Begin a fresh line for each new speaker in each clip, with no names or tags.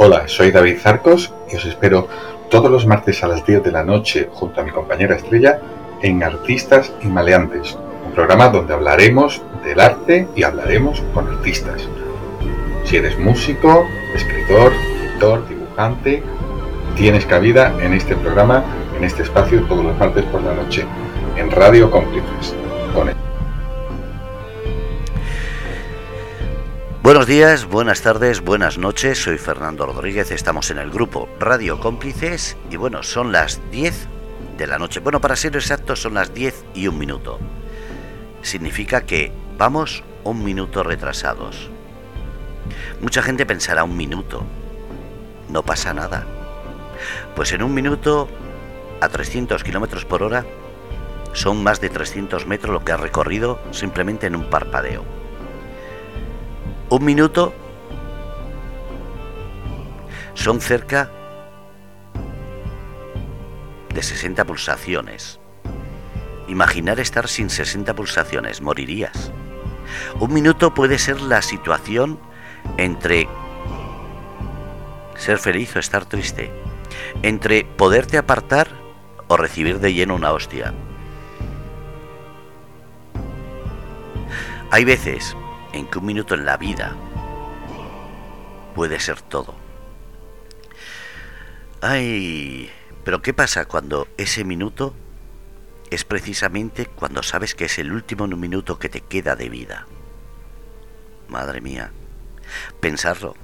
Hola, soy David Zarcos y os espero todos los martes a las 10 de la noche junto a mi compañera Estrella en Artistas y Maleantes, un programa donde hablaremos del arte y hablaremos con artistas. Si eres músico, escritor, pintor, dibujante, tienes cabida en este programa, en este espacio todos los martes por la noche, en Radio Cómplices. Con
Buenos días, buenas tardes, buenas noches. Soy Fernando Rodríguez. Estamos en el grupo Radio Cómplices y bueno, son las 10 de la noche. Bueno, para ser exactos, son las 10 y un minuto. Significa que vamos un minuto retrasados. Mucha gente pensará un minuto. No pasa nada. Pues en un minuto a 300 kilómetros por hora son más de 300 metros lo que ha recorrido simplemente en un parpadeo. Un minuto son cerca de 60 pulsaciones. Imaginar estar sin 60 pulsaciones, morirías. Un minuto puede ser la situación entre ser feliz o estar triste, entre poderte apartar o recibir de lleno una hostia. Hay veces en que un minuto en la vida puede ser todo. Ay, pero ¿qué pasa cuando ese minuto es precisamente cuando sabes que es el último minuto que te queda de vida? Madre mía, pensarlo.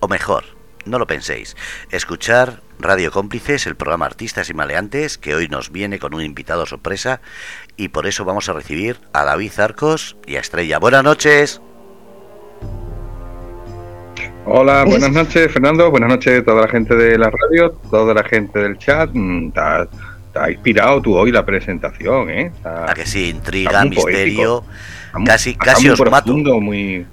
O mejor, no lo penséis. Escuchar Radio Cómplices, el programa Artistas y Maleantes, que hoy nos viene con un invitado sorpresa y por eso vamos a recibir a David Arcos y a Estrella. Buenas noches.
Hola, buenas noches Fernando, buenas noches toda la gente de la radio, toda la gente del chat. Mm, está, inspirado tú hoy la presentación, ¿eh?
a que sí, intriga, misterio, casi, casi os profundo,
Muy,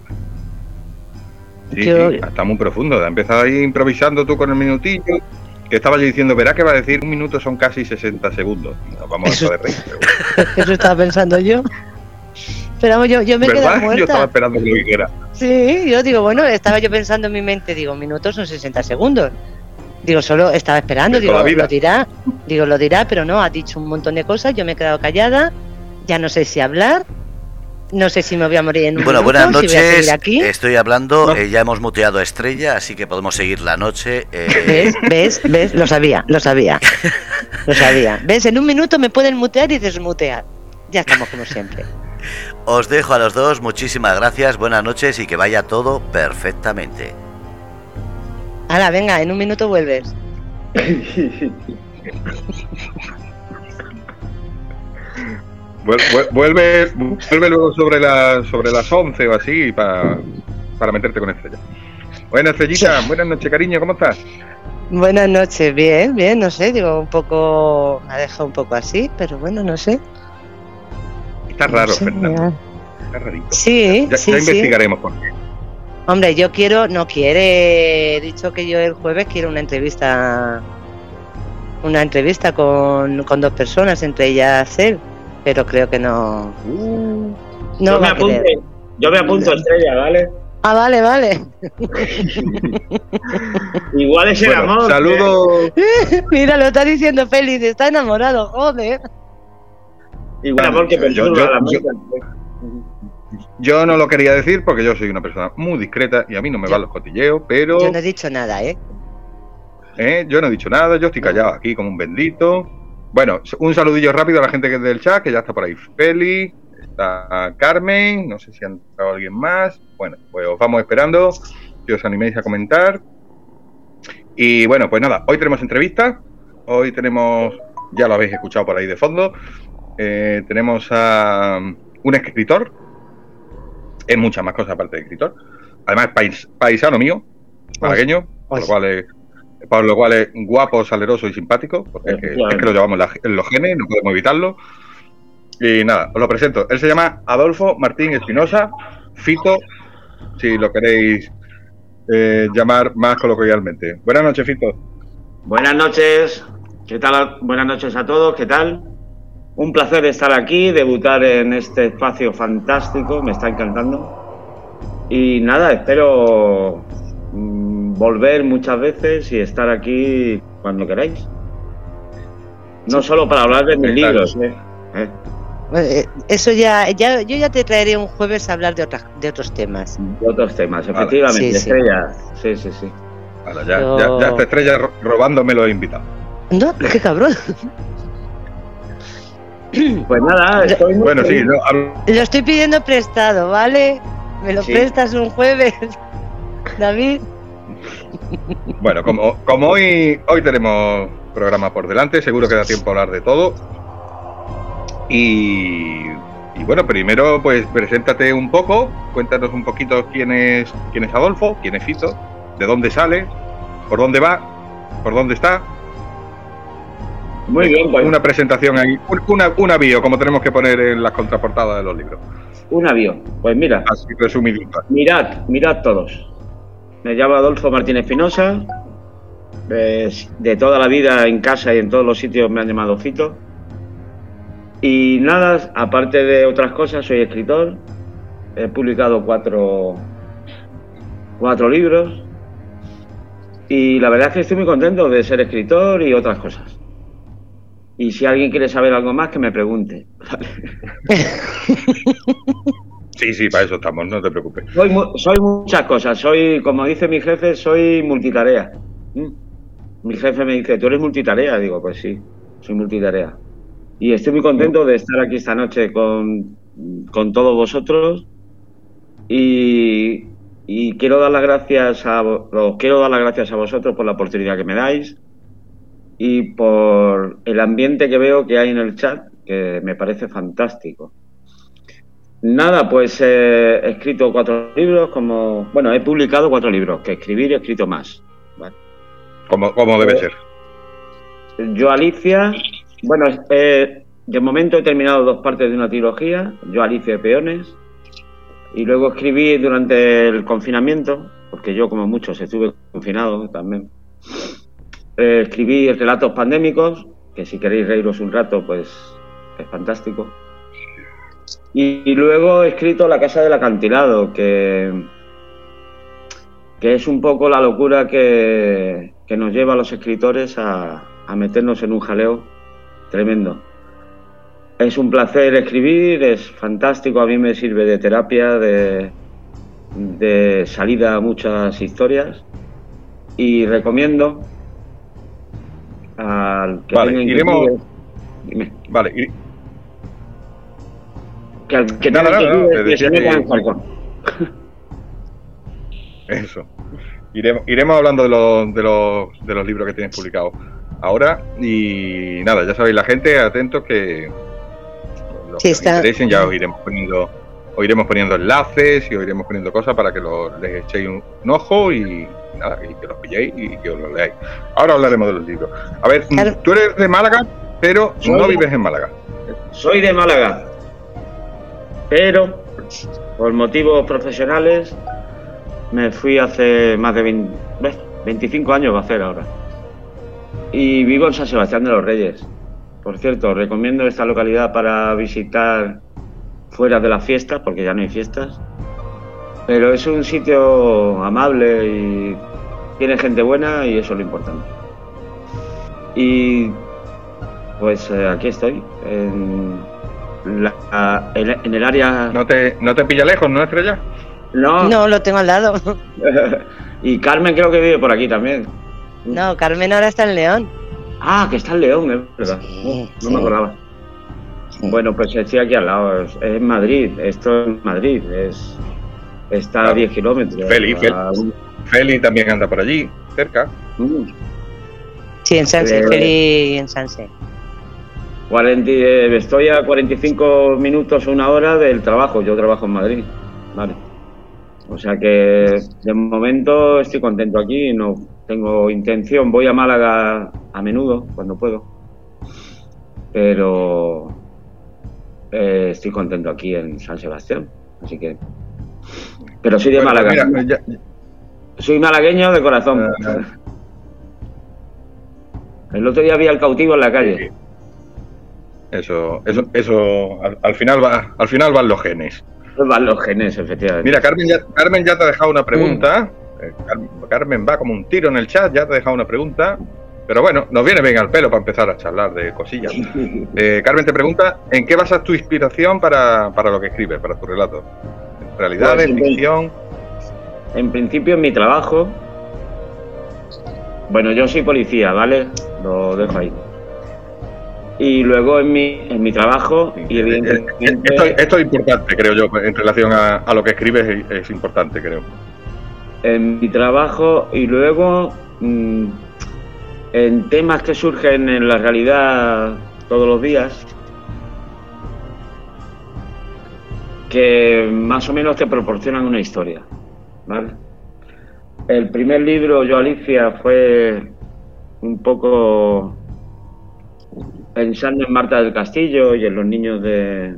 Sí, sí, está muy profundo. Ha empezado ahí improvisando tú con el minutillo. Que estaba yo diciendo, verá que va a decir un minuto son casi 60 segundos. vamos
eso,
a poder reír.
Eso estaba pensando yo. Pero yo, yo me quedé muerta.
Yo estaba esperando que lo dijera.
Sí, yo digo, bueno, estaba yo pensando en mi mente, digo, minutos son 60 segundos. Digo, solo estaba esperando, digo, lo dirá, digo, lo dirá, pero no, ha dicho un montón de cosas, yo me he quedado callada, ya no sé si hablar, no sé si me voy a morir en un
Bueno, buenas noches. aquí. Estoy hablando, eh, ya hemos muteado a Estrella, así que podemos seguir la noche.
Eh. ¿Ves? ¿Ves? ¿Ves? Lo sabía, lo sabía. lo sabía. ¿ Ves? En un minuto me pueden mutear y desmutear. Ya estamos como siempre.
Os dejo a los dos, muchísimas gracias, buenas noches y que vaya todo perfectamente.
Ahora, venga, en un minuto vuelves.
vuelve, vuelve luego sobre, la, sobre las 11 o así para, para meterte con Estrella. Buenas, Estrellita. Buenas noches, cariño. ¿Cómo estás?
Buenas noches. Bien, bien. No sé, digo, un poco... Me ha dejado un poco así, pero bueno, no sé.
Está raro, Fernando. Está rarito.
Sí,
ya,
sí,
ya investigaremos por qué.
Hombre, yo quiero, no quiere, he dicho que yo el jueves quiero una entrevista, una entrevista con, con dos personas, entre ellas él pero creo que no.
Uh, no yo, me apunto, yo me apunto estrella, ¿vale?
Ah, vale, vale.
Igual es el amor.
Saludos.
Mira, lo está diciendo Félix, está enamorado, joder.
Igual amor que yo,
yo, no lo quería decir porque yo soy una persona muy discreta y a mí no me van los cotilleos, pero.
Yo no he dicho nada, ¿eh?
¿eh? Yo no he dicho nada, yo estoy callado aquí como un bendito. Bueno, un saludillo rápido a la gente que es del chat, que ya está por ahí. Feli, está Carmen, no sé si ha entrado alguien más. Bueno, pues os vamos esperando, que os animéis a comentar. Y bueno, pues nada, hoy tenemos entrevista. Hoy tenemos, ya lo habéis escuchado por ahí de fondo, eh, tenemos a un escritor. Es muchas más cosas aparte de escritor. Además, paisano mío, malagueño, por lo cual es por lo cual es guapo, saleroso y simpático, porque es, que, lo llevamos en los genes, no podemos evitarlo. Y nada, os lo presento. Él se llama Adolfo Martín Espinosa, Fito, si lo queréis eh, llamar más coloquialmente. Buenas noches, Fito.
Buenas noches, ¿qué tal? Buenas noches a todos, ¿qué tal? Un placer estar aquí, debutar en este espacio fantástico, me está encantando. Y nada, espero volver muchas veces y estar aquí cuando queráis. No solo para hablar de mis libros, ¿eh? ¿Eh?
eh eso ya, ya, yo ya te traeré un jueves a hablar de, otras, de otros temas.
De otros temas, efectivamente, sí, estrella. Sí, sí, sí.
ya, ya, esta estrella robándome los invitados.
No, qué cabrón.
Pues nada, estoy
bueno, sí, lo
estoy pidiendo prestado, ¿vale? Me lo prestas un jueves, David.
Bueno, como, como hoy, hoy tenemos programa por delante, seguro que da tiempo a hablar de todo. Y, bueno, primero pues preséntate un poco, cuéntanos un poquito quién es, quién es Adolfo, quién es Fito, de dónde sale, por dónde va, por dónde está.
Muy bien, pues.
Una presentación ahí, una, un avión, como tenemos que poner en las contraportadas de los libros.
Un avión, pues mira.
Así resumido.
Mirad, mirad todos. Me llamo Adolfo Martínez Pinoza. de toda la vida en casa y en todos los sitios me han llamado Fito. Y nada, aparte de otras cosas, soy escritor. He publicado cuatro, cuatro libros. Y la verdad es que estoy muy contento de ser escritor y otras cosas. Y si alguien quiere saber algo más, que me pregunte.
Sí, sí, para eso estamos, no te preocupes.
Soy, soy muchas cosas, soy, como dice mi jefe, soy multitarea. Mm. Mi jefe me dice, ¿tú eres multitarea? Digo, pues sí, soy multitarea. Y estoy muy contento de estar aquí esta noche con, con todos vosotros. Y, y, quiero dar las gracias a quiero dar las gracias a vosotros por la oportunidad que me dais y por el ambiente que veo que hay en el chat, que me parece fantástico. Nada, pues he escrito cuatro libros, como bueno, he publicado cuatro libros, que escribir he escrito más.
Como, debe eh, ser.
Yo Alicia, bueno, eh, de momento he terminado dos partes de una trilogía, Yo Alicia de Peones, y luego escribí durante el confinamiento, porque yo como muchos estuve confinado también. Eh, escribí relatos pandémicos, que si queréis reíros un rato, pues es fantástico. Y, luego he escrito La Casa del Acantilado, que, que es un poco la locura que, que nos lleva a los escritores a, a meternos en un jaleo tremendo. Es un placer escribir, es fantástico, a mí me sirve de terapia, de, de salida a muchas historias y recomiendo al que
vale, iremos, vale,
que que nada, nada, que, se que...
Eso. Iremos, iremos hablando de los, de, los, de los libros que tienes publicados ahora. Y nada, ya sabéis, la gente, atentos que los que está... interesen, ya os iremos poniendo os iremos poniendo enlaces y os iremos poniendo cosas para que los, les echéis un, ojo y, nada, y que los pilléis y que os los leáis. Ahora hablaremos de los libros. A ver, tú eres de Málaga, pero no vives en Málaga.
Soy de Málaga, pero por motivos profesionales me fui hace más de 20, 25 años va a hacer ahora. Y vivo en San Sebastián de los Reyes. Por cierto, recomiendo esta localidad para visitar fuera de las fiestas, porque ya no hay fiestas. Pero es un sitio amable y tiene gente buena y eso es lo importante. Y pues eh, aquí estoy, en, en, el área...
¿No te, ¿No te pilla lejos, no, Estrella?
No. No, lo tengo al lado.
y Carmen creo que vive por aquí también.
No, Carmen ahora está en León.
Ah, que está en León, es verdad. no, me acordaba. Bueno, pues estoy aquí al lado. Es en Madrid. Esto es Madrid. Es, está a 10 kilómetros.
Feli, Feli, también anda por allí, cerca. Mm.
Sí, en Sanse. Eh, Feli en Sanse.
40, eh, estoy a 45 minutos una hora del trabajo. Yo trabajo en Madrid. Vale. O sea que de momento estoy contento aquí. No tengo intención. Voy a Málaga a menudo, cuando puedo. Pero eh, estoy contento aquí en San Sebastián. Así que. Pero soy de Málaga. Soy malagueño de corazón. El otro día había el cautivo en la calle.
Eso, eso, eso al, final va, al final van los genes.
Van los genes, efectivamente.
Mira, Carmen ya, Carmen ya te ha dejado una pregunta. Eh, Carmen va como un tiro en el chat, ya te he dejado una pregunta. Pero bueno, nos viene bien al pelo para empezar a charlar de cosillas. Eh, Carmen te pregunta, ¿en qué basas tu inspiración para, lo que escribes, para tu relato? ¿En realidad, en pues, ficción?
En principio en mi trabajo. Bueno, yo soy policía, ¿vale? Lo dejo ahí. Y luego en mi, en mi trabajo, y
evidentemente... Esto, es importante, creo yo, en relación a, lo que escribes es, importante, creo.
En mi trabajo y luego mm, en temas que surgen en la realidad todos los días, que más o menos te proporcionan una historia. ¿vale? El primer libro, Yo Alicia, fue un poco pensando en Marta del Castillo y en los niños de...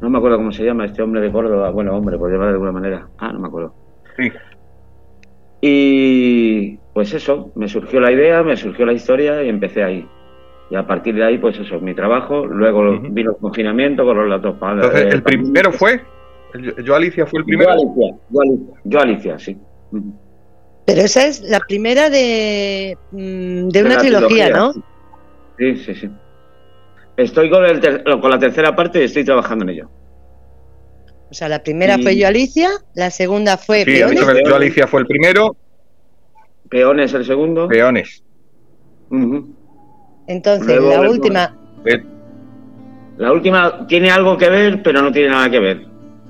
No me acuerdo cómo se llama este hombre de Córdoba. Bueno, hombre, por llamarlo de alguna manera. Ah, no me acuerdo. Sí. Y pues eso, me surgió la idea, me surgió la historia y empecé ahí. Y a partir de ahí, pues eso, mi trabajo. Luego vino el confinamiento con los datos
padres. Entonces, ¿el primero fue? ¿Yo Alicia fue el primero?
Yo Alicia, yo Alicia, sí.
Pero esa es la primera de, mm, de, una trilogía, ¿no?
Sí, sí, sí. Estoy con, el con la tercera parte y estoy trabajando en ello.
O sea, la primera fue Yo Alicia, la segunda fue
sí, Peones. Yo Alicia fue el primero.
Peones el segundo.
Peones.
Entonces, la última.
La última tiene algo que ver, pero no tiene nada que ver.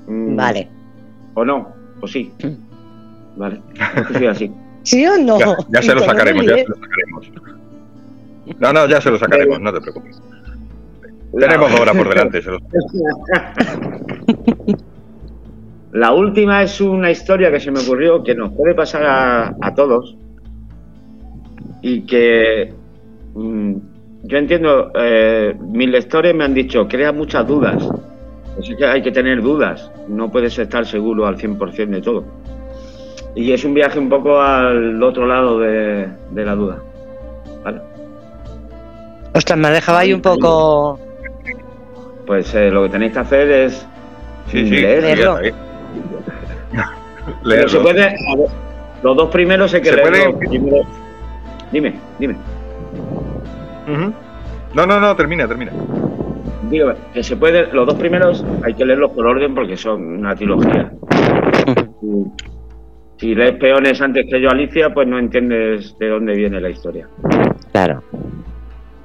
Mm. Vale.
¿O no? ¿O sí? Vale. Sí, así.
¿Sí o no?
Ya, se lo sacaremos, ya se lo sacaremos. No, no, ya se lo sacaremos, no te preocupes. Tenemos hora por delante. Se
La última es una historia que se me ocurrió que nos puede pasar a, todos y que mm, yo entiendo, eh, mis lectores me han dicho, crea muchas dudas. Así que hay que tener dudas, no puedes estar seguro al 100% de todo. Y es un viaje un poco al otro lado de, la duda. ¿Vale?
Ostras, me dejaba ahí un poco.
Pues eh, lo que tenéis que hacer es
sí, sí, leerlo.
leerlo. Se puede, los dos primeros hay que leerlo. Dime, dime.
No, no, no, termina, termina
digo, que se puede, los dos primeros hay que leerlos por orden porque son una trilogía. si lees peones antes que yo Alicia, pues no entiendes de dónde viene la historia.
Claro.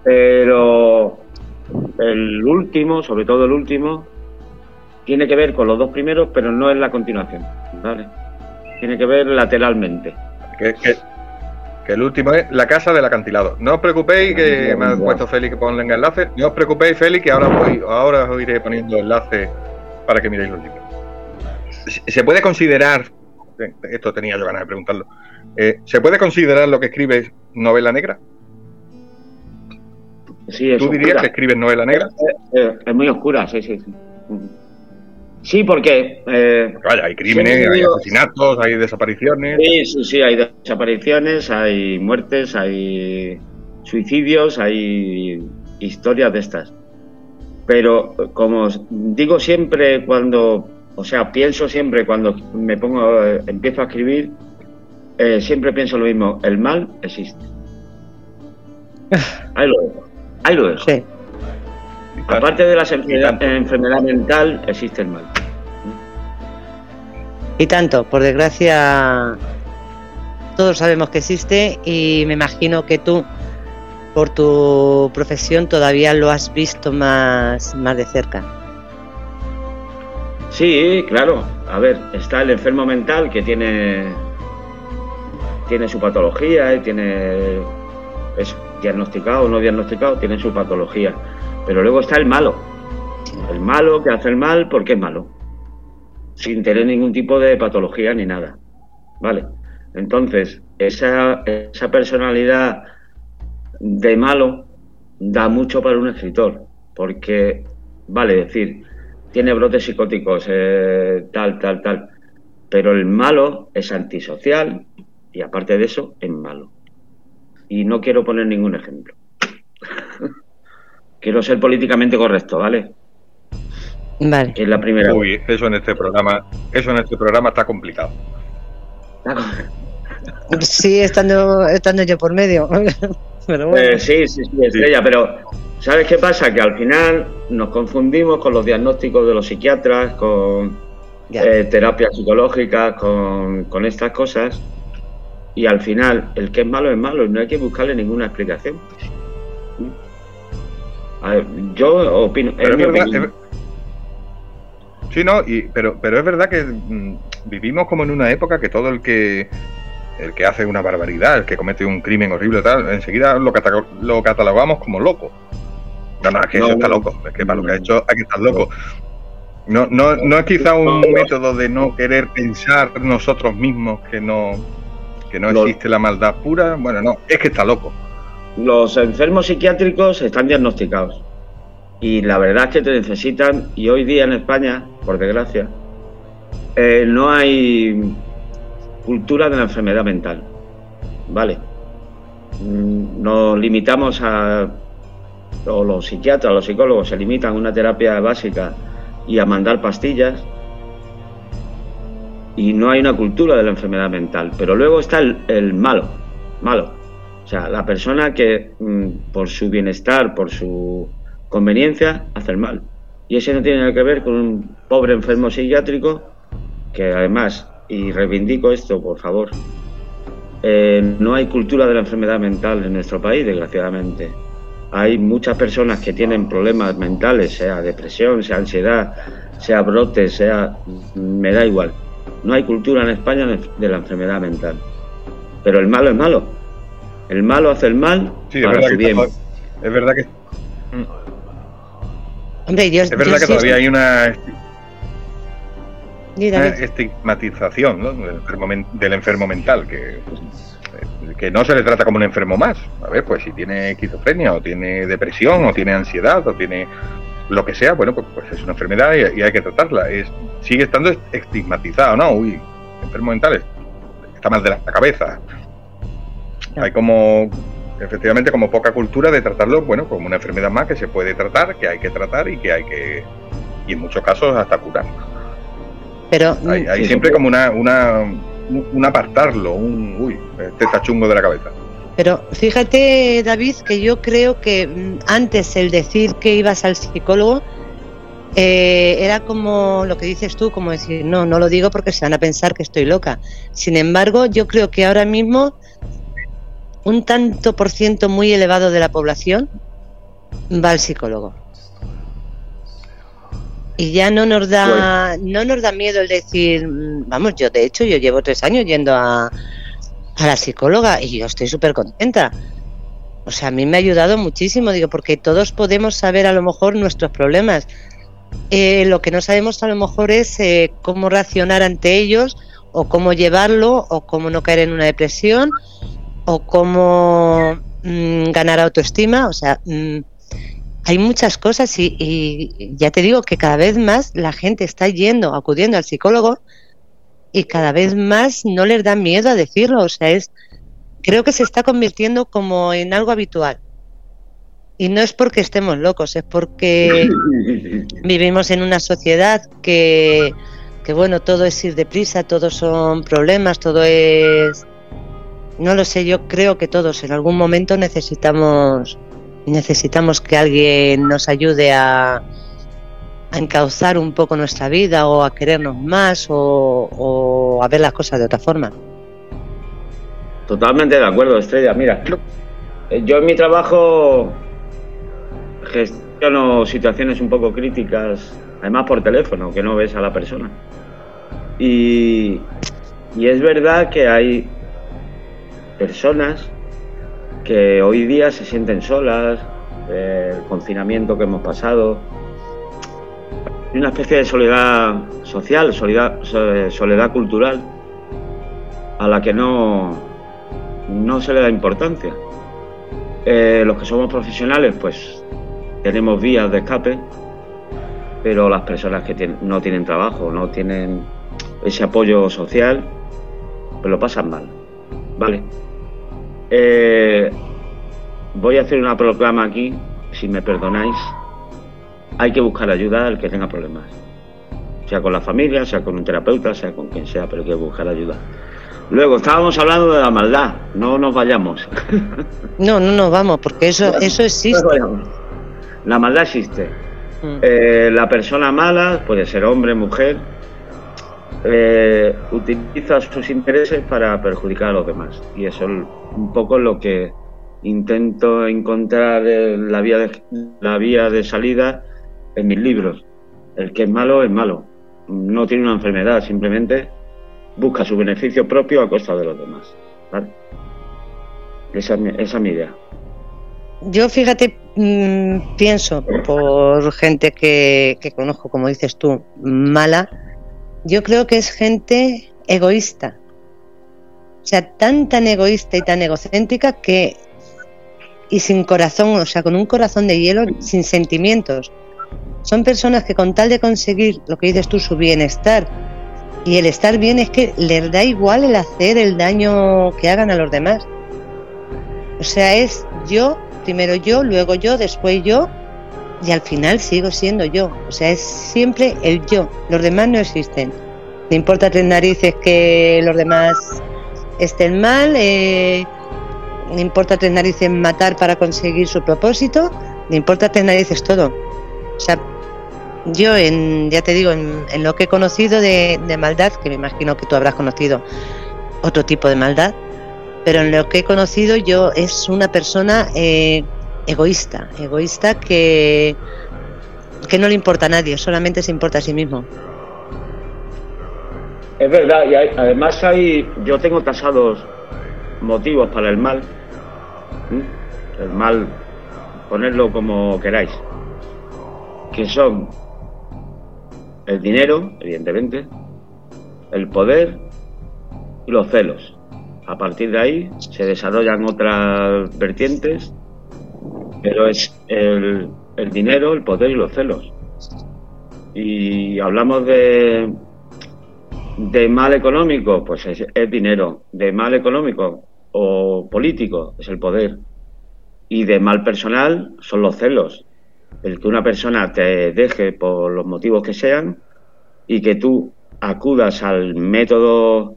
Pero el último, sobre todo el último, tiene que ver con los dos primeros, pero no es la continuación. ¿vale? Tiene que ver lateralmente.
¿Qué, que el último es La Casa del Acantilado. No os preocupéis, que me ha puesto Félix que ponga enlace. No os preocupéis, Félix, que ahora, voy, ahora os iré poniendo enlaces para que miréis los libros. ¿Se puede considerar, esto tenía yo ganas de preguntarlo, eh, ¿se puede considerar lo que escribes novela negra?
Sí,
¿Tú dirías que escribes novela negra?
Es, muy oscura, sí, sí. sí. Sí, porque...
Eh, vaya, hay crímenes, hay asesinatos, hay desapariciones.
Sí, sí, sí, hay desapariciones, hay muertes, hay suicidios, hay historias de estas. Pero como digo siempre cuando, o sea, pienso siempre cuando me pongo, eh, empiezo a escribir, eh, siempre pienso lo mismo, el mal existe. Ahí lo dejo. Ahí lo dejo. Sí. Aparte de la enfermedad, mental, existe el mal.
Y tanto, por desgracia, todos sabemos que existe y me imagino que tú, por tu profesión, todavía lo has visto más, más de cerca.
Sí, claro. A ver, está el enfermo mental que tiene, tiene su patología y tiene es diagnosticado o no diagnosticado, tiene su patología pero luego está el malo. El malo que hace el mal porque es malo. Sin tener ningún tipo de patología ni nada. ¿Vale? Entonces, esa, esa personalidad de malo da mucho para un escritor. Porque, vale, decir, tiene brotes psicóticos, eh, tal, tal, tal. Pero el malo es antisocial y aparte de eso, es malo. Y no quiero poner ningún ejemplo. quiero ser políticamente correcto, ¿vale?
Vale.
es la primera.
Uy, eso en este programa, eso en este programa está complicado.
Sí, estando, estando yo por medio.
Eh, sí, sí, sí, estrella, pero ¿sabes qué pasa? Que al final nos confundimos con los diagnósticos de los psiquiatras, con eh, terapias psicológicas, con, con estas cosas. Y al final, el que es malo es malo y no hay que buscarle ninguna explicación. yo opino.
Sí, no, y, pero, pero es verdad que mm, vivimos como en una época que todo el que el que hace una barbaridad, el que comete un crimen horrible tal, enseguida lo, lo catalogamos como loco. No, no, es que eso está loco, es que para lo que ha hecho hay que estar loco. No, no, no es quizá un método de no querer pensar nosotros mismos que no, que no existe la maldad pura. Bueno, no, es que está loco.
Los enfermos psiquiátricos están diagnosticados y la verdad es que te necesitan y hoy día en España, por desgracia, eh, no hay cultura de la enfermedad mental. ¿Vale? Mm, nos limitamos a. O los psiquiatras, los psicólogos se limitan a una terapia básica y a mandar pastillas. Y no hay una cultura de la enfermedad mental. Pero luego está el, malo. Malo. O sea, la persona que mm, por su bienestar, por su conveniencia, hace el mal. Y ese no tiene nada que ver con un pobre enfermo psiquiátrico que además y reivindico esto, por favor. Eh, no hay cultura de la enfermedad mental en nuestro país, desgraciadamente. Hay muchas personas que tienen problemas mentales, sea depresión, sea ansiedad, sea brotes, sea... me da igual. No hay cultura en España de la enfermedad mental. Pero el malo es malo. El malo hace el mal para su bien.
es verdad que... es verdad que todavía hay una una estigmatización del, enfermo, mental, que, que no se le trata como un enfermo más. A ver, pues si tiene esquizofrenia, o tiene depresión, o tiene ansiedad, o tiene lo que sea, bueno, pues, pues es una enfermedad y, hay que tratarla. Es, sigue estando estigmatizado, ¿no? Uy, enfermo mental está mal de la cabeza. Hay como, efectivamente, como poca cultura de tratarlo, bueno, como una enfermedad más que se puede tratar, que hay que tratar y que hay que, y en muchos casos hasta curar.
Pero
hay, siempre como una, una, un apartarlo, un uy, este está chungo de la cabeza.
Pero fíjate, David, que yo creo que mm, antes el decir que ibas al psicólogo eh, era como lo que dices tú, como decir, no, no lo digo porque se van a pensar que estoy loca. Sin embargo, yo creo que ahora mismo un tanto por ciento muy elevado de la población va al psicólogo y ya no nos da pues- no nos da miedo el decir mm, vamos yo de hecho yo llevo tres años yendo a, a la psicóloga y yo estoy súper contenta o sea a mí me ha ayudado muchísimo digo porque todos podemos saber a lo mejor nuestros problemas. Eh, lo que no sabemos a lo mejor es eh, cómo reaccionar ante ellos o cómo llevarlo o cómo no caer en una depresión o cómo mm, ganar autoestima. O sea mm, hay muchas cosas y, ya te digo que cada vez más la gente está yendo, acudiendo al psicólogo y cada vez más no les da miedo a decirlo. O sea, es creo que se está convirtiendo como en algo habitual. Y no es porque estemos locos, es porque vivimos en una sociedad que, que bueno, todo es ir deprisa, todos son problemas, todo es... No lo sé, yo creo que todos en algún momento necesitamos necesitamos que alguien nos ayude a, a encauzar un poco nuestra vida o a querernos más o, a ver las cosas de otra forma.
Totalmente de acuerdo, Estrella. Mira, eh, yo en mi trabajo gestiono situaciones un poco críticas, además por teléfono, que no ves a la persona. Y, y es verdad que hay personas que hoy día se sienten solas, el confinamiento que hemos pasado, hay una especie de soledad social, soledad, soledad cultural, a la que no, no se le da importancia. Eh, los que somos profesionales, pues tenemos vías de escape, pero las personas que no tienen trabajo, no tienen ese apoyo social, pues lo pasan mal. ¿Vale? Eh, voy a hacer una proclama aquí, si me perdonáis. Hay que buscar ayuda al que tenga problemas. Sea con la familia, sea con un terapeuta, sea con quien sea, pero hay que buscar ayuda. Luego, estábamos hablando de la maldad, no nos vayamos.
No, no nos vamos, porque eso, eso existe.
la maldad existe. Mm. Eh, la persona mala, puede ser hombre, mujer, eh, utiliza sus intereses para perjudicar a los demás. Y eso es un poco lo que intento encontrar la vía de, la vía de salida en mis libros. El que es malo es malo. No tiene una enfermedad, simplemente busca su beneficio propio a costa de los demás. Esa, es mi idea.
Yo, fíjate, mm, pienso por gente que, que conozco, como dices tú, mala, yo creo que es gente egoísta. O sea, tan, tan egoísta y tan egocéntrica que. y sin corazón, o sea, con un corazón de hielo, sin sentimientos. Son personas que, con tal de conseguir lo que dices tú, su bienestar, y el estar bien es que les da igual el hacer el daño que hagan a los demás. O sea, es yo, primero yo, luego yo, después yo, y al final sigo siendo yo. O sea, es siempre el yo. Los demás no existen. No importa tres narices que los demás estén mal, eh, no importa tres narices matar para conseguir su propósito, no importa tres narices todo. O sea, yo, en, ya te digo, en, lo que he conocido de, maldad, que me imagino que tú habrás conocido otro tipo de maldad, pero en lo que he conocido yo es una persona eh, egoísta, egoísta que, que no le importa a nadie, solamente se importa a sí mismo.
Es verdad, y además hay, yo tengo tasados motivos para el mal, el mal, ponerlo como queráis, que son el dinero, evidentemente, el poder y los celos. A partir de ahí se desarrollan otras vertientes pero es el, dinero, el poder y los celos. Y hablamos de, de mal económico, pues es, dinero. De mal económico o político es el poder. Y de mal personal son los celos. El que una persona te deje por los motivos que sean y que tú acudas al método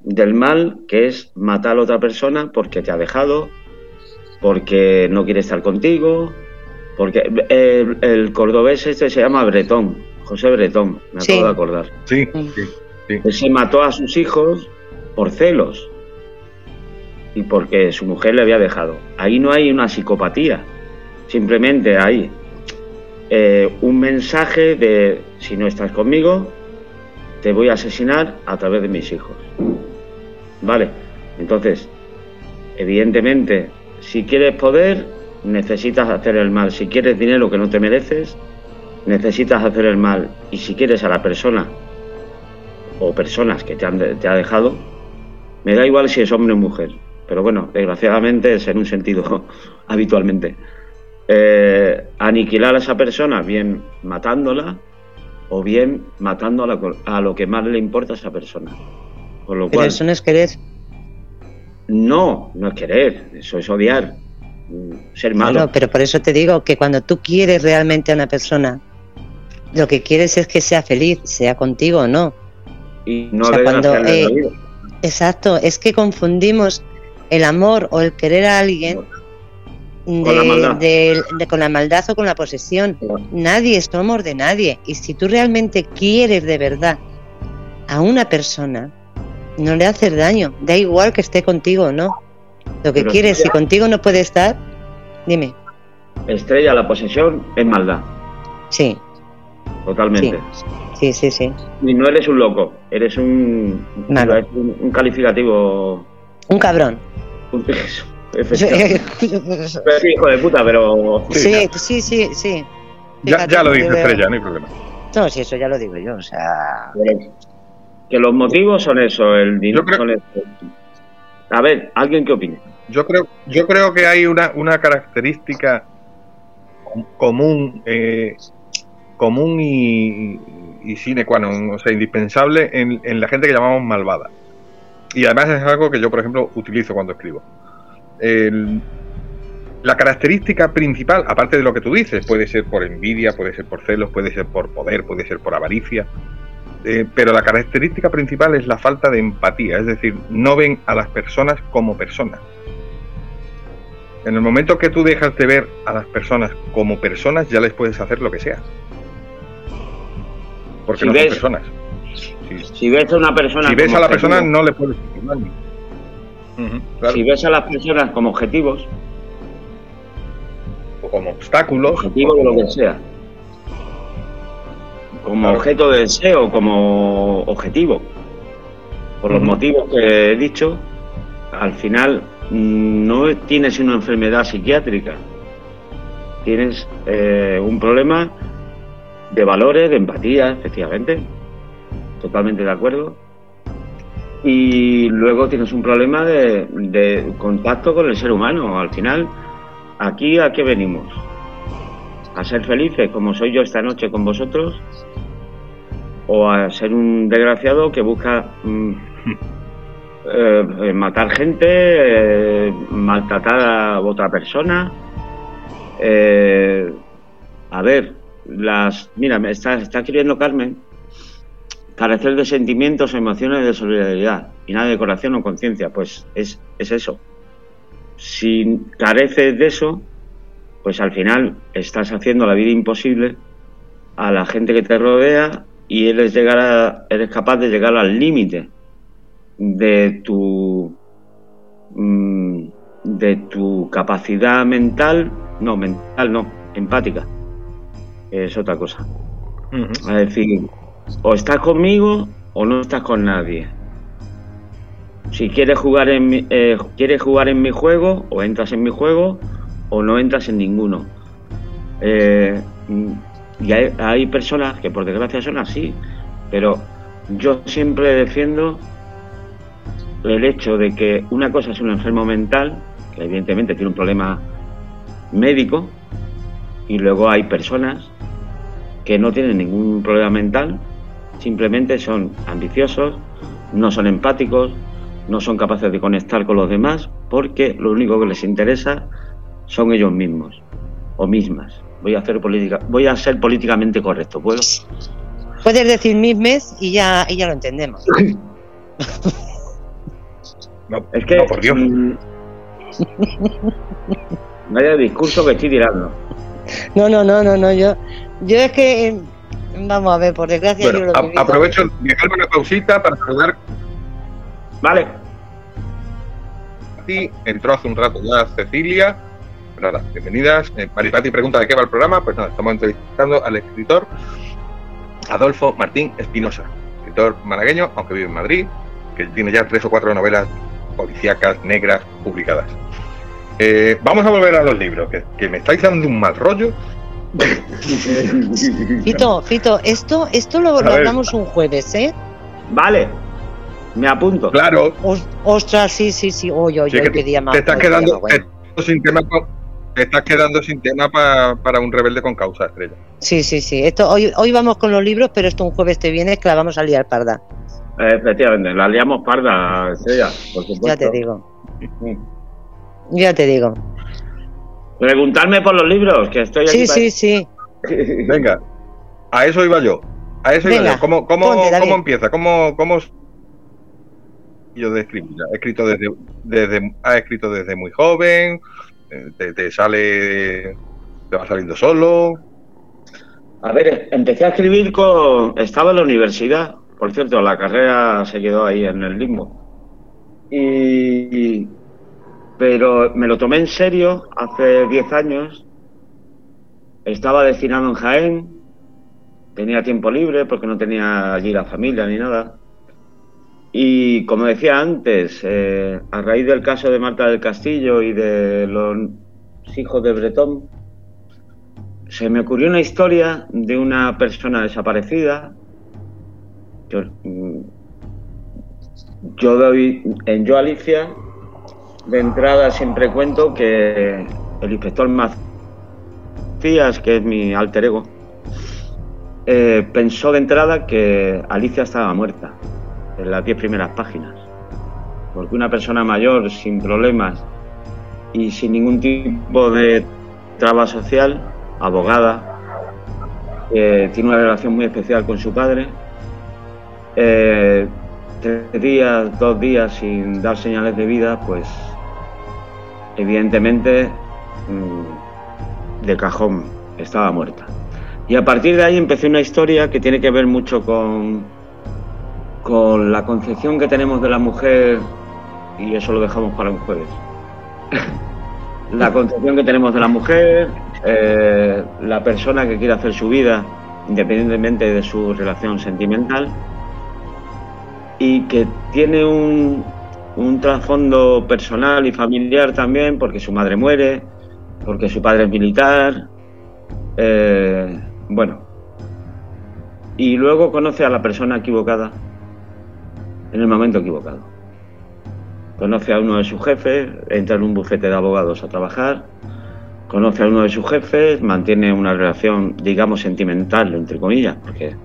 del mal, que es matar a otra persona porque te ha dejado, porque no quiere estar contigo, porque el, cordobés este se llama Bretón, José Bretón, me acabo de acordar.
Sí, sí,
Él se mató a sus hijos por celos y porque su mujer le había dejado. Ahí no hay una psicopatía, simplemente hay eh, un mensaje de si no estás conmigo, te voy a asesinar a través de mis hijos. Vale, entonces, evidentemente si quieres poder, necesitas hacer el mal. Si quieres dinero que no te mereces, necesitas hacer el mal. Y si quieres a la persona o personas que te, han te ha dejado, me da igual si es hombre o mujer. Pero bueno, desgraciadamente es en un sentido habitualmente. Eh, aniquilar a esa persona, bien matándola o bien matando a, lo que más le importa a esa persona.
Por lo cual, eso no es querer.
No, no es querer, eso es odiar, ser malo.
pero por eso te digo que cuando tú quieres realmente a una persona, lo que quieres es que sea feliz, sea contigo o no.
Y no cuando, eh,
Exacto, es que confundimos el amor o el querer a alguien con, la maldad. con la maldad o con la posesión. Nadie es amor de nadie. Y si tú realmente quieres de verdad a una persona, no le haces daño, da igual que esté contigo o no. Lo que quieres, si contigo no puede estar, dime.
Estrella, la posesión es maldad.
Sí.
Totalmente.
Sí, sí, sí.
Y no eres un loco, eres un, un, calificativo.
Un cabrón.
Un hijo de puta, pero.
Sí, sí, sí, sí.
Ya, ya, lo dice Estrella, no hay problema.
No, sí, eso ya lo digo yo, o sea.
Que los motivos son eso, el dinero. A ver, ¿alguien qué opina?
Yo creo, yo creo que hay una, una característica común, eh, común y, y sine qua non, o sea, indispensable en, en, la gente que llamamos malvada. Y además es algo que yo, por ejemplo, utilizo cuando escribo. La característica principal, aparte de lo que tú dices, puede ser por envidia, puede ser por celos, puede ser por poder, puede ser por avaricia, eh, pero la característica principal es la falta de empatía, es decir, no ven a las personas como personas. En el momento que tú dejas de ver a las personas como personas, ya les puedes hacer lo que sea. Porque no son personas.
Si, ves a una persona.
Si ves a la persona, no le puedes daño.
Si ves a las personas como objetivos.
O como obstáculos.
Objetivos de lo que sea. Como objeto de deseo, como objetivo. Por los motivos que he dicho, al final no tienes una enfermedad psiquiátrica. Tienes eh, un problema de valores, de empatía, efectivamente. Totalmente de acuerdo y luego tienes un problema de, contacto con el ser humano. Al final, aquí a qué venimos? ¿A ser felices como soy yo esta noche con vosotros? ¿O a ser un desgraciado que busca mm, eh, matar gente, eh, maltratar a otra persona? Eh, a ver, las mira, me está, está escribiendo Carmen carecer de sentimientos, emociones de solidaridad y nada de corazón o conciencia, pues es, es eso. Si careces de eso, pues al final estás haciendo la vida imposible a la gente que te rodea y eres, llegar eres capaz de llegar al límite de tu mm, de tu capacidad mental, no, mental no, empática. Es otra cosa. Es decir, o estás conmigo o no estás con nadie. Si quieres jugar en mi, eh, quieres jugar en mi juego, o entras en mi juego, o no entras en ninguno. Eh, y hay, personas que por desgracia son así, pero yo siempre defiendo el hecho de que una cosa es un enfermo mental, que evidentemente tiene un problema médico, y luego hay personas que no tienen ningún problema mental, Simplemente son ambiciosos, no son empáticos, no son capaces de conectar con los demás porque lo único que les interesa son ellos mismos o mismas. Voy a hacer política, voy a ser políticamente correcto, ¿puedo?
Puedes decir mismes y ya, y ya lo entendemos.
es que por Dios. Vaya discurso que estoy tirando.
No, no, no, no, no, yo yo es que Vamos a ver, por desgracia
yo lo Aprovecho de dejarme una pausita para saludar.
Vale.
Entró hace un rato ya Cecilia. Nada, bienvenidas. Eh, Maripati pregunta de qué va el programa. Pues nada, estamos entrevistando al escritor Adolfo Martín Espinosa, escritor malagueño, aunque vive en Madrid, que tiene ya tres o cuatro novelas policíacas negras publicadas. Eh, vamos a volver a los libros, que, que me estáis dando un mal rollo
Fito, Fito, esto, esto lo, hablamos un jueves, ¿eh?
Vale, me apunto.
Claro.
ostras, sí, sí, sí. Oye, oye, qué día más.
Te estás quedando, sin tema, te estás quedando sin tema para un rebelde con causa, estrella.
Sí, sí, sí. Esto, hoy, hoy vamos con los libros, pero esto un jueves te viene que la vamos a liar parda.
Efectivamente, la liamos parda, estrella, por supuesto.
Ya te digo. Ya te digo.
Preguntarme por los libros, que estoy
aquí. Sí, sí, sí.
Venga, a eso iba yo. A eso iba yo. ¿Cómo, cómo, cómo empieza? ¿Cómo, cómo yo de escribir? Ha escrito desde, desde, ha escrito desde muy joven, eh, te, sale, te va saliendo solo.
A ver, empecé a escribir con, estaba en la universidad, por cierto, la carrera se quedó ahí en el limbo. Y, pero me lo tomé en serio hace 10 años. Estaba destinado en Jaén, tenía tiempo libre porque no tenía allí la familia ni nada. Y como decía antes, eh, a raíz del caso de Marta del Castillo y de los hijos de Bretón, se me ocurrió una historia de una persona desaparecida. Yo, mm, yo en Yo Alicia de entrada siempre cuento que el inspector Macías, que es mi alter ego, eh, pensó de entrada que Alicia estaba muerta en las diez primeras páginas. Porque una persona mayor, sin problemas y sin ningún tipo de traba social, abogada, tiene una relación muy especial con su padre, eh, tres días, dos días sin dar señales de vida, pues evidentemente mm, de cajón estaba muerta. Y a partir de ahí empecé una historia que tiene que ver mucho con, con la concepción que tenemos de la mujer, y eso lo dejamos para un jueves. la concepción que tenemos de la mujer, eh, la persona que quiere hacer su vida independientemente de su relación sentimental y que tiene un, un trasfondo personal y familiar también porque su madre muere, porque su padre es militar, eh, bueno, y luego conoce a la persona equivocada en el momento equivocado. Conoce a uno de sus jefes, entra en un bufete de abogados a trabajar, conoce a uno de sus jefes, mantiene una relación, digamos, sentimental, entre comillas, porque...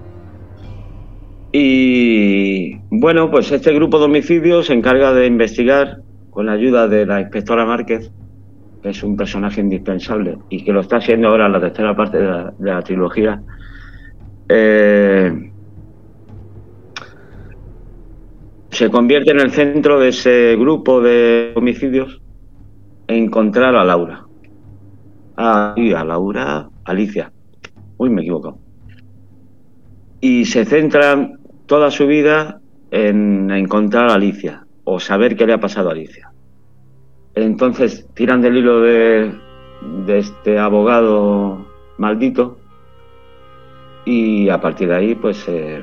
Y bueno, pues este grupo de homicidios se encarga de investigar con la ayuda de la inspectora Márquez, que es un personaje indispensable y que lo está haciendo ahora en la tercera parte de la, trilogía. Eh, se convierte en el centro de ese grupo de homicidios encontrar a Laura. A Laura, Alicia. Uy, me he equivocado. Y se centra toda su vida en encontrar a Alicia o saber qué le ha pasado a Alicia. Entonces tiran del hilo de, este abogado maldito y a partir de ahí pues eh,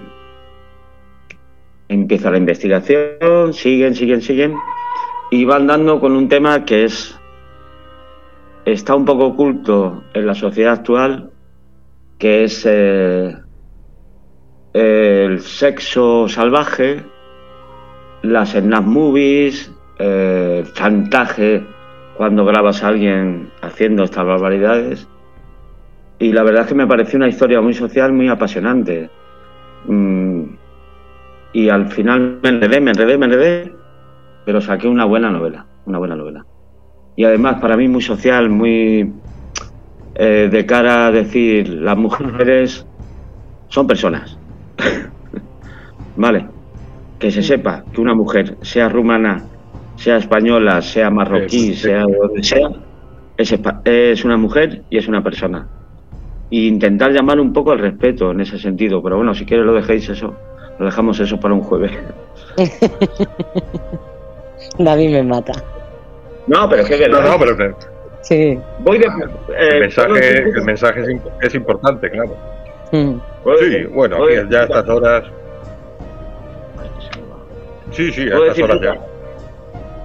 empieza la investigación, siguen, siguen, siguen y van dando con un tema que es está un poco oculto en la sociedad actual, que es eh, el sexo salvaje, las snap movies, el chantaje cuando grabas a alguien haciendo estas barbaridades. Y la verdad es que me pareció una historia muy social, muy apasionante. Mm, y al final me enredé, me enredé, me enredé, pero saqué una buena novela, una buena novela y además para mí muy social, muy eh, de cara a decir, las mujeres son personas. vale, que se sepa que una mujer, sea rumana, sea española, sea marroquí, sea donde sea, es, es una mujer y es una persona. E intentar llamar un poco al respeto en ese sentido, pero bueno, si quieres lo dejéis eso, lo dejamos eso para un jueves.
David me mata.
No, pero es que
No, no, pero.
Sí.
Voy de,
eh, el mensaje, el mensaje es, importante, claro. Mm. Sí, bueno, ya a estas horas. Sí, sí, a estas horas ya.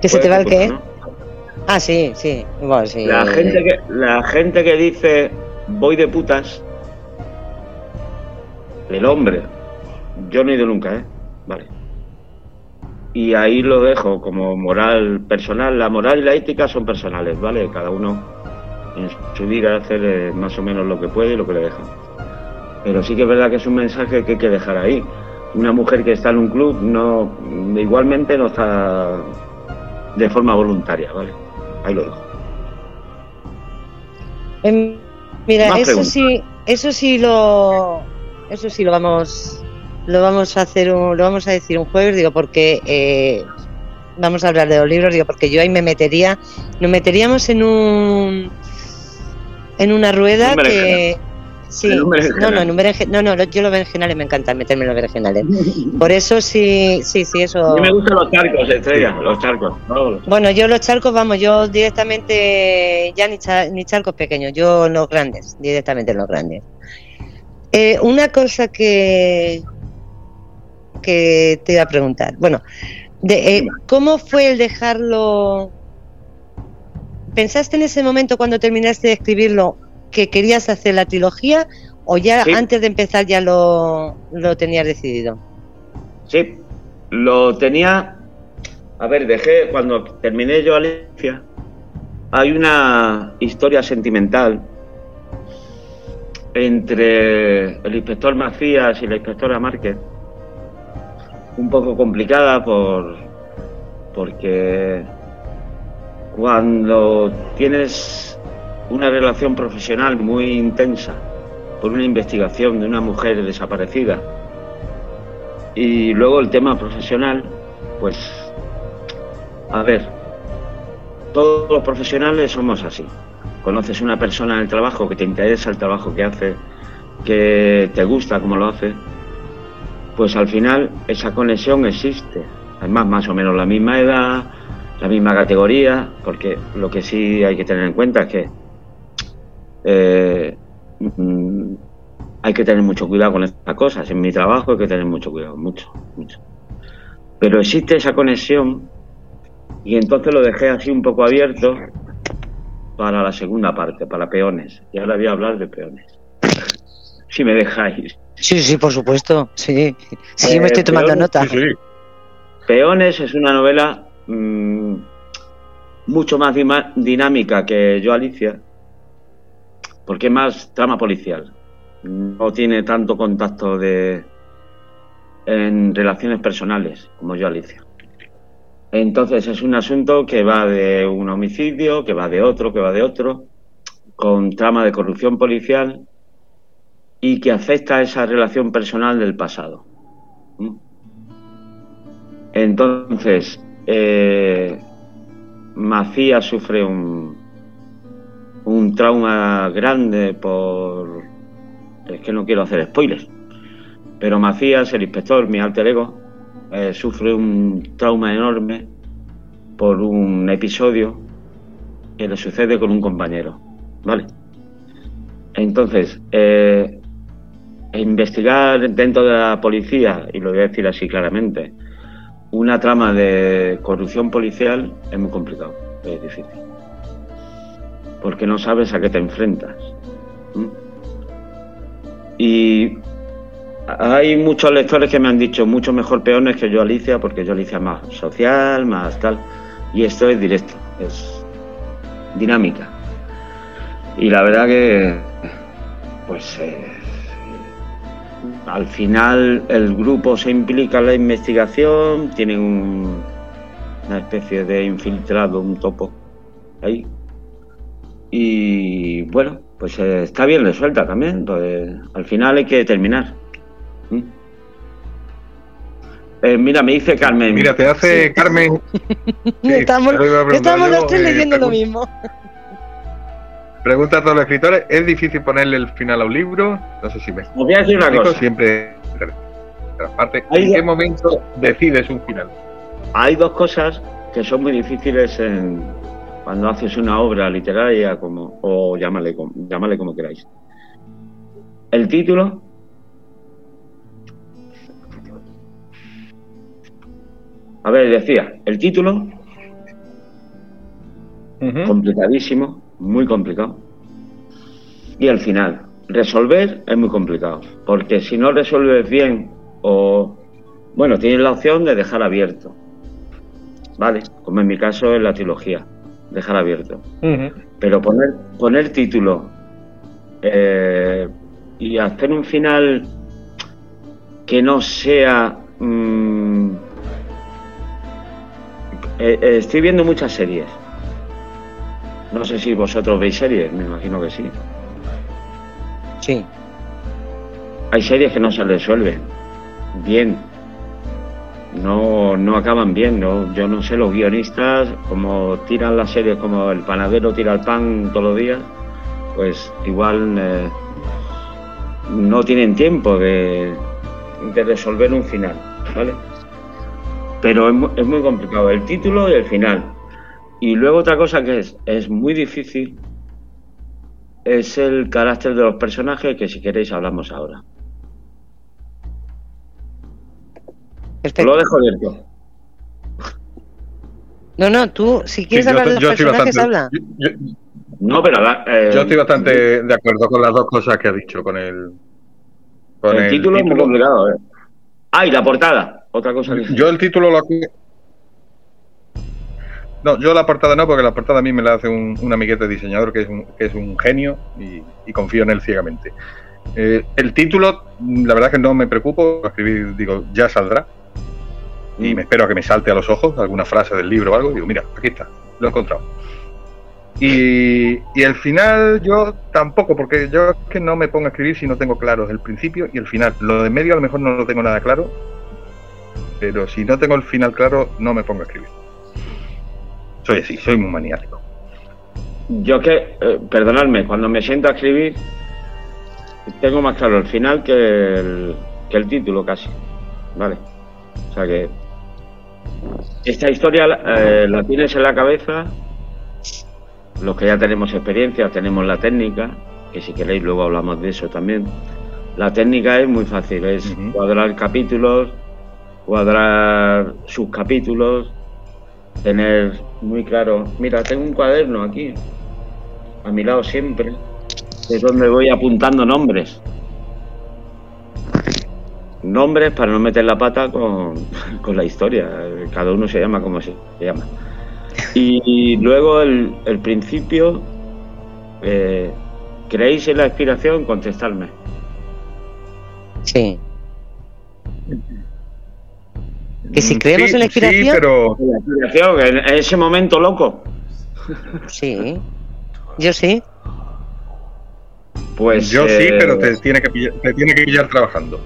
¿Que se te va el qué? Ah, sí, sí. Igual, sí.
La gente, que, la gente que dice voy de putas, el hombre, yo no he ido nunca, ¿eh? Vale y ahí lo dejo como moral personal. La moral y la ética son personales, ¿vale? Cada uno en su vida hace eh, más o menos lo que puede y lo que le dejan. Pero sí que es verdad que es un mensaje que hay que dejar ahí. Una mujer que está en un club no igualmente no está de forma voluntaria, ¿vale? Ahí lo dejo.
Em, mira, eso sí, eso sí lo eso sí lo vamos lo vamos a hacer lo vamos a decir un jueves digo porque eh, vamos a hablar de los libros digo porque yo ahí me metería nos meteríamos en un en una rueda que sí. No no en un no no yo los berenjenales me encanta meterme en los berenjenales. Por eso sí sí sí eso.
A mí me gustan los charcos estrella los charcos
bueno yo los charcos vamos yo directamente ya ni, ni charcos pequeños yo los grandes directamente los grandes. Eh, una cosa que, que te iba a preguntar. Bueno, de, eh, ¿cómo fue el dejarlo? ¿Pensaste en ese momento cuando terminaste de escribirlo que querías hacer la trilogía o ya antes de empezar ya lo, lo tenías decidido?
Sí, lo tenía. A ver, dejé cuando terminé yo Alicia. Hay una historia sentimental entre el inspector Macías y la inspectora Márquez un poco complicada por porque cuando tienes una relación profesional muy intensa por una investigación de una mujer desaparecida Y luego el tema profesional, pues, a ver, todos los profesionales somos así. Conoces una persona en el trabajo que te interesa el trabajo que hace, que te gusta como lo hace, pues al final esa conexión existe. Además, más o menos la misma edad, la misma categoría, porque lo que sí hay que tener en cuenta es que eh, mm, hay que tener mucho cuidado con estas cosas. En mi trabajo hay que tener mucho cuidado, mucho, mucho. Pero existe esa conexión y entonces lo dejé así un poco abierto para la segunda parte, para peones. Y ahora voy a hablar de peones. si me dejáis.
Sí, sí, por supuesto. Sí, sí, me estoy eh, tomando nota.
Peones es una novela mm, mucho más dinámica que Yo Alicia, porque es más trama policial. No tiene tanto contacto de en relaciones personales como Yo Alicia. Entonces es un asunto que va de un homicidio, que va de otro, que va de otro, con trama de corrupción policial y que afecta a esa relación personal del pasado. ¿Mm? Entonces, eh, Macías sufre un, un trauma grande por... Es que no quiero hacer spoilers, pero Macías, el inspector, mi alter ego, eh, sufre un trauma enorme por un episodio que le sucede con un compañero, ¿vale? Entonces, eh, investigar dentro de la policía, y lo voy a decir así claramente, una trama de corrupción policial es muy complicado, es difícil. Porque no sabes a qué te enfrentas. Y hay muchos lectores que me han dicho mucho mejor peones que yo Alicia, porque yo Alicia más social, más tal. Y esto es directo, es dinámica. Y la verdad que, pues, eh, al final el grupo se implica en la investigación, tienen una especie de infiltrado, un topo ahí. Y bueno, pues eh, está bien resuelta también. Pues, al final hay que terminar. ¿Mm? Eh, mira, me dice Carmen.
Mira, te hace Carmen.
estamos, los tres leyendo lo mismo.
Pregunta a todos los escritores: ¿es difícil ponerle el final a un libro? No sé si me. Os
voy a decir una cosa.
Siempre. Aparte, ¿en qué momento decides un final?
Hay dos cosas que son muy difíciles en, cuando haces una obra literaria como o llámale, llámale como queráis. El título A ver, decía, el título, complicadísimo, muy complicado. Y al final, resolver es muy complicado, porque si no resuelves bien o, bueno, tienes la opción de dejar abierto, ¿vale? Como en mi caso en la trilogía, dejar abierto. Pero poner, poner título eh, y hacer un final que no sea... Mm, eh, eh, estoy viendo muchas series. No sé si vosotros veis series, me imagino que sí.
Sí.
Hay series que no se resuelven bien. No, no acaban bien. No, yo no sé, los guionistas, como tiran las series, como el panadero tira el pan todos los días, pues igual eh, no tienen tiempo de, de resolver un final. ¿Vale? pero es, muy complicado el título y el final. Y luego otra cosa que es, es muy difícil es el carácter de los personajes que si queréis hablamos ahora. Lo dejo abierto.
No, no, tú, si quieres hablar de los personajes, habla.
no, pero...
Eh, yo estoy bastante de acuerdo con las dos cosas que ha dicho, con el...
Con el, título, es muy complicado. ¿eh? Ah, y la portada. Otra cosa
Yo el título lo... No, yo la portada no, porque la portada a mí me la hace un, un amiguete diseñador que es un, que es un genio y, confío en él ciegamente. Eh, el título, la verdad que no me preocupo, escribir, digo, ya saldrá. Y mm. me espero a que me salte a los ojos alguna frase del libro o algo. Digo, mira, aquí está, lo he encontrado. Y, y, el final yo tampoco, porque yo es que no me pongo a escribir si no tengo claro el principio y el final. Lo de medio a lo mejor no lo tengo nada claro pero si no tengo el final claro, no me pongo a escribir. Soy así, soy muy maniático.
Yo que, eh, perdonadme, cuando me siento a escribir, tengo más claro el final que el, que el título casi. ¿Vale? O sea que esta historia eh, la tienes en la cabeza, los que ya tenemos experiencia, tenemos la técnica, que si queréis luego hablamos de eso también. La técnica es muy fácil, es cuadrar capítulos, cuadrar subcapítulos, tener muy claro, mira, tengo un cuaderno aquí, a mi lado siempre, es donde voy apuntando nombres. Nombres para no meter la pata con, la historia, cada uno se llama como se llama. Y, luego el, principio, eh, ¿creéis en la inspiración? Contestarme.
Sí. Que si creemos en la inspiración.
Sí, pero. En la inspiración, en ese momento loco.
Sí. Yo sí.
Pues. Yo sí, eh, pero te tiene, que pillar, te tiene que pillar trabajando.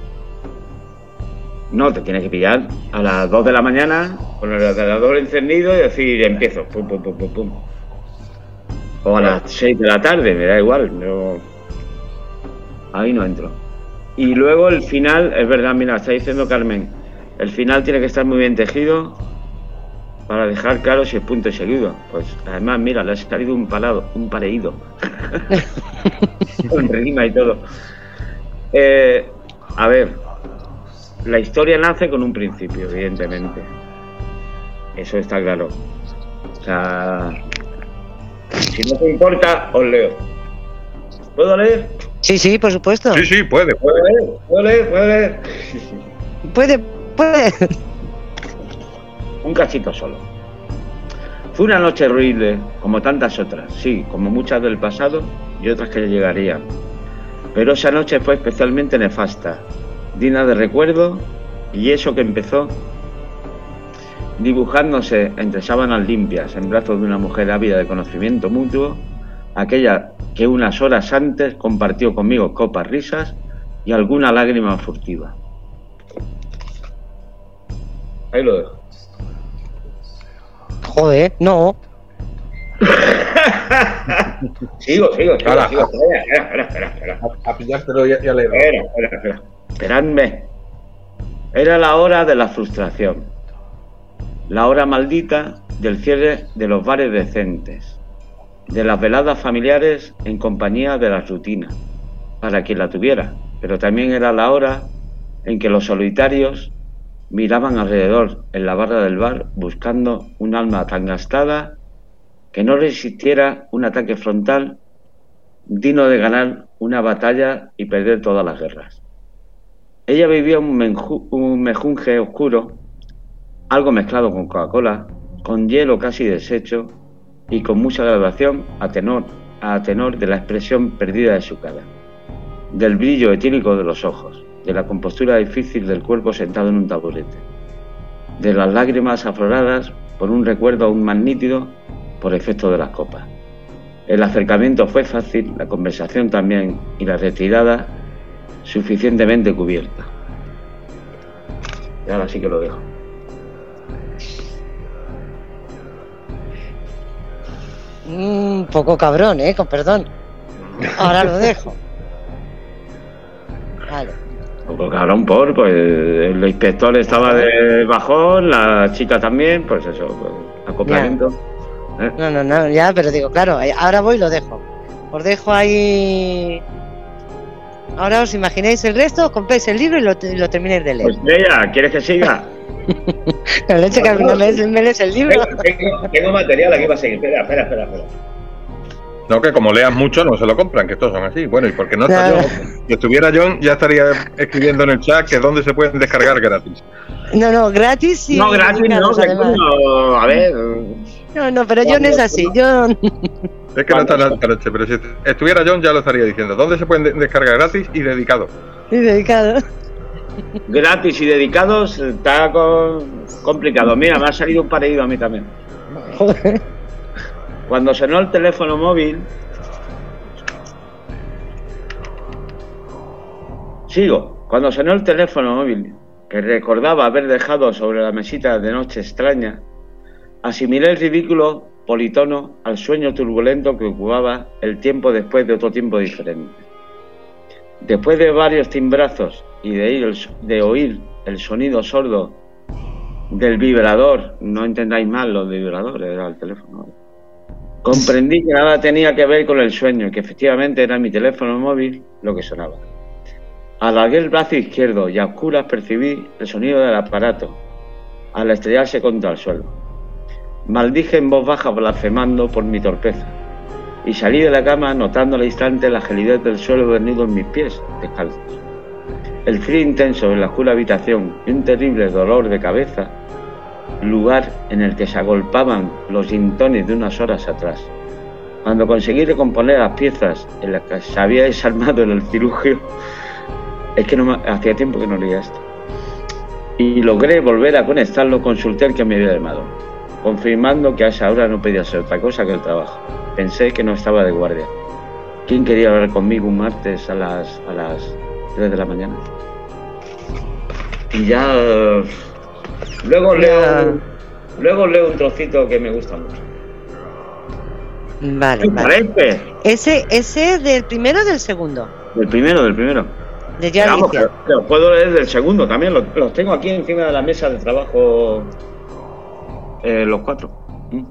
No, te tiene que pillar a las 2 de la mañana con el ordenador encendido y decir, empiezo. Pum, pum, pum, pum, pum. O a las 6 de la tarde, me da igual. No... Ahí no entro. Y luego el final, es verdad, mira, está diciendo Carmen, el final tiene que estar muy bien tejido para dejar claro si es punto seguido. Pues además, mira, le ha salido un palado, un pareído. Con rima y todo. Eh, a ver, la historia nace con un principio, evidentemente. Eso está claro. O sea, si no te importa, os leo. ¿Puedo leer?
Sí, sí, por supuesto.
Sí, sí, puede.
Puede leer, puede leer, puede leer.
Puede, puede.
Un cachito solo. Fue una noche horrible, como tantas otras, sí, como muchas del pasado y otras que llegarían. Pero esa noche fue especialmente nefasta, digna de recuerdo, y eso que empezó dibujándose entre sábanas limpias en brazos de una mujer ávida de conocimiento mutuo, aquella que unas horas antes compartió conmigo copas, risas y alguna lágrima furtiva. Ahí lo dejo.
Joder, no.
sigo, sigo, sigo, Espera, espera, espera, espera.
A, pillártelo y, a leer.
Espera, espera, espera. Esperadme. Era la hora de la frustración. La hora maldita del cierre de los bares decentes de las veladas familiares en compañía de la rutina, para quien la tuviera, pero también era la hora en que los solitarios miraban alrededor en la barra del bar buscando un alma tan gastada que no resistiera un ataque frontal digno de ganar una batalla y perder todas las guerras. Ella vivía un, un mejunje oscuro, algo mezclado con Coca-Cola, con hielo casi deshecho y con mucha graduación a tenor, a tenor de la expresión perdida de su cara, del brillo etílico de los ojos, de la compostura difícil del cuerpo sentado en un taburete, de las lágrimas afloradas por un recuerdo aún más nítido por efecto de las copas. El acercamiento fue fácil, la conversación también y la retirada suficientemente cubierta. Y ahora sí que lo dejo.
Un poco cabrón, ¿eh? Con perdón. Ahora lo dejo.
Vale. Un poco cabrón por, pues el inspector estaba de bajón, la chica también, pues eso, pues, acoplamiento.
¿eh? No, no, no, ya, pero digo, claro, ahora voy y lo dejo. Os dejo ahí. Ahora os imagináis el resto, compréis el libro y lo, lo terminéis de leer.
Pues ella, ¿quieres que siga?
La leche que al final me, lees el libro.
Tengo, material aquí para seguir. Espera, espera, espera, espera.
No, que como leas mucho no se lo compran, que estos son así. Bueno, y porque no está John. Si estuviera John, ya estaría escribiendo en el chat que dónde se pueden descargar gratis.
No, no, gratis
y. No, gratis, no, no, a ver.
No, no, pero John es así. John.
Es que no está la noche, pero si estuviera John ya lo estaría diciendo. ¿Dónde se pueden descargar gratis y dedicado?
Y dedicado
gratis y dedicados está complicado. Mira, me ha salido un parecido a mí también. Cuando sonó el teléfono móvil, sigo. Cuando sonó el teléfono móvil que recordaba haber dejado sobre la mesita de noche extraña, asimilé el ridículo politono al sueño turbulento que ocupaba el tiempo después de otro tiempo diferente. Después de varios timbrazos y de, de oír el sonido sordo del vibrador, no entendáis mal los vibradores, era el teléfono. Comprendí que nada tenía que ver con el sueño, que efectivamente era mi teléfono móvil lo que sonaba. Alargué el brazo izquierdo y a oscuras percibí el sonido del aparato al estrellarse contra el suelo. Maldije en voz baja blasfemando por mi torpeza y salí de la cama notando al instante la gelidez del suelo vernido en mis pies descalzos. El frío intenso en la oscura habitación y un terrible dolor de cabeza, lugar en el que se agolpaban los gintones de unas horas atrás. Cuando conseguí recomponer las piezas en las que se había desarmado en el cirugio, es que no hacía tiempo que no leía esto. Y logré volver a conectarlo, consulté el que me había llamado, confirmando que a esa hora no podía ser otra cosa que el trabajo. Pensé que no estaba de guardia. ¿Quién quería hablar conmigo un martes a las, a las 3 de la mañana? Y ya. Luego leo. Luego leo un trocito que me gusta mucho.
Vale, vale. ¿Ese, ¿Ese es del primero o del segundo?
Del primero, del primero.
De ya Vamos,
puedo leer del segundo también, los, tengo aquí encima de la mesa de trabajo eh, los cuatro. Mm.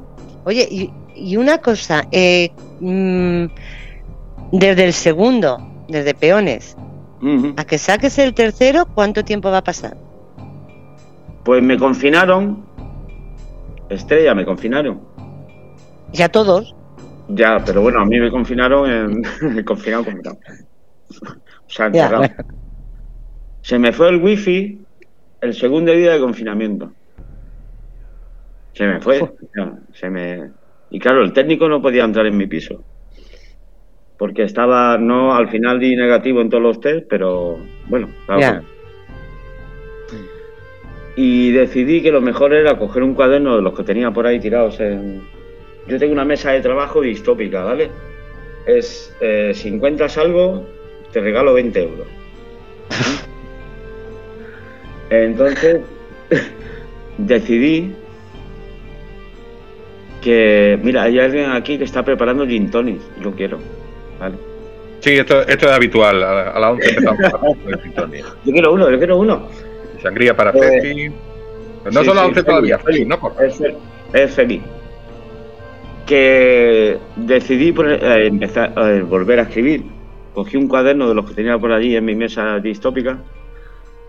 Oye, y, una cosa, eh, mm, desde el segundo, desde peones, a que saques el tercero, ¿cuánto tiempo va a pasar?
Pues me confinaron, Estrella, me confinaron.
¿Ya todos?
Ya, pero bueno, a mí me confinaron en. confinaron, confinaron. Se me fue el wifi el segundo día de confinamiento. Se me fue. Se me... Y claro, el técnico no podía entrar en mi piso. Porque estaba, no, al final di negativo en todos los test, pero bueno, Y decidí que lo mejor era coger un cuaderno de los que tenía por ahí tirados en. Yo tengo una mesa de trabajo distópica, ¿vale? Es eh, si encuentras algo, te regalo 20 euros. Entonces decidí que, mira, hay alguien aquí que está preparando gin tonic, yo quiero. ¿vale?
Sí, esto, esto es habitual, a, la 11 empezamos a gin tonic.
Yo quiero uno, yo quiero uno.
Sangría para eh, no solo a la 11 todavía, feliz, ¿no?
Es, es feliz que decidí eh, empezar eh, volver a escribir cogí un cuaderno de los que tenía por allí en mi mesa distópica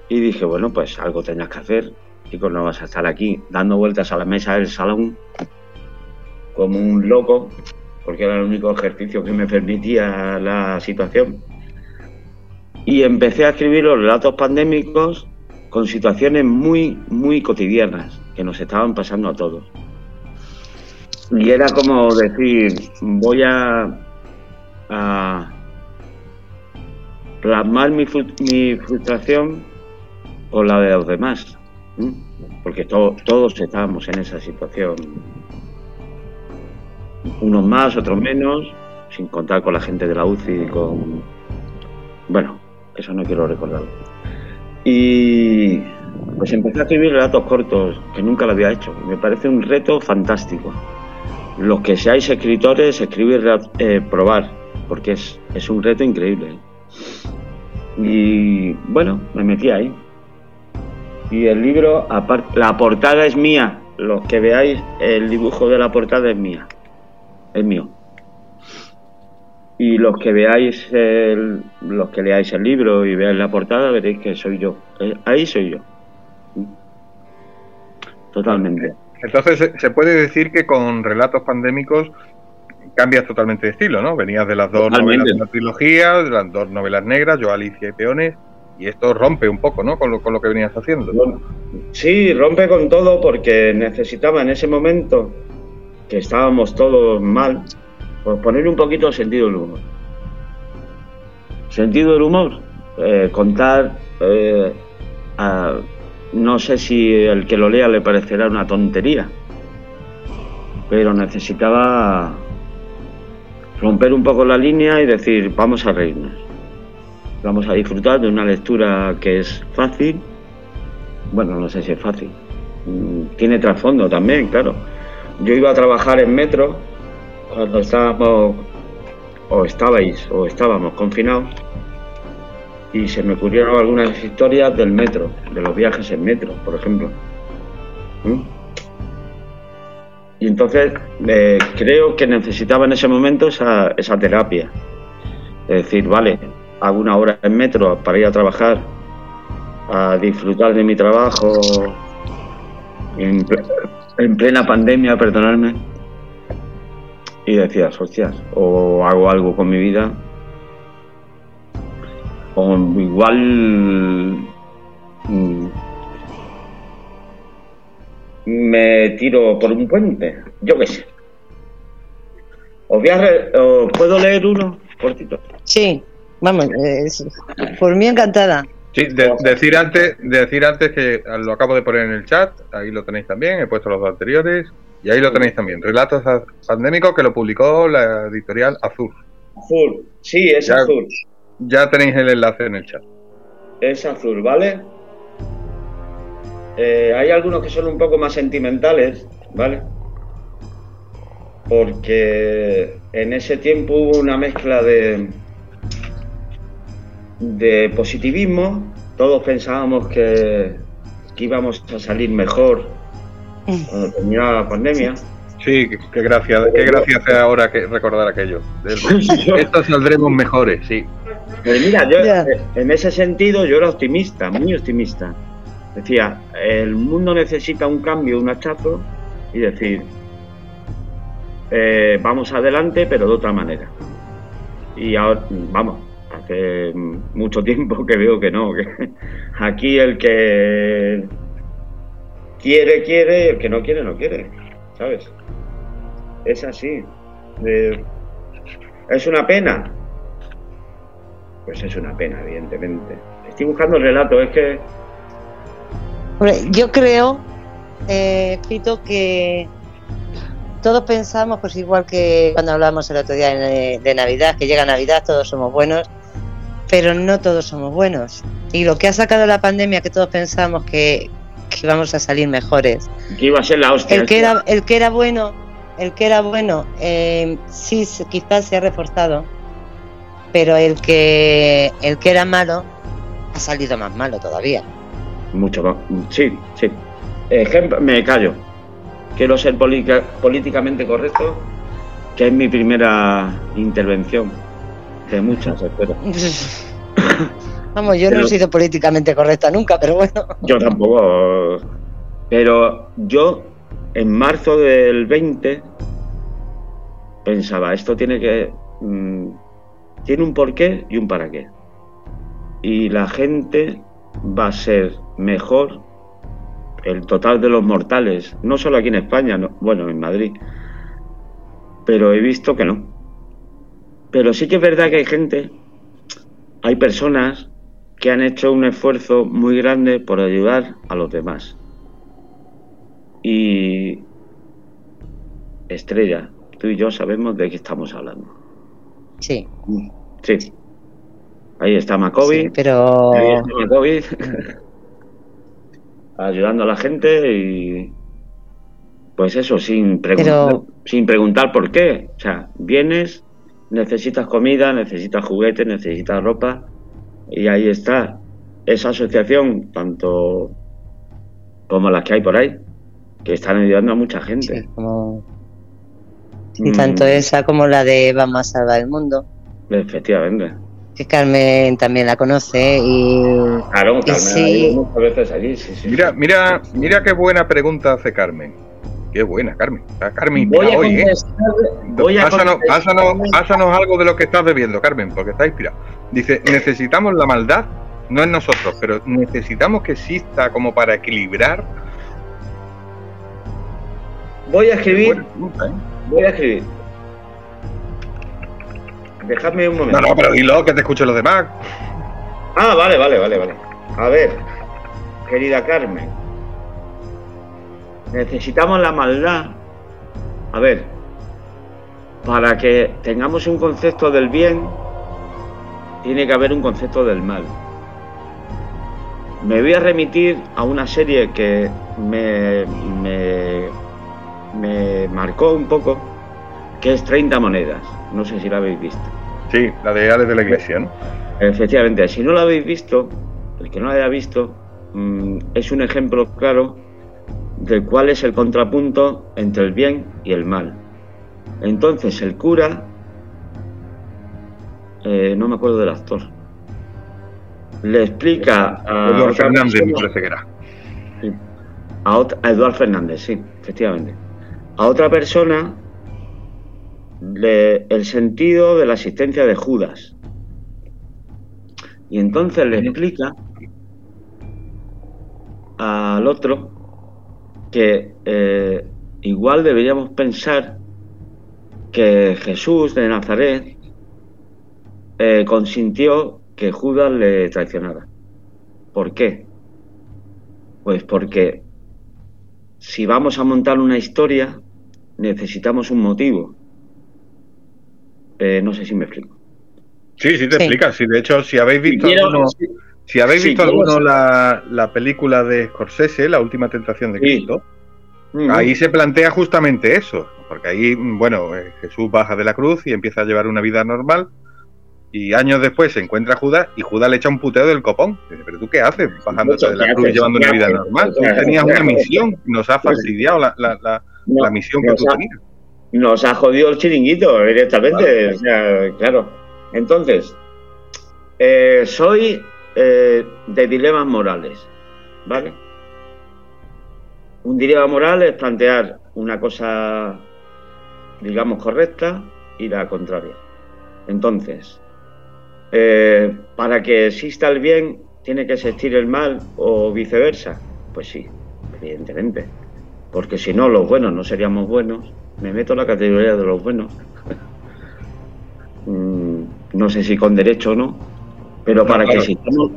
y dije, bueno, pues algo tendrás que hacer. Chicos, no vas a estar aquí dando vueltas a la mesa del salón como un loco, porque era el único ejercicio que me permitía la situación. Y empecé a escribir los relatos pandémicos con situaciones muy, muy cotidianas que nos estaban pasando a todos. Y era como decir, voy a, a plasmar mi, mi frustración con la de los demás, porque todos estábamos en esa situación, unos más, otros menos, sin contar con la gente de la UCI con... Bueno, eso no quiero recordarlo. Y pues empecé a escribir relatos cortos, que nunca lo había hecho. Me parece un reto fantástico. Los que seáis escritores, escribir, eh, probar, porque es, es un reto increíble. Y bueno, me metí ahí. Y el libro, la portada es mía. Los que veáis, el dibujo de la portada es mía. Es mío. Y los que veáis, el, los que leáis el libro y veáis la portada, veréis que soy yo. Eh, ahí soy yo. Totalmente.
Entonces, se puede decir que con relatos pandémicos cambias totalmente de estilo, ¿no? Venías de las dos novelas de la trilogía, de las dos novelas negras, Yo, Alicia y Peones, y esto rompe un poco, ¿no? Con lo, con lo que venías haciendo.
Sí, rompe con todo porque necesitaba en ese momento que estábamos todos mal, pues poner un poquito sentido del humor. Sentido del humor, eh, contar, eh, no sé si el que lo lea le parecerá una tontería, pero necesitaba romper un poco la línea y decir, vamos a reírnos. Vamos a disfrutar de una lectura que es fácil, bueno, no sé si es fácil. Mm, tiene trasfondo también, claro. Yo iba a trabajar en metro cuando estábamos, o estabais, o estábamos confinados, y se me ocurrieron algunas historias del metro, de los viajes en metro, por ejemplo. ¿Mm? Y entonces eh, creo que necesitaba en ese momento esa, terapia. Es decir, vale, hago una hora en metro para ir a trabajar, a disfrutar de mi trabajo en, plena pandemia, perdonadme. Y decías, hostias, o hago algo con mi vida, o igual mm, me tiro por un puente, yo qué sé. ¿Os, ¿Puedo leer uno cortito?
Sí, vamos, por mí encantada.
Sí, decir antes, decir antes que lo acabo de poner en el chat, ahí lo tenéis también, he puesto los dos anteriores y ahí lo tenéis también. Relatos pandémicos que lo publicó la editorial Azul.
Azul, sí, es azul.
Ya tenéis el enlace en el chat.
Es azul, ¿vale? Eh, hay algunos que son un poco más sentimentales, ¿vale? Porque en ese tiempo hubo una mezcla de, de positivismo, todos pensábamos que, íbamos a salir mejor cuando terminaba la pandemia.
Sí, qué gracia, qué gracia hace ahora que recordar aquello. Esto saldremos mejores, sí.
Pues mira, yo eh, en ese sentido yo era optimista, muy optimista. Decía, el mundo necesita un cambio, un hachazo y decir, eh, vamos adelante, pero de otra manera. Y ahora, vamos, hace mucho tiempo que veo que no, aquí el que quiere, quiere, y el que no quiere, no quiere, ¿sabes? Es así. ¿Es una pena? Pues es una pena, evidentemente. Estoy buscando el relato, es que...
yo creo, eh, Pito, que todos pensamos, pues igual que cuando hablamos el otro día de Navidad, que llega Navidad, todos somos buenos, pero no todos somos buenos. Y lo que ha sacado la pandemia, que todos pensamos que, que íbamos a salir mejores.
Que iba a ser la hostia.
El que era, el que era bueno, el que era bueno, eh, sí, quizás se ha reforzado, pero el que, el que era malo ha salido más malo todavía.
Mucho más, sí, sí. Ejemplo, me callo. Quiero ser políticamente correcto, que es mi primera intervención de muchas, espero.
Vamos, yo no he sido políticamente correcta nunca, pero bueno.
Yo tampoco. Pero yo, en marzo del 20, pensaba, esto tiene que. Mm, tiene un porqué y un para qué. Y la gente va a ser mejor, el total de los mortales, no solo aquí en España, bueno, en Madrid, pero he visto que no pero sí que es verdad que hay gente, hay personas que han hecho un esfuerzo muy grande por ayudar a los demás. Y Estrella, tú y yo sabemos de qué estamos hablando.
Sí.
Sí. Ahí está Macobi.
pero.
Ahí está Macobi. ayudando a la gente y. Pues eso, sin preguntar, sin preguntar por qué. O sea, vienes, necesitas comida, necesitas juguetes, necesitas ropa y ahí está esa asociación, tanto como las que hay por ahí, que están ayudando a mucha gente.
Y tanto mm. esa como la de Vamos a salvar el mundo.
Efectivamente.
Que Carmen también la conoce y.
Claro, Carmen muchas veces allí. Sí, sí,
mira, mira, mira qué buena pregunta hace Carmen. Qué buena, Carmen. Carmen,
voy a hoy, ¿eh?
Voy a pásanos, pásanos, algo de lo que estás bebiendo, Carmen, porque está inspirado. Dice, necesitamos la maldad, no en nosotros, pero necesitamos que exista como para equilibrar.
Voy a escribir. ¿eh? Voy a escribir. Dejadme un momento.
No, no, pero dilo, que te escuchen los demás.
Ah, vale, vale, vale, vale. A ver, querida Carmen necesitamos la maldad. A ver, para que tengamos un concepto del bien, tiene que haber un concepto del mal. me voy a remitir a una serie que me, me, me marcó un poco, que es 30 monedas. No sé si la habéis visto.
Sí, la de Ales de la Iglesia, ¿no?
Efectivamente, si no la habéis visto, el que no la haya visto, mm, es un ejemplo claro de cuál es el contrapunto entre el bien y el mal. Entonces el cura, eh, no me acuerdo del actor, le explica a...
Eduardo Fernández, me parece que era.
A, a Eduardo Fernández, sí, efectivamente. A otra persona el sentido de la existencia de Judas. Y entonces le explica al otro que eh, igual deberíamos pensar que Jesús de Nazaret eh, consintió que Judas le traicionara. ¿Por qué? Pues porque si vamos a montar una historia, necesitamos un motivo. Eh, no sé si me explico.
Sí, sí te explicas. Sí, de hecho, si habéis visto alguno, si, habéis visto alguno la, la, película de Scorsese, La última tentación de Cristo, ahí se plantea justamente eso. Porque ahí, bueno, eh, Jesús baja de la cruz y empieza a llevar una vida normal. Y años después se encuentra Judas y Judas le echa un puteo del copón. Dice, pero tú qué haces bajándote de la cruz y llevando una vida normal. Tú tenías una misión, nos ha fastidiado la, la, la, misión que tú tenías
nos ha jodido el chiringuito directamente. O sea, claro. Entonces, eh, soy eh, de dilemas morales, ¿vale? Un dilema moral es plantear una cosa, digamos, correcta y la contraria. Entonces, eh, para que exista el bien, ¿tiene que existir el mal o viceversa? Pues sí, evidentemente. Porque si no, los buenos no seríamos buenos me meto en la categoría de los buenos. Mm, no sé si con derecho o no, pero para que existamos.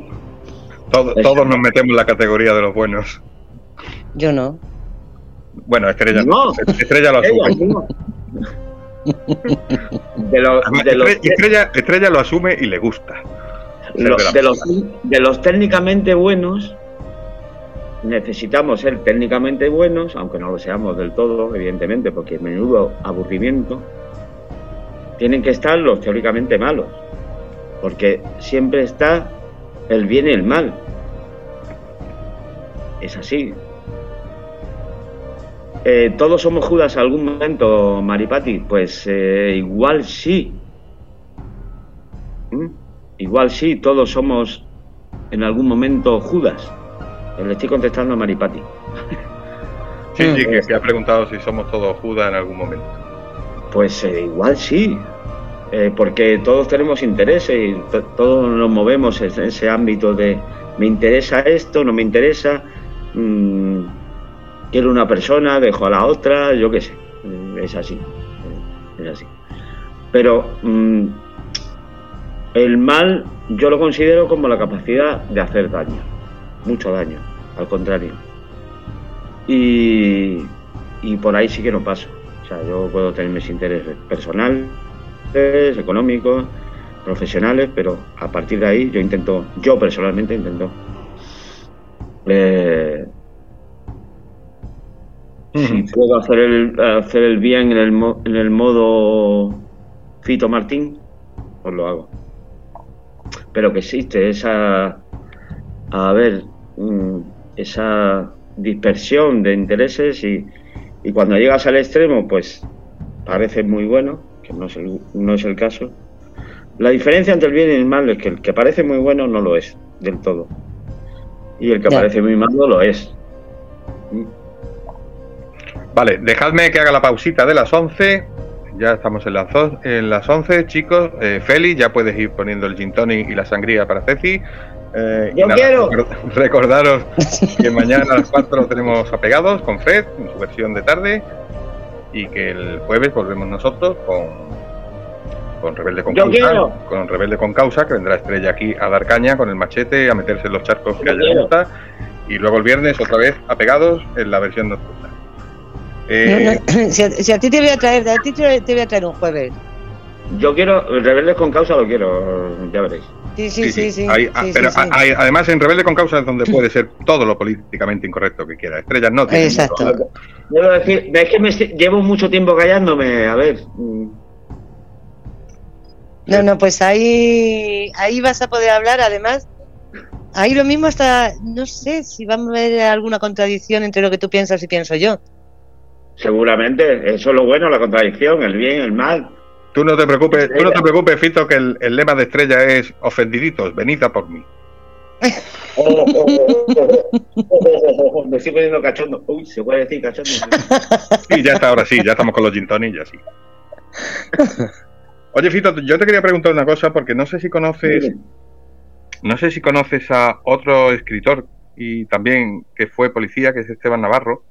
todos nos metemos en la categoría de los buenos.
Yo no.
Bueno, Estrella, no. Estrella lo asume. Estrella, lo asume y le gusta.
de, los, de los técnicamente buenos, necesitamos ser técnicamente buenos, aunque no lo seamos del todo, evidentemente, porque menudo aburrimiento, tienen que estar los teóricamente malos, porque siempre está el bien y el mal. Es así. Eh, ¿Todos somos Judas en algún momento, Maripati? Pues eh, igual sí. ¿Mm? Igual sí, todos somos en algún momento Judas. Le estoy contestando a Maripati.
sí, sí, que, ha preguntado si somos todos Judas en algún momento.
Pues eh, igual sí, eh, porque todos tenemos intereses y todos nos movemos en ese ámbito de me interesa esto, no me interesa, mm, quiero una persona, dejo a la otra, yo qué sé, mm, es así, es así. Pero mm, el mal yo lo considero como la capacidad de hacer daño, mucho daño al contrario. Y, por ahí sí que no paso. O sea, yo puedo tener mis intereses personales, económicos, profesionales, pero a partir de ahí yo intento, yo personalmente intento eh, si puedo hacer el, hacer el bien en el, en el modo Fito Martín, pues lo hago. Pero que existe esa, a ver, mm, esa dispersión de intereses y, cuando llegas al extremo, pues parece muy bueno, que no es, el, no es el caso. La diferencia entre el bien y el mal es que el que parece muy bueno no lo es del todo. Y el que parece muy malo lo es.
Vale, dejadme que haga la pausita de las 11. Ya estamos en las, en las 11, chicos. Eh, Feli, ya puedes ir poniendo el gin tonic y la sangría para Ceci.
Eh, Yo quiero.
Recordaros que mañana a las 4 tenemos apegados con Fred en su versión de tarde y que el jueves volvemos nosotros con, con Rebelde con Causa, con Rebelde con Causa, que vendrá Estrella aquí a dar caña con el machete, a meterse en los charcos que haya gusta, y luego el viernes otra vez apegados en la versión nocturna.
Eh, si, a, ti te voy a traer, a ti te voy a traer un jueves.
Yo quiero, Rebeldes con Causa lo quiero, ya veréis.
Sí, sí, sí, sí.
pero además en Rebelde con Causa es donde puede ser todo lo políticamente incorrecto que quiera. Estrellas no.
Exacto.
Debo decir, es que me llevo mucho tiempo callándome, a ver.
No, no, pues ahí, ahí vas a poder hablar, además. Ahí lo mismo hasta, no sé si va a haber alguna contradicción entre lo que tú piensas y pienso yo.
Seguramente, eso es lo bueno, la contradicción, el bien, el mal.
Tú no te preocupes, tú no te preocupes, Fito, que el, lema de estrella es ofendiditos, venid a por mí.
me estoy poniendo cachondo. Uy, se puede decir cachondo.
Sí, ya está, ahora sí, ya estamos con los gin y ya sí. Oye, Fito, yo te quería preguntar una cosa porque no sé si conoces, no sé si conoces a otro escritor y también que fue policía, que es Esteban Navarro.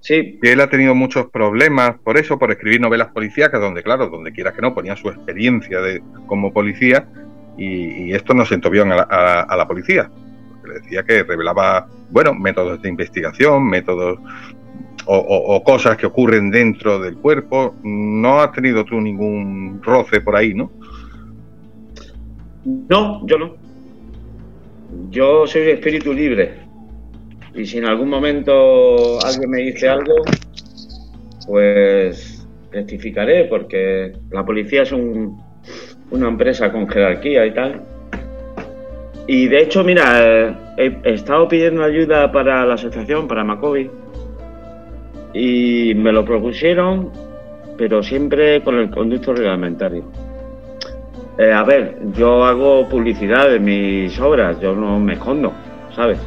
Sí.
Que él ha tenido muchos problemas por eso, por escribir novelas policíacas, donde, claro, donde quiera que no, ponía su experiencia de, como policía y, esto no sentó bien a la, a la policía. Porque le decía que revelaba, bueno, métodos de investigación, métodos o, cosas que ocurren dentro del cuerpo. No has tenido tú ningún roce por ahí, ¿no?
No, yo no. Yo soy espíritu libre. Y si en algún momento alguien me dice algo, pues rectificaré, porque la policía es una empresa con jerarquía y tal. Y de hecho, mira, he, he estado pidiendo ayuda para la asociación, para Macobi, y me lo propusieron, pero siempre con el conducto reglamentario. Eh, a ver, yo hago publicidad de mis obras, yo no me escondo, ¿sabes?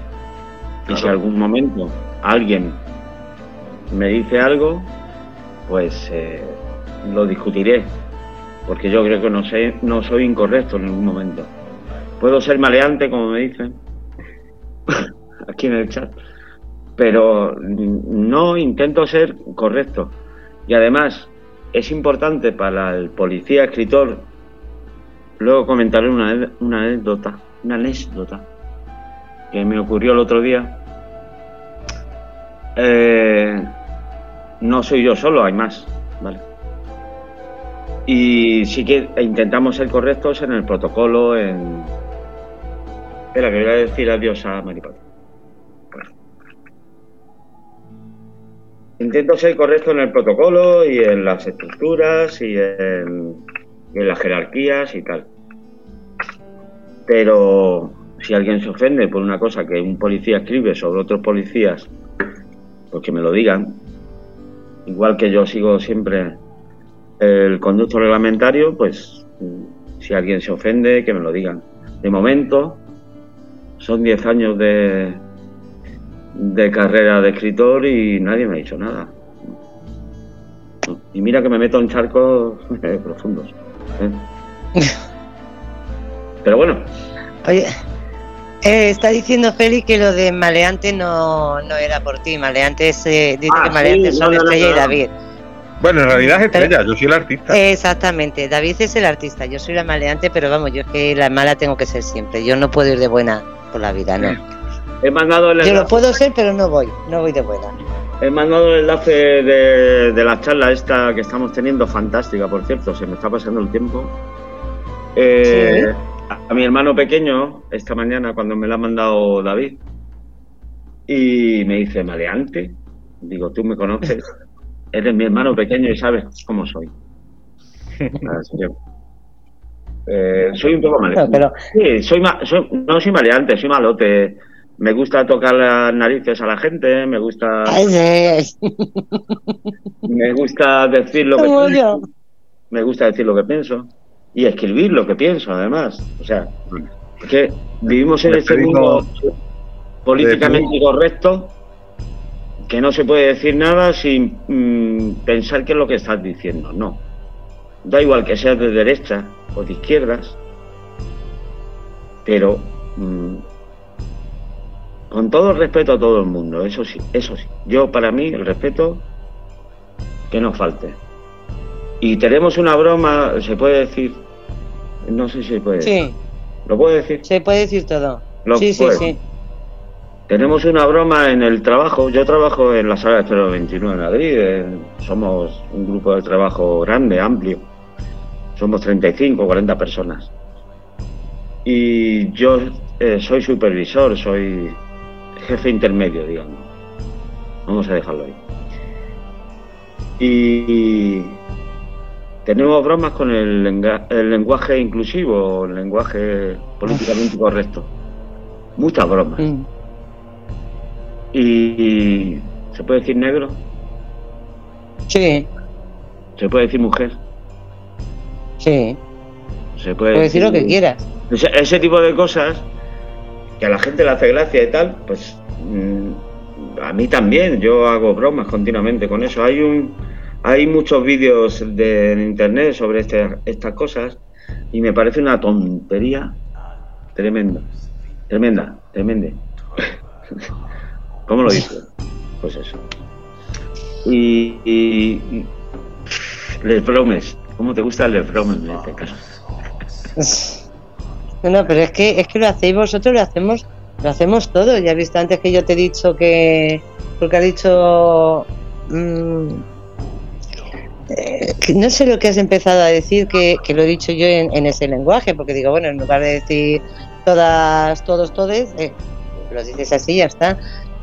Y si algún momento alguien me dice algo, pues eh, lo discutiré, porque yo creo que no, sé, no soy incorrecto en ningún momento. Puedo ser maleante, como me dicen, aquí en el chat, pero no intento ser correcto. Y además es importante para el policía escritor, luego comentaré una, una anécdota, una anécdota que me ocurrió el otro día. Eh, no soy yo solo, hay más, ¿vale? Y sí que intentamos ser correctos en el protocolo, en... Espera, que voy a decir adiós a Maripati. Intento ser correcto en el protocolo y en las estructuras y en, las jerarquías y tal. Pero si alguien se ofende por una cosa que un policía escribe sobre otros policías, pues que me lo digan. Igual que yo sigo siempre el conducto reglamentario, pues si alguien se ofende, que me lo digan. De momento, son 10 años de, de carrera de escritor y nadie me ha dicho nada. Y mira que me meto en charcos profundos. ¿eh? Pero bueno.
Oye, eh, está diciendo Félix que lo de Maleante no, no era por ti. Maleante es, eh, dice ah, que Maleante son Estrella y David.
Bueno, en realidad es Estrella, yo soy el artista.
Exactamente, David es el artista, yo soy la maleante, pero vamos, yo es que la mala tengo que ser siempre. Yo no puedo ir de buena por la vida, ¿no?
He mandado
el Yo lo puedo ser, pero no voy, no voy de buena.
He mandado el enlace de, la charla esta que estamos teniendo, fantástica, por cierto, se me está pasando el tiempo. Eh, a, mi hermano pequeño, esta mañana, cuando me la ha mandado David, y me dice, maleante, digo, tú me conoces, eres mi hermano pequeño y sabes cómo soy. Eh, soy un poco maleante. pero... Sí, soy, soy, no soy maleante, soy malote me gusta tocar las narices a la gente, me gusta. me gusta decir lo que pienso. Me gusta decir lo que pienso. Y escribir lo que pienso, además. O sea, es que vivimos en este mundo políticamente correcto que no se puede decir nada sin mm, pensar qué es lo que estás diciendo. No. Da igual que seas de derecha o de izquierdas, pero mm, con todo el respeto a todo el mundo, eso sí, eso sí. Yo, para mí, el respeto que nos falte. Y tenemos una broma, se puede decir, no sé si puede decir. Sí. ¿Lo puede decir?
Se puede decir todo. sí, sí, sí.
Tenemos una broma en el trabajo. Yo trabajo en la sala de 029 en Madrid. Eh, somos un grupo de trabajo grande, amplio. Somos 35, 40 personas. y yo eh, soy supervisor, soy jefe intermedio, digamos. Vamos a dejarlo ahí. Y tenemos bromas con el, lenguaje inclusivo, el lenguaje políticamente correcto. Muchas bromas. Mm. Y, ¿se puede decir negro?
Sí.
¿Se puede decir mujer?
Sí.
Se puede,
decir, lo que quieras.
Ese, tipo de cosas que a la gente le hace gracia y tal, pues mm, a mí también, yo hago bromas continuamente con eso. Hay un hay muchos vídeos de, en internet sobre este, estas cosas y me parece una tontería tremenda, tremenda, tremenda. ¿Cómo lo dices? Pues eso. Y, les bromes, ¿cómo te gusta el bromes en este caso?
No, pero es que es que lo hacéis vosotros, lo hacemos, lo hacemos todo. Ya has visto antes que yo te he dicho que porque ha dicho mmm, no sé lo que has empezado a decir, que, lo he dicho yo en, ese lenguaje, porque digo, bueno, en lugar de decir todas, todos, todes, eh, lo dices así ya está.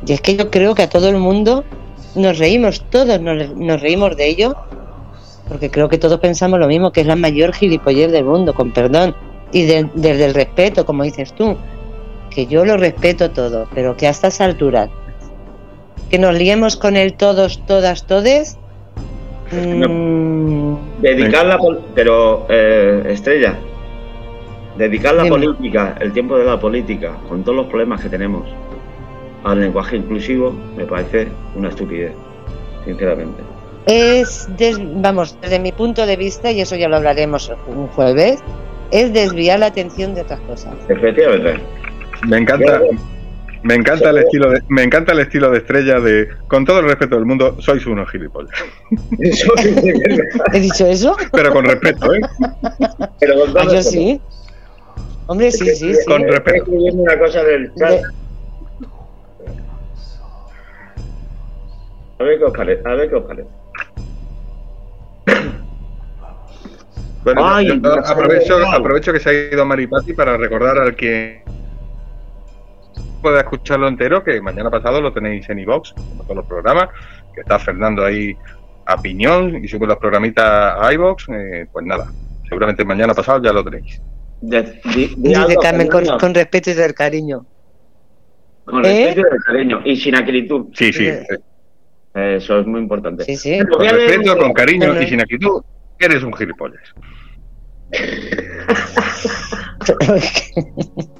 Y es que yo creo que a todo el mundo nos reímos, todos nos, reímos de ello, porque creo que todos pensamos lo mismo, que es la mayor gilipollez del mundo, con perdón, y desde el respeto, como dices tú, que yo lo respeto todo, pero que a estas alturas, que nos liemos con el todos, todas, todes,
Mm. Dedicar la pero eh, Estrella, dedicar la política, el tiempo de la política, con todos los problemas que tenemos, al lenguaje inclusivo, me parece una estupidez, sinceramente.
Es, vamos, desde mi punto de vista, y eso ya lo hablaremos un jueves, es desviar la atención de otras cosas.
Efectivamente.
Me encanta, me encanta el estilo de, me encanta el estilo de estrella de con todo el respeto del mundo, sois unos gilipollas.
¿He dicho eso?
Pero con respeto, ¿eh?
Pero con ah, yo sí. Hombre, sí, sí, sí.
Con respeto.
una cosa del chat. A ver qué os parece, a ver qué os parece.
Bueno, aprovecho, aprovecho que se ha ido Maripati para recordar al que pueda escucharlo entero, que mañana pasado lo tenéis en iVox, como todos los programas, que está Fernando ahí a piñón y sube los programitas a iVox, eh, pues nada, seguramente mañana pasado ya lo tenéis.
Dice Carmen, con, respeto y del cariño.
Con respeto y del cariño, y sin acritud.
Sí, sí.
Eso es muy importante.
Sí, sí.
Con respeto, con cariño y sin acritud, eres un gilipollas.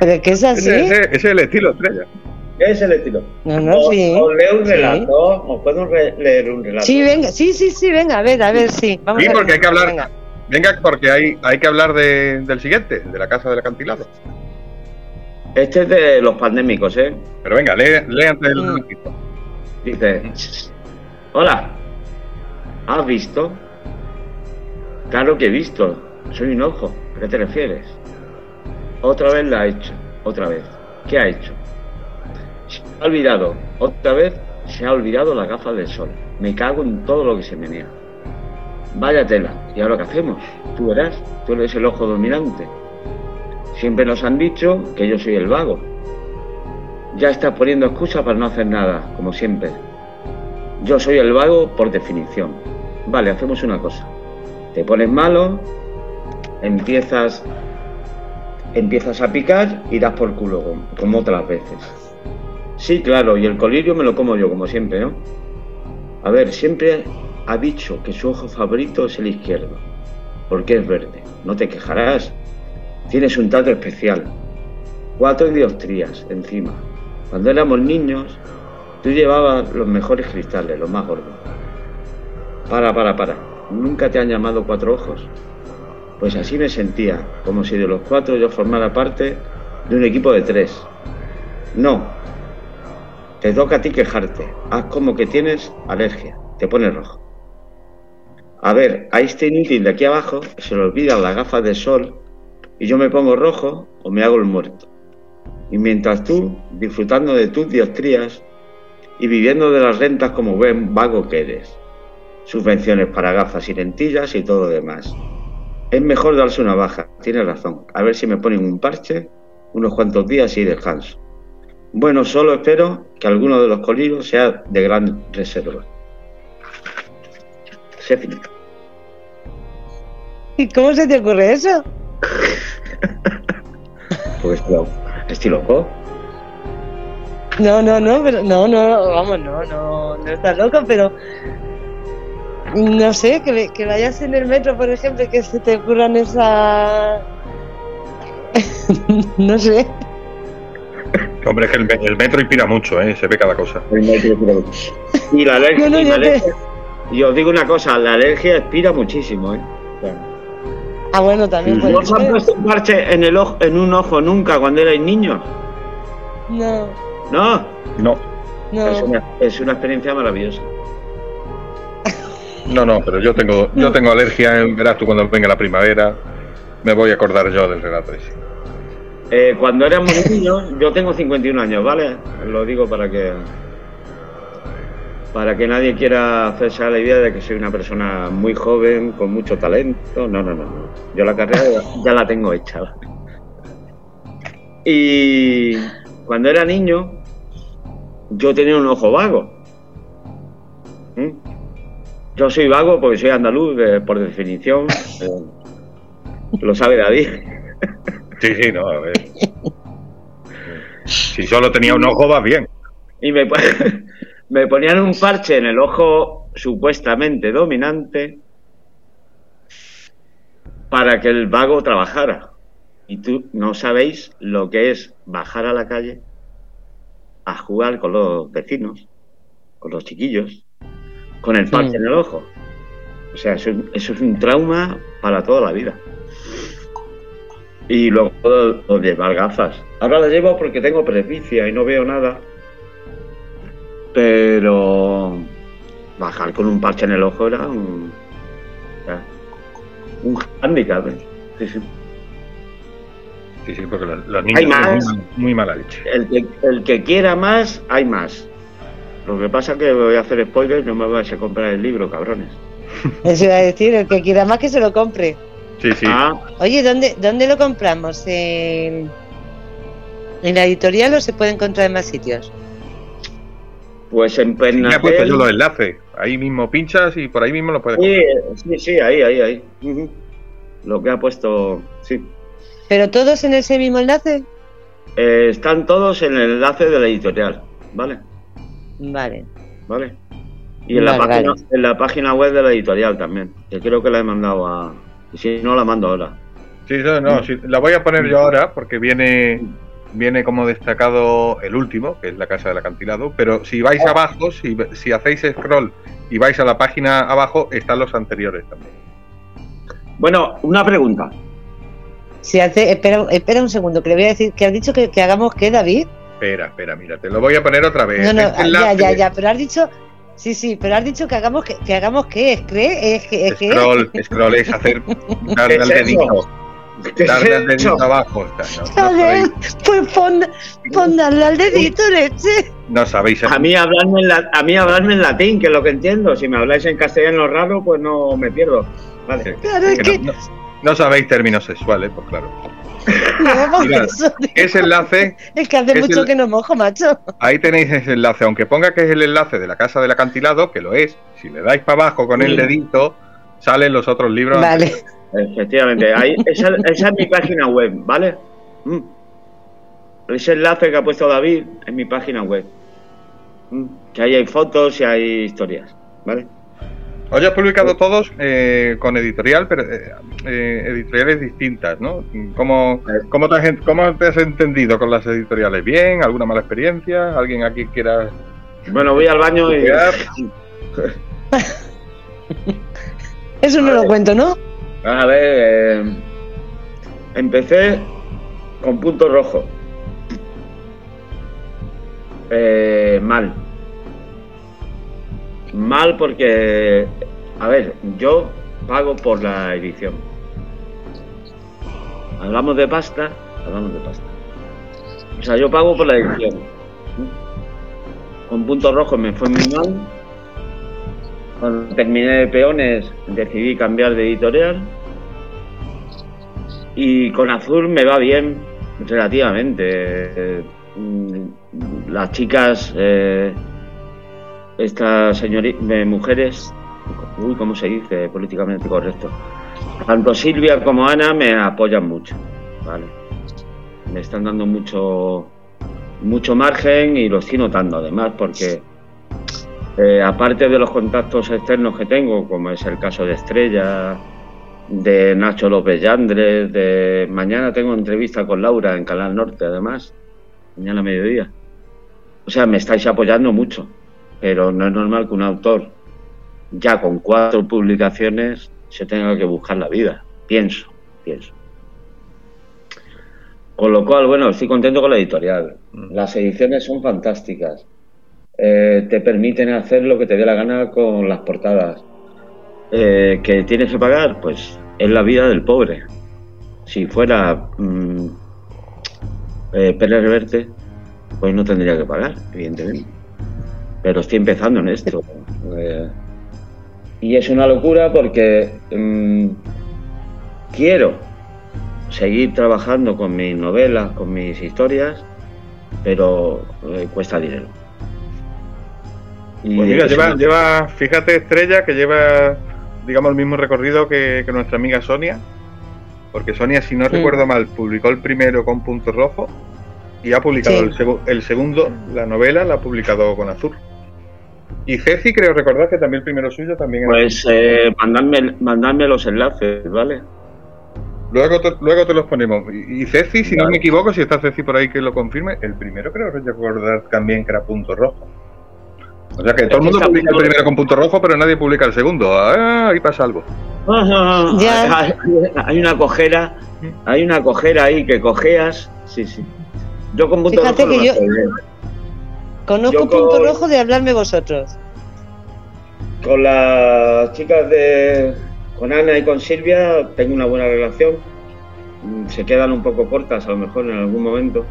Pero que es así.
Ese, es el estilo estrella.
¿Qué es el estilo?
No, no, sí.
Os leo un relato, os puedo leer un relato.
Sí, venga, sí, sí, sí, venga, a ver, a ver, sí.
Vamos sí, porque hay que hablar. Venga. porque hay, hay que hablar de, del siguiente, de la casa del acantilado.
Este es de los pandémicos, ¿eh?
Pero venga, lee, lee antes del mm.
Dice: Hola, ¿has visto? Claro que he visto. Soy un ojo. ¿A qué te refieres? Otra vez la ha hecho, otra vez. ¿Qué ha hecho? Se ha olvidado, otra vez se ha olvidado la gafa del sol. Me cago en todo lo que se menea. Vaya tela, ¿y ahora qué hacemos? Tú verás, tú eres el ojo dominante. Siempre nos han dicho que yo soy el vago. Ya estás poniendo excusas para no hacer nada, como siempre. Yo soy el vago por definición. Vale, hacemos una cosa. Te pones malo, empiezas empiezas a picar y das por culo, como otras veces. Sí, claro, y el colirio me lo como yo, como siempre, ¿no? A ver, siempre ha dicho que su ojo favorito es el izquierdo, porque es verde. No te quejarás. Tienes un trato especial. Cuatro diostrías encima. Cuando éramos niños, tú llevabas los mejores cristales, los más gordos. Para, para, para. ¿Nunca te han llamado cuatro ojos? Pues así me sentía, como si de los cuatro yo formara parte de un equipo de tres. No, te toca a ti quejarte. Haz como que tienes alergia, te pones rojo. A ver, a este inútil de aquí abajo se le olvidan las gafas de sol y yo me pongo rojo o me hago el muerto. Y mientras tú, disfrutando de tus diostrías y viviendo de las rentas como buen vago que eres. Subvenciones para gafas y lentillas y todo lo demás. Es mejor darse una baja, tiene razón. A ver si me ponen un parche, unos cuantos días y descanso. Bueno, solo espero que alguno de los colibos sea de gran reserva. Se finito.
¿Y cómo se te ocurre eso?
Pues estilo, estoy loco.
No, no, no, pero no, no, vamos, no, no, no estás loco, pero no sé, que, que vayas en el metro, por ejemplo, y que se te ocurran esa... no sé.
Hombre, es que el, el metro inspira mucho, ¿eh? se ve cada cosa.
El metro inspira mucho. Y la alergia,
No, no,
y la
yo te-
alergia- y os digo una cosa, la alergia expira muchísimo, ¿eh?
Ah, bueno, también
¿No os han puesto un parche en, el ojo, en un ojo nunca cuando erais niños?
No,
No,
No,
es,
no.
una, es una experiencia maravillosa.
No, no, pero yo tengo, yo tengo alergia, eh, verás tú cuando venga la primavera, me voy a acordar yo del relato ese.
Eh, cuando éramos niños, yo tengo 51 años, ¿vale? Lo digo para que para que nadie quiera hacerse a la idea de que soy una persona muy joven, con mucho talento. No, no, no. no. Yo la carrera ya, la tengo hecha. Y cuando era niño, yo tenía un ojo vago. ¿Mm? Yo soy vago porque soy andaluz, eh, por definición. eh, lo sabe David.
Sí, sí, no, a ver. Si solo tenía un ojo, va bien.
y me, me ponían un parche en el ojo supuestamente dominante para que el vago trabajara. Y tú no sabéis lo que es bajar a la calle a jugar con los vecinos, con los chiquillos, con el parche
Sí.
en el ojo. O sea, eso, eso es un trauma para toda la vida. Y luego lo de llevar gafas. Ahora las llevo porque tengo presbicia y no veo nada. Pero bajar con un parche en el ojo era un, era un. ¿eh? Sí, sí.
Sí, sí, porque los, los
Hay
niños
más.
muy, muy mala leche.
El, que, el que quiera más, hay más. Lo que pasa es que voy a hacer spoilers, no me vais a comprar el libro, cabrones.
Eso iba a decir, el que quiera más que se lo compre.
Sí, sí.
Ah,
Oye, ¿dónde, ¿dónde lo compramos? ¿En, ¿En la editorial o se puede encontrar en más sitios?
pues en
Sí, me he puesto yo los enlaces. Ahí mismo pinchas y por ahí mismo lo puedes
Sí,
comprar.
sí, sí, ahí, ahí, ahí. Ujú. Lo que ha puesto, sí.
¿Pero todos en ese mismo enlace?
Eh, están todos en el enlace de la editorial, ¿vale?
Vale.
¿Vale? Y en, la página,
vale.
en la página web de la editorial también, que creo que la he mandado a... y Si no, la mando ahora.
Sí, no, no, sí, la voy a poner yo ahora porque viene viene como destacado el último, que es la casa del acantilado, pero si vais
Oh.
abajo, si, si hacéis scroll y vais a la página abajo, están los anteriores también.
Bueno, una pregunta.
Si hace, espera, espera un segundo, que le voy a decir que has dicho que, que hagamos qué, David.
Espera, espera, mira, te lo voy a poner otra vez.
No, no,
Este
ya, ya, ya, pero has dicho, sí, sí, pero has dicho que hagamos que, que hagamos qué, es cree, es que, es que
Scroll, scroll es hacer darle
¿Qué
al dedito,
¿Qué es
darle al dedito abajo. está, No, sabéis,
pues pon, pon darle al dedito, leche.
no sabéis
A mí, hablarme en la- a mí hablarme en latín, que es lo que entiendo. Si me habláis en castellano raro, pues no me pierdo. Vale.
Claro, es
que
que
no, no- no sabéis términos sexuales, pues claro.
no, por
Mirad,
eso,
Ese enlace
es que hace
es
mucho
el-
que no mojo, macho.
Ahí tenéis ese enlace, aunque ponga que es el enlace de la casa del acantilado, que lo es. Si le dais para abajo con el dedito, salen los otros libros.
Vale,
Efectivamente. Ahí, esa, esa es mi página web, ¿vale? Mm. Ese enlace que ha puesto David es mi página web. Mm. Que ahí hay fotos y hay historias, ¿vale?
Hoy has publicado todos eh, con editorial, pero eh, eh, editoriales distintas, ¿no? ¿Cómo, cómo, te has, en- ¿Cómo te has entendido con las editoriales? ¿Bien? ¿Alguna mala experiencia? ¿Alguien aquí quiera...?
Bueno, voy al baño y...
eso no lo cuento, ¿no?
A ver, eh, empecé con punto rojo. Eh, mal. Mal porque, a ver, yo pago por la edición. Hablamos de pasta, hablamos de pasta. O sea, yo pago por la edición. Con punto rojo me fue muy mal. Cuando terminé de peones decidí cambiar de editorial Y con azul me va bien, relativamente. Mm, las chicas, eh, estas señoritas, mujeres, uy, ¿cómo se dice políticamente correcto? Tanto Silvia como Ana me apoyan mucho, ¿vale? Me están dando mucho, mucho margen y lo estoy notando además porque eh, aparte de los contactos externos que tengo, como es el caso de Estrella, de Nacho López Yandres, de mañana tengo entrevista con Laura en Canal Norte además, mañana mediodía. O sea, me estáis apoyando mucho, pero no es normal que un autor ya con cuatro publicaciones se tenga que buscar la vida, pienso, pienso. Con lo cual, bueno, estoy contento con la editorial. Mm. Las ediciones son fantásticas. Eh, te permiten hacer lo que te dé la gana con las portadas. Eh, ¿Que tienes que pagar? Pues es la vida del pobre. Si fuera mmm, eh, Pérez Reverte, pues no tendría que pagar, evidentemente. Pero estoy empezando en esto. Eh, y es una locura porque mm, quiero seguir trabajando con mis novelas, con mis historias, pero eh, cuesta dinero.
pues mira, lleva, lleva, fíjate Estrella, que lleva, digamos, el mismo recorrido que, nuestra amiga Sonia, porque Sonia, si no recuerdo mal, publicó el primero con punto rojo y ha publicado el, el, segundo, la novela, la ha publicado con azul. Y Ceci, creo recordar que también el primero suyo también
Pues eh, mandadme, los enlaces, ¿vale?
Luego te, luego te los ponemos. Y Ceci, si no me equivoco, si está Ceci por ahí que lo confirme, el primero creo recordar también que era punto rojo. O sea que todo el mundo publica el primero con punto rojo, pero nadie publica el segundo. Ah, ahí pasa algo.
Hay una cojera, hay una cojera ahí que cojeas. Sí, sí. Yo con punto rojo. Que yo,
Conozco punto rojo de hablarme vosotros.
Con las chicas de. Con Ana y con Silvia tengo una buena relación. Mm, se quedan un poco cortas a lo mejor en algún momento.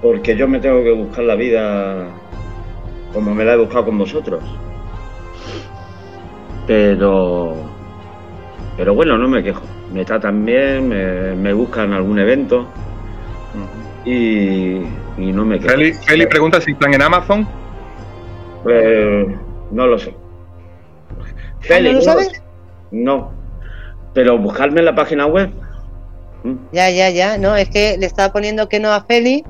Porque yo me tengo que buscar la vida como me la he buscado con vosotros. Pero. Pero bueno, no me quejo. Me tratan bien, me, me buscan algún evento y, no me quedo.
Feli, pregunta si están en Amazon.
Pues no lo sé.
Feli, ¿No lo sabes?
No. Pero buscarme en la página web.
¿Mm? Ya, ya, ya. No, es que le estaba poniendo que no a Feli.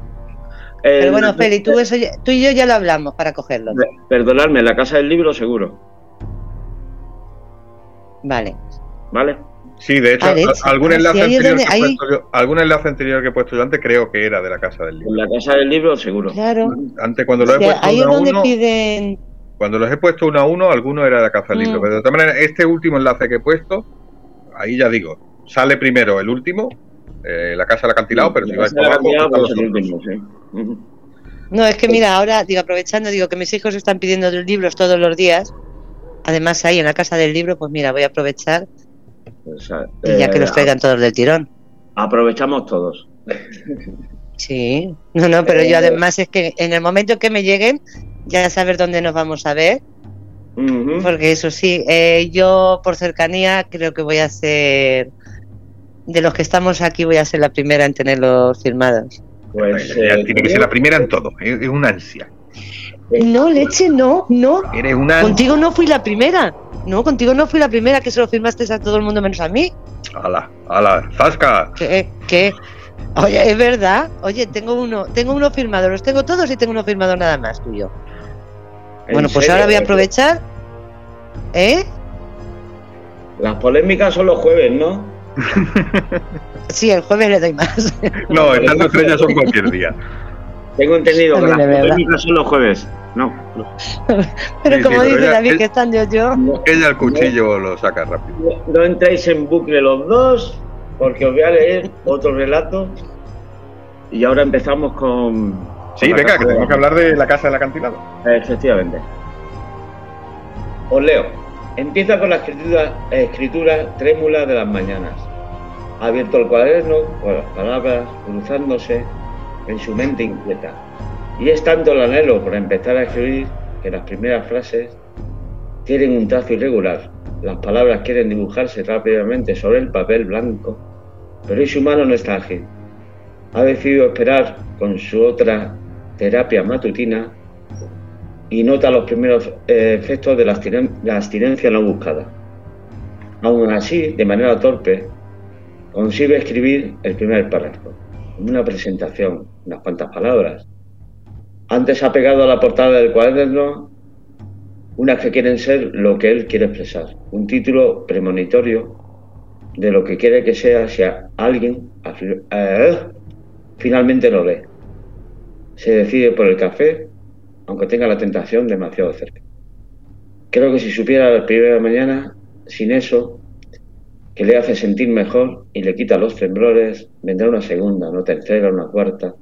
pero bueno, Feli, tú, eso, tú y yo ya lo hablamos para cogerlo.
Perdonadme, en la casa del libro seguro.
Vale.
Vale.
Sí, de hecho, algún, enlace anterior que algún enlace anterior que he puesto yo antes creo que era de la Casa del Libro.
En la Casa del Libro, seguro.
Claro.
Antes, cuando lo he puesto uno a uno, piden... Cuando los he puesto uno a uno, alguno era de la Casa del Libro. Mm. Pero de todas maneras, este último enlace que he puesto, ahí ya digo, sale primero el último, eh, la Casa del Acantilado, pero si vais por abajo, pues
No, es que mira, ahora, digo, aprovechando, digo que mis hijos están pidiendo libros todos los días. Además, ahí en la Casa del Libro, pues mira, voy a aprovechar y ya que los eh, traigan todos del tirón.
Aprovechamos todos.
Sí, no, no, pero yo eh, además es que en el momento que me lleguen, ya saber dónde nos vamos a ver. Porque eso sí, eh, yo por cercanía creo que voy a ser, de los que estamos aquí, voy a ser la primera en tenerlos firmados.
Pues tiene que ser la primera en todo, es, una ansia.
No, leche, no, no.
Eres una...
Contigo no fui la primera. No, contigo no fui la primera que se lo firmaste a todo el mundo menos a mí.
¡Hala! ¡Hala! ¡Zasca!
¿Qué? ¿Qué? Oye, es verdad. Oye, tengo uno, tengo uno firmado, los tengo todos y tengo uno firmado nada más tuyo. Bueno, pues ahora voy a aprovechar. ¿Eh?
Las polémicas son los jueves, ¿no?
sí, el jueves le doy más.
no, estas estrellas son cualquier día.
Tengo entendido que las polémicas son los jueves. No.
pero como dice David, que están yo, yo.
Ella el cuchillo lo saca rápido.
No, entréis en bucle los dos, porque os voy a leer otro relato. Y ahora empezamos con.
Sí, venga, que tenemos que hablar de la casa del acantilado.
Efectivamente. Os leo. Empieza con la escritura, escritura trémula de las mañanas. Ha abierto el cuaderno con las palabras cruzándose en su mente inquieta y es tanto el anhelo por empezar a escribir que las primeras frases tienen un trazo irregular. Las palabras quieren dibujarse rápidamente sobre el papel blanco pero ese humano no está ágil. Ha decidido esperar con su otra terapia matutina y nota los primeros eh, efectos de la abstinencia no buscada. Aún así, de manera torpe, consigue escribir el primer párrafo, una presentación, unas cuantas palabras. Antes ha pegado a la portada del cuaderno unas que quieren ser lo que él quiere expresar, un título premonitorio de lo que quiere que sea si alguien eh, finalmente lo lee. Se decide por el café, aunque tenga la tentación demasiado cerca. Creo que si supiera la primera mañana, sin eso, que le hace sentir mejor y le quita los temblores, vendrá una segunda, una tercera, una cuarta.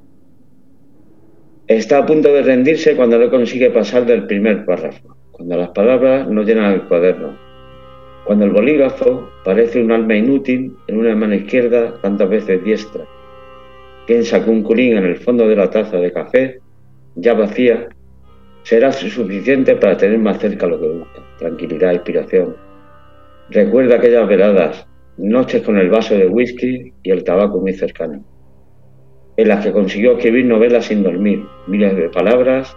Está a punto de rendirse cuando no consigue pasar del primer párrafo, cuando las palabras no llenan el cuaderno, cuando el bolígrafo parece un alma inútil en una mano izquierda tantas veces diestra. Piensa que un culín en el fondo de la taza de café, ya vacía, será suficiente para tener más cerca lo que busca, tranquilidad, inspiración. Recuerda aquellas veladas, noches con el vaso de whisky y el tabaco muy cercano, en las que consiguió escribir novelas sin dormir, miles de palabras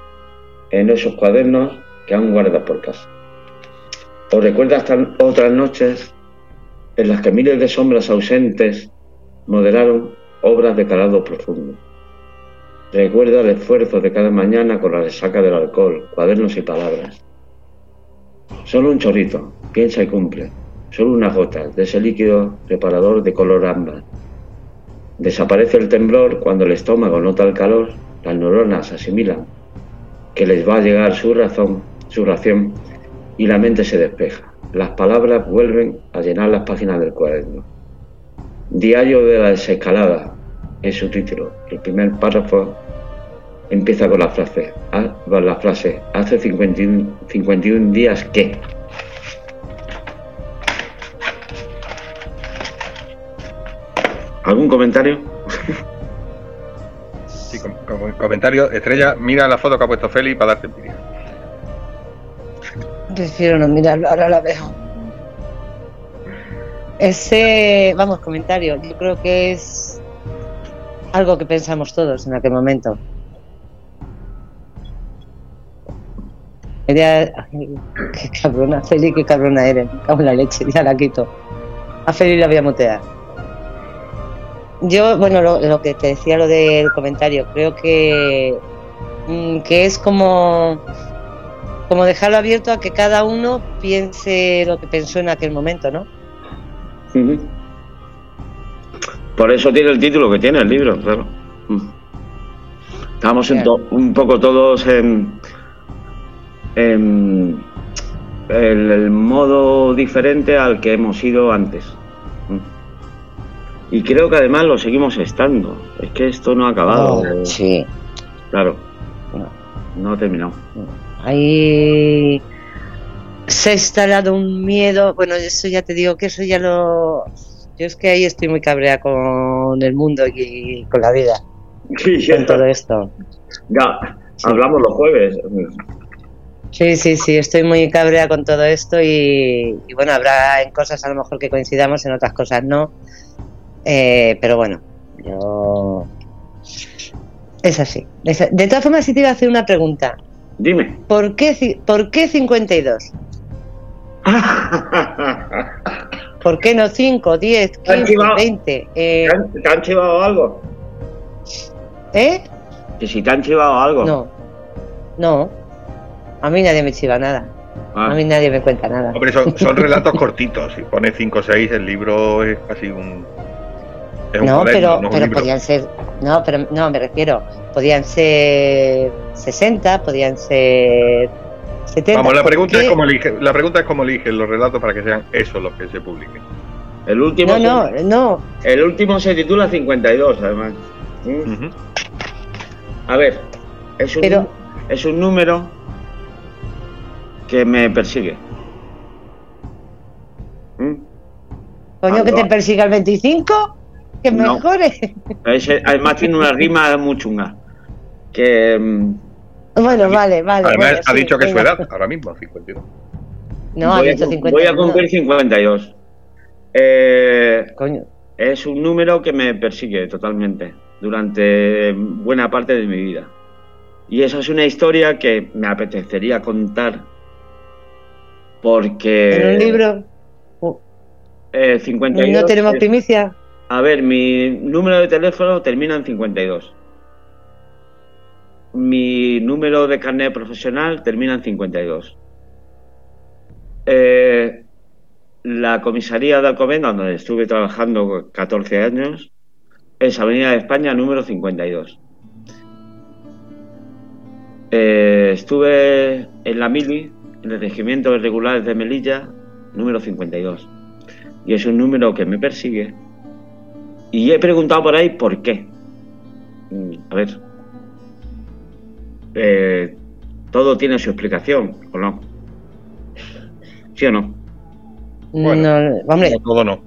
en esos cuadernos que aún guarda por casa. O recuerda otras noches en las que miles de sombras ausentes moderaron obras de calado profundo. Recuerda el esfuerzo de cada mañana con la resaca del alcohol, cuadernos y palabras. Solo un chorrito, piensa y cumple. Solo unas gotas de ese líquido reparador de color ámbar. Desaparece el temblor cuando el estómago nota el calor, las neuronas asimilan que les va a llegar su razón, su ración, y la mente se despeja. Las palabras vuelven a llenar las páginas del cuaderno. Diario de la desescalada es su título. El primer párrafo empieza con la frase, ah, la frase hace 51, días que. ¿Algún comentario?
Sí, comentario. Estrella, mira la foto que ha puesto Feli para darte envidia.
Prefiero no mirarlo, ahora la veo. Ese, vamos, comentario, yo creo que es algo que pensamos todos en aquel momento. qué cabrona, Feli, qué cabrona eres. Me la leche, ya la quito. A Feli la voy a mutear. Yo, bueno, lo, que te decía, lo del comentario, creo que, mm, que es como, como dejarlo abierto a que cada uno piense lo que pensó en aquel momento, ¿no?
Por eso tiene el título que tiene el libro, claro. Mm. Estamos un poco todos en, en el, modo diferente al que hemos ido antes. Y creo que además lo seguimos estando. Es que esto no ha acabado.
Oh, sí.
Claro. No, ha terminado.
Ahí se ha instalado un miedo. Bueno, eso ya te digo que eso ya lo. Yo es que ahí estoy muy cabrea con el mundo y con la vida. Sí, con todo esto.
Ya, hablamos los jueves.
Sí, sí, sí, estoy muy cabrea con todo esto y, bueno, habrá en cosas a lo mejor que coincidamos, en otras cosas no. Eh, pero bueno, yo... Es así. De todas formas, sí te iba a hacer una pregunta.
Dime.
¿Por qué, ¿por qué 52? ¿Por qué no 5, 10, 15, 20?
Eh... ¿Te han chivado algo?
¿Eh?
Que si te han chivado algo.
No. No. A mí nadie me chiva nada. A mí ah. nadie me cuenta nada.
Hombre, son, son relatos cortitos. Si pone 5 o 6, el libro es casi un.
No, pero, pero podían ser. No, pero no, me refiero. Podían ser 60, podían ser 70.
Vamos, la pregunta, es cómo elige, la pregunta es cómo eligen los relatos para que sean eso los que se publiquen.
El último.
No, no, no.
El último se titula 52, además. ¿Mm? A ver, es un, es un número que me persigue.
¿Mm? Coño, que te persiga el 25, que mejore.
además tiene una rima muy chunga. Que. Mm,
bueno, vale, vale.
Además, ha dicho que es su edad, ahora mismo, 52.
No, ha dicho 52.
Voy a cumplir 52. Eh,
Coño.
es un número que me persigue totalmente durante buena parte de mi vida. Y esa es una historia que me apetecería contar porque...
¿En un libro?
Eh, 52,
¿No tenemos primicia?
A ver, mi número de teléfono termina en 52. Mi número de carnet profesional termina en 52. Eh, la comisaría de Alcobendas, donde estuve trabajando 14 años, es Avenida de España número 52. Eh, estuve en la Mili, en el Regimiento de Regulares de Melilla, número 52. Y es un número que me persigue. Y he preguntado por ahí por qué. Mm, a ver. Eh, todo tiene su explicación, ¿o no? ¿Sí o no?
Bueno, no, hombre.
todo no.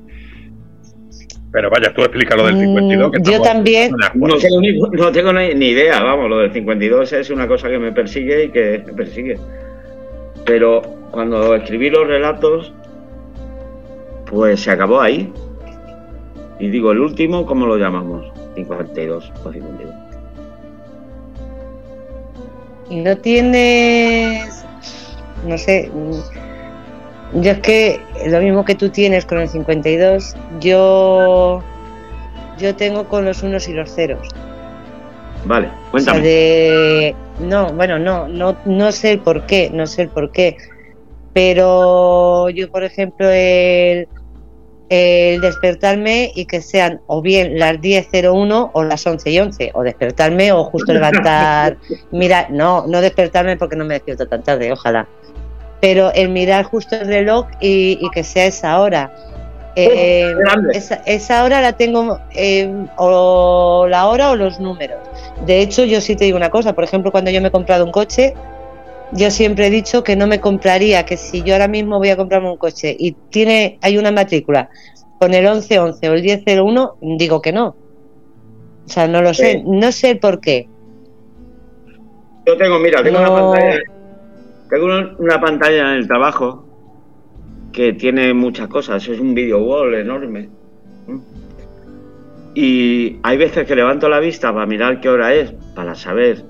Pero vaya, tú explica lo del 52.
Que yo también.
No tengo, ni, no tengo ni, idea, vamos, lo del 52 es una cosa que me persigue y que me persigue. Pero cuando escribí los relatos, pues se acabó ahí. Y digo, el último, ¿cómo lo llamamos? 52 o 52.
¿Y no tienes, no sé, yo es que lo mismo que tú tienes con el 52, yo yo tengo con los unos y los ceros.
Vale, cuéntame.
O sea, de, no, bueno, no, no, no sé el por qué, no sé el por qué. Pero yo, por ejemplo, el, el despertarme y que sean o bien las 10.01 o las 11 y 11, o despertarme o justo levantar, mira, no, no despertarme porque no me despierto tan tarde, ojalá pero el mirar justo el reloj y, que sea esa hora. Eh, esa, hora la tengo eh, o la hora o los números. De hecho, yo sí te digo una cosa, por ejemplo, cuando yo me he comprado un coche, yo siempre he dicho que no me compraría, que si yo ahora mismo voy a comprarme un coche y tiene hay una matrícula con el 1111 o el 1001, digo que no. O sea, no lo sé, no sé por qué.
Yo tengo, mira, tengo una pantalla tengo una pantalla en el trabajo que tiene muchas cosas, es un video wall enorme. Y hay veces que levanto la vista para mirar qué hora es, para saber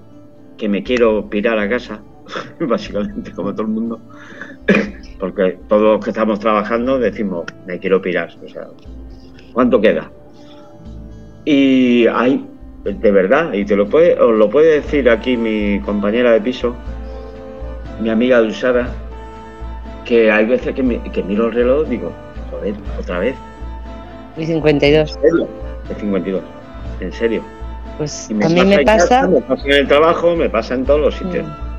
que me quiero pirar a casa, básicamente como todo el mundo, porque todos los que estamos trabajando decimos, me quiero pirar, o sea, ¿cuánto queda? Y hay, de verdad, y te lo puede, os lo puede decir aquí mi compañera de piso, mi amiga Dulzada, que hay veces que, miro el reloj y digo, joder, otra vez.
Y 52.
¿En serio? El 52, en serio.
Pues a mí me pasa...
me pasa en el trabajo, me pasa en todos los sitios. Mm.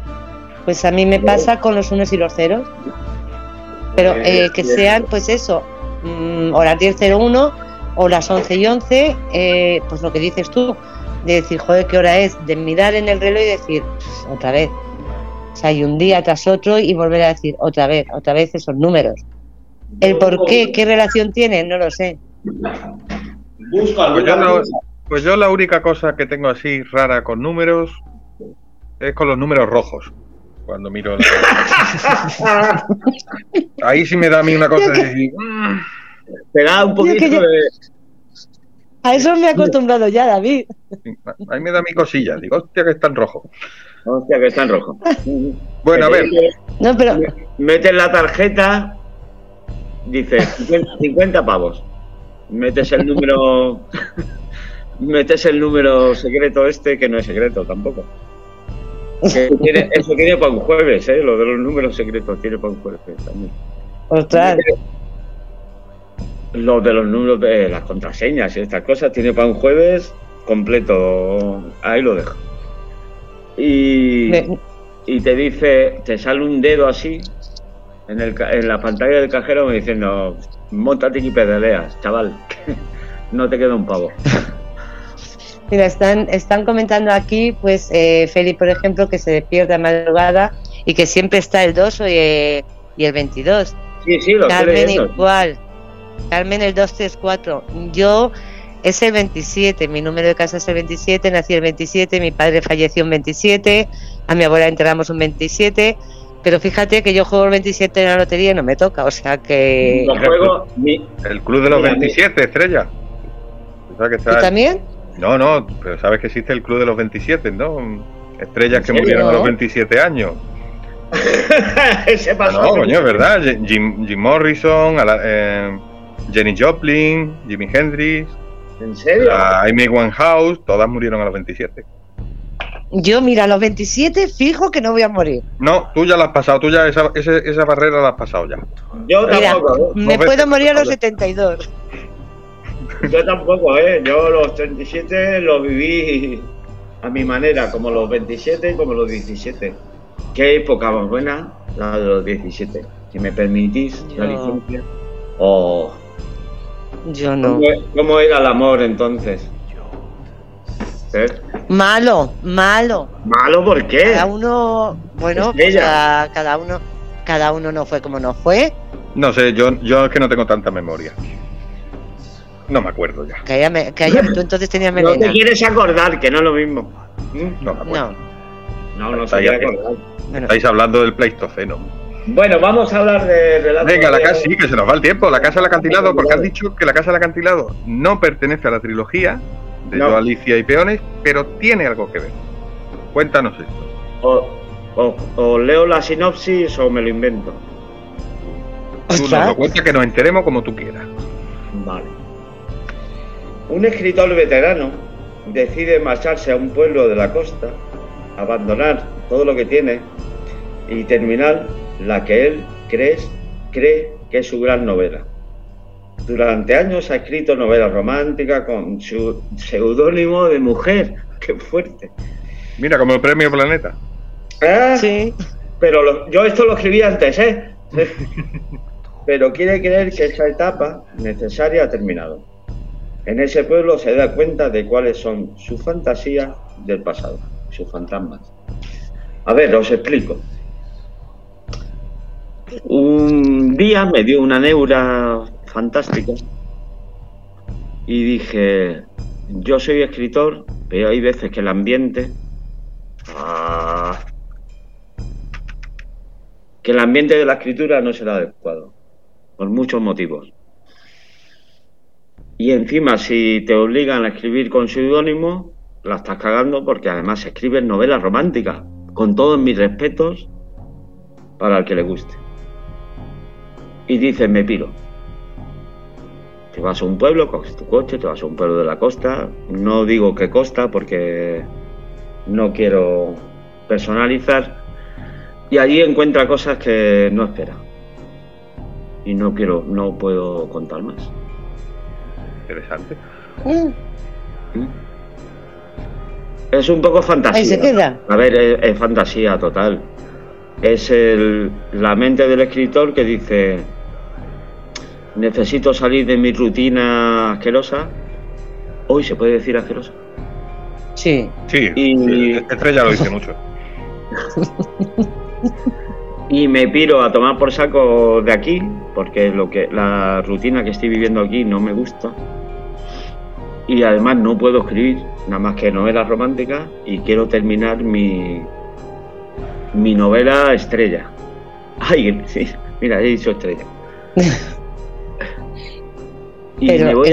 Pues a mí me pasa con los unos y los ceros. Pero eh, que sean, pues eso, mm, o las 10.01 o las 11 y 11, eh, pues lo que dices tú, de decir, joder, ¿qué hora es? De mirar en el reloj y decir, otra vez, o sea, hay un día tras otro y volver a decir otra vez, otra vez esos números. El por qué, qué relación tienen, no lo sé.
Pues yo, pues yo la única cosa que tengo así rara con números es con los números rojos. Cuando miro. Ahí sí me da a mí una cosa de decir. Mm".
un poquito de.
A eso me he acostumbrado ya, David.
Ahí me da mi cosilla. Digo, hostia, que está en rojo.
Hostia, que está en rojo.
bueno, a ver.
No, pero...
Metes la tarjeta, dice 50 pavos. Metes el número. metes el número secreto este, que no es secreto tampoco. Eso tiene para un jueves, ¿eh? Lo de los números secretos tiene para un jueves también.
Ostras.
Lo de los números de las contraseñas y estas cosas tiene para un jueves completo. Ahí lo dejo y, y te dice, te sale un dedo así en, el, en la pantalla del cajero me diciendo, montate y pedaleas, chaval, no te queda un pavo.
Mira, están, están comentando aquí, pues, eh, Feli, por ejemplo, que se despierta a madrugada y que siempre está el 2 y, y el 22.
Sí, sí, lo
Carmen igual. Carmen el 234. Yo es el 27, mi número de casa es el 27, nací el 27, mi padre falleció un 27, a mi abuela enterramos un 27, pero fíjate que yo juego el 27 en la lotería y no me toca, o sea que...
el club de los 27, estrella. sea que
¿Tú también?
No, no, pero sabes que existe el Club de los 27, ¿no? Estrellas que murieron a los 27 años.
Ese pasó.
no, coño, es verdad. Jim, Jim Morrison, eh, Jenny Joplin, Jimi Hendrix.
¿En serio?
La Amy Winehouse, todas murieron a los 27.
Yo, mira, a los 27 fijo que no voy a morir.
No, tú ya la has pasado, tú ya esa, esa, barrera la has pasado ya.
Yo tampoco. ¿eh?
Me puedo morir a los 72.
Yo tampoco, ¿eh? Yo los 37 los viví a mi manera, como los 27 y como los 17. Qué época más buena la de los 17. Si me permitís la licencia. Oh.
Yo no.
¿Cómo, era el amor entonces?
¿Eh? Malo, malo.
¿Malo por qué?
Cada uno, bueno, pues, cada uno, cada uno no fue como no fue.
No sé, yo, yo es que no tengo tanta memoria. No me acuerdo ya.
Cállame, cállame, tú entonces tenías melena.
No te quieres acordar, que no es lo mismo.
No me acuerdo.
No, no, no se quiere acordar.
Estáis hablando del Pleistoceno.
Bueno, vamos a hablar de
Venga, la casa sí, que se nos va el tiempo. La casa del acantilado, porque has dicho que la casa del acantilado no pertenece a la trilogía de Yo, Alicia y Peones, pero tiene algo que ver. Cuéntanos esto.
O, leo la sinopsis o me lo invento.
Tú nos lo cuentas que nos enteremos como tú quieras.
Vale. Un escritor veterano decide marcharse a un pueblo de la costa, abandonar todo lo que tiene y terminar la que él cree, cree que es su gran novela. Durante años ha escrito novelas románticas con su seudónimo de mujer. ¡Qué fuerte!
Mira, como el premio Planeta.
Ah, sí. Pero yo esto lo escribí antes, ¿eh? pero quiere creer que esa etapa necesaria ha terminado. En ese pueblo se da cuenta de cuáles son sus fantasías del pasado, sus fantasmas. A ver, os explico. Un día me dio una neura fantástica y dije, yo soy escritor, pero hay veces que el ambiente... Ah, que el ambiente de la escritura no será adecuado, por muchos motivos. Y encima, si te obligan a escribir con seudónimo, la estás cagando porque además escribes novelas románticas, con todos mis respetos para el que le guste. Y dices, me piro. Te vas a un pueblo, coges tu coche, te vas a un pueblo de la costa. No digo qué costa porque no quiero personalizar. Y allí encuentra cosas que no espera. Y no quiero, no puedo contar más
interesante.
Mm. Es un poco fantasía. A ver, es, fantasía total. Es el, la mente del escritor que dice, necesito salir de mi rutina asquerosa. Hoy se puede decir asquerosa.
Sí.
Sí, y... Estrella lo dice mucho.
y me piro a tomar por saco de aquí, porque lo que la rutina que estoy viviendo aquí no me gusta y además no puedo escribir nada más que novelas románticas y quiero terminar mi, mi novela estrella. Ay, sí, mira, he dicho estrella. y me voy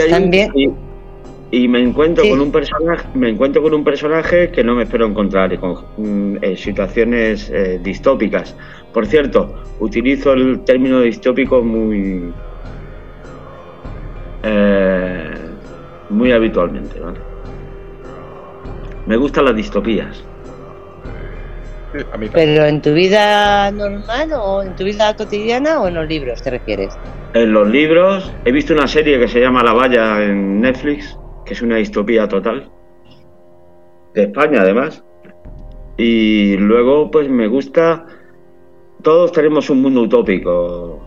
y, me encuentro con un personaje, me encuentro con un personaje que no me espero encontrar y con mm, eh, situaciones eh, distópicas. Por cierto, utilizo el término distópico muy eh, muy habitualmente, ¿vale? Me gustan las distopías.
¿Pero en tu vida normal o en tu vida cotidiana o en los libros te refieres?
En los libros he visto una serie que se llama La Valla en Netflix, que es una distopía total, de España además. Y luego pues me gusta, todos tenemos un mundo utópico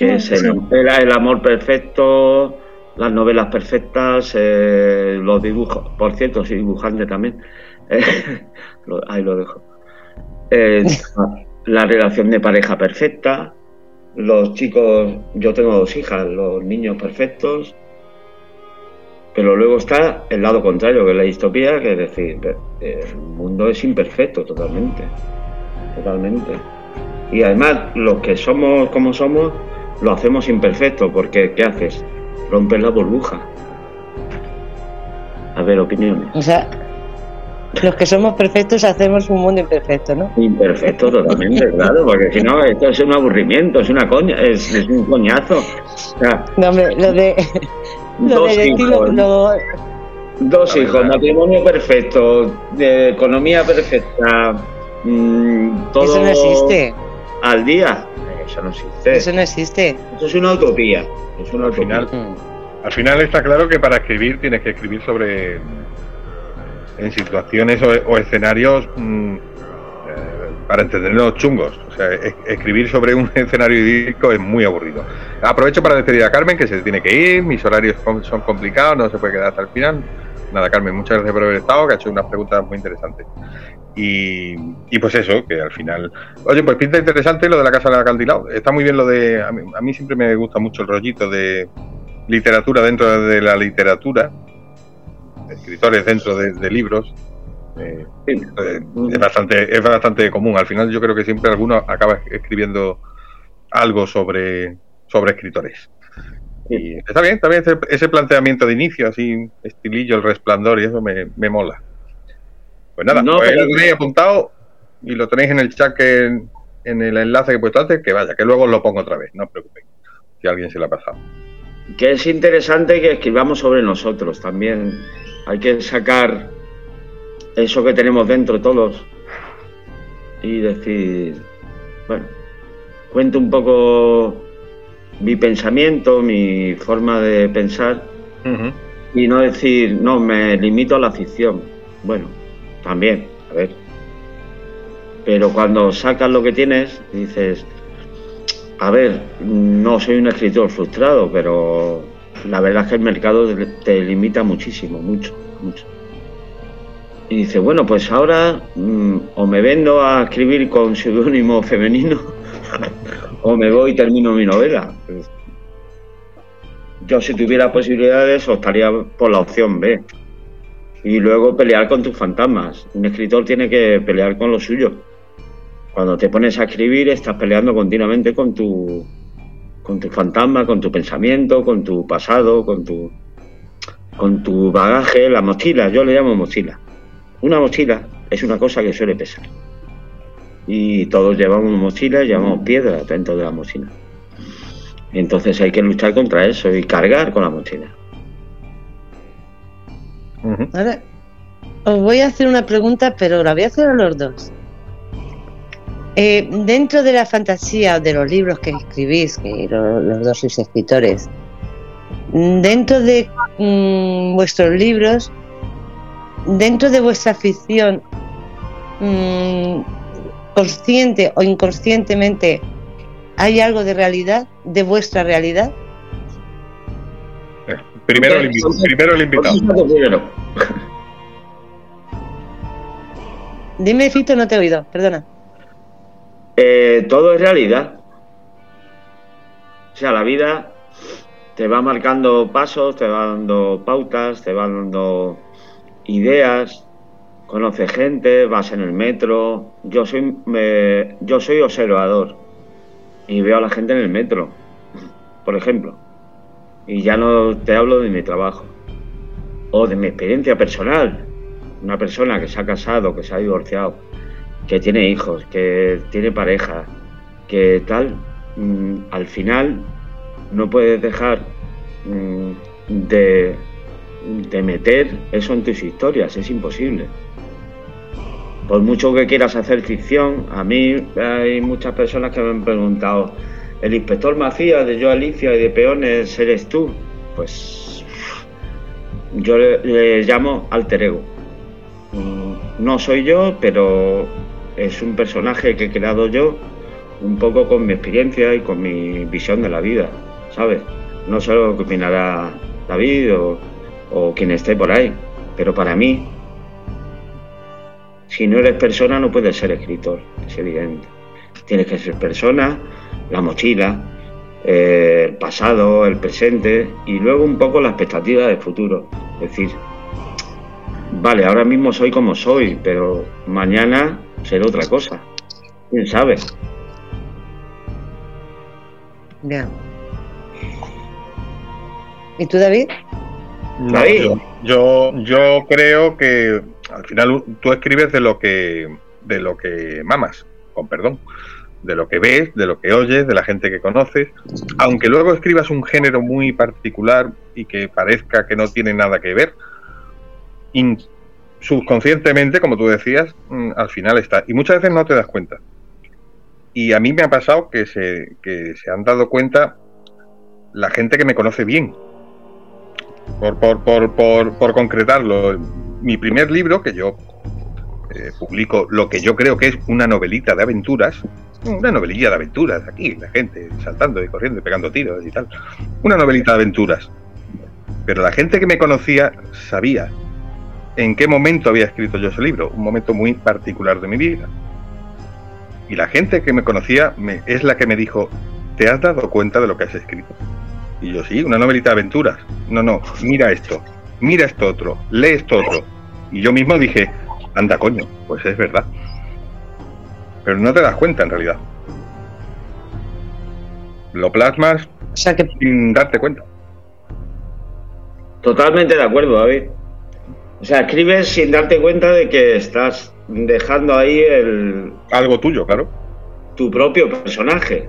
que es el, amor perfecto, las novelas perfectas, eh, los dibujos. Por cierto, soy dibujante también. ahí lo dejo. Eh, la relación de pareja perfecta, los chicos, yo tengo dos hijas, los niños perfectos, pero luego está el lado contrario, que es la distopía, que es decir, el mundo es imperfecto totalmente, totalmente. Y además, los que somos como somos, lo hacemos imperfecto, porque ¿qué haces? Rompes la burbuja. A ver, opiniones.
O sea, los que somos perfectos hacemos un mundo imperfecto, ¿no?
Imperfecto totalmente, claro, porque si no, esto es un aburrimiento, es una coña, es, un coñazo.
no, hombre, lo de... Lo
dos hijos, dos hijos, matrimonio perfecto, de economía perfecta, mm, todo...
Eso no existe.
Al día. Eso no existe.
Eso no existe.
Eso es una utopía. Es una
al, final, al final está claro que para escribir tienes que escribir sobre en situaciones o, escenarios mm, eh, para entender los chungos. O sea, escribir sobre un escenario idílico es muy aburrido. Aprovecho para despedir a Carmen, que se tiene que ir, mis horarios son complicados, no se puede quedar hasta el final. Nada, Carmen, muchas gracias por haber estado, que ha hecho unas preguntas muy interesantes. Y, pues eso, que al final. Oye, pues pinta interesante lo de la casa de la Está muy bien lo de. A mí, siempre me gusta mucho el rollito de literatura dentro de la literatura, escritores dentro de, libros. Eh, es, bastante, es bastante común. Al final, yo creo que siempre alguno acaba escribiendo algo sobre, sobre escritores. Y está bien, también ese, ese, planteamiento de inicio, así, estilillo, el resplandor, y eso me, me mola. Pues nada, no, pues lo tenéis apuntado y lo tenéis en el chat que, en el enlace que he puesto antes, que vaya, que luego lo pongo otra vez, no os preocupéis, si alguien se lo ha pasado.
Que es interesante que escribamos sobre nosotros también. Hay que sacar eso que tenemos dentro todos y decir, bueno, cuento un poco mi pensamiento, mi forma de pensar y no decir, no, me limito a la ficción. Bueno, también, a ver. Pero cuando sacas lo que tienes, dices, a ver, no soy un escritor frustrado, pero la verdad es que el mercado te limita muchísimo, mucho, mucho. Y dice, bueno, pues ahora mm, o me vendo a escribir con seudónimo femenino o me voy y termino mi novela. Yo si tuviera posibilidades optaría por la opción B, y luego pelear con tus fantasmas. Un escritor tiene que pelear con lo suyo. Cuando te pones a escribir estás peleando continuamente con tu con tu fantasma, con tu pensamiento, con tu pasado, con tu con tu bagaje, la mochila, yo le llamo mochila. Una mochila es una cosa que suele pesar. Y todos llevamos mochila, llevamos piedras dentro de la mochila. Entonces hay que luchar contra eso y cargar con la mochila.
Ahora, os voy a hacer una pregunta, pero la voy a hacer a los dos. Eh, dentro de la fantasía de los libros que escribís, que los, dos sois escritores, dentro de mm, vuestros libros, dentro de vuestra ficción, mm, consciente o inconscientemente, ¿hay algo de realidad, de vuestra realidad?
Primero el, primero el invitado.
Dime, Fito, no te he oído, perdona.
Eh, todo es realidad. O sea, la vida te va marcando pasos, te va dando pautas, te va dando ideas, conoces gente, vas en el metro. Yo soy, yo soy observador y veo a la gente en el metro, por ejemplo. Y ya no te hablo de mi trabajo o de mi experiencia personal. Una persona que se ha casado, que se ha divorciado, que tiene hijos, que tiene pareja, que tal, mm, al final no puedes dejar mm, de, de meter eso en tus historias, es imposible. Por mucho que quieras hacer ficción, a mí hay muchas personas que me han preguntado, el inspector Macías de Yo Alicia y de Peones eres tú. Pues yo le, llamo alter ego. Mm, no soy yo, pero es un personaje que he creado yo un poco con mi experiencia y con mi visión de la vida, ¿sabes? No sé lo que opinará David o, o quien esté por ahí, pero para mí, si no eres persona no puedes ser escritor, es evidente. Tienes que ser persona, la mochila, eh, el pasado, el presente y luego un poco la expectativa del futuro. Es decir, vale, ahora mismo soy como soy, pero mañana seré otra cosa. ¿Quién sabe?
Bien. ¿Y tú, David?
yo, yo creo que al final tú escribes de lo que de lo que mamas, con perdón, de lo que ves, de lo que oyes, de la gente que conoces, aunque luego escribas un género muy particular y que parezca que no tiene nada que ver, subconscientemente, como tú decías, mm, al final está. Y muchas veces no te das cuenta. Y a mí me ha pasado que se, que se han dado cuenta la gente que me conoce bien. Por, por, por, por, por concretarlo, mi primer libro, que yo eh, publico lo que yo creo que es una novelita de aventuras, una novelilla de aventuras, aquí la gente saltando y corriendo y pegando tiros y tal, una novelita de aventuras. Pero la gente que me conocía sabía en qué momento había escrito yo ese libro, un momento muy particular de mi vida. Y la gente que me conocía es la que me dijo, ¿te has dado cuenta de lo que has escrito? Y yo sí, una novelita de aventuras. No, no, mira esto, mira esto otro, lee esto otro. Y yo mismo dije, Anda, coño, pues es verdad. Pero no te das cuenta en realidad. Lo plasmas sin darte cuenta.
Totalmente de acuerdo, David. O sea, escribes sin darte cuenta de que estás dejando ahí el...
Algo tuyo, claro.
Tu propio personaje.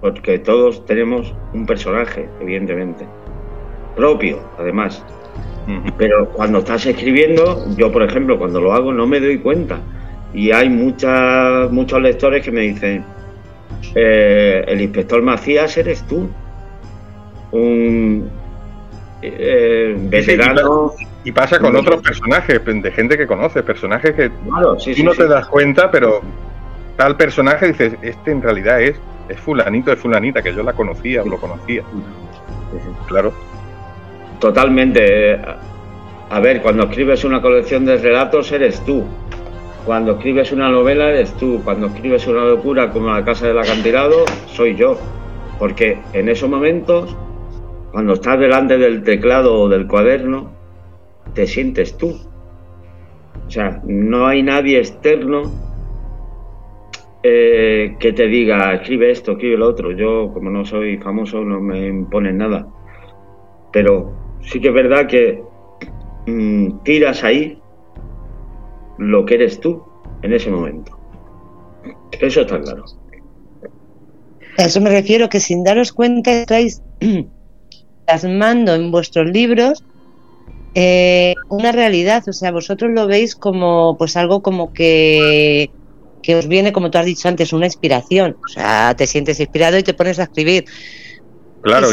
Porque todos tenemos un personaje, evidentemente. Propio, además. Pero cuando estás escribiendo, yo por ejemplo, cuando lo hago no me doy cuenta. Y hay muchas, muchos lectores que me dicen, eh, el inspector Macías eres tú. Un eh, veterano.
Y pasa con otros personajes, de gente que conoces, personajes que tú no te das cuenta, pero tal personaje dices, este en realidad es, es fulanito, es fulanita, que yo la conocía o lo conocía. Claro.
Totalmente. A ver, cuando escribes una colección de relatos eres tú. Cuando escribes una novela eres tú. Cuando escribes una locura como La Casa del Acantilado, soy yo. Porque en esos momentos, cuando estás delante del teclado o del cuaderno, te sientes tú. O sea, no hay nadie externo eh, que te diga, escribe esto, escribe lo otro. Yo, como no soy famoso, no me imponen nada. Pero sí que es verdad que mm, tiras ahí lo que eres tú en ese momento. Eso está claro.
A eso me refiero que sin daros cuenta estáis plasmando en vuestros libros eh, una realidad, o sea, vosotros lo veis como pues algo como que que os viene, como tú has dicho antes, una inspiración. O sea, te sientes inspirado y te pones a escribir.
Claro,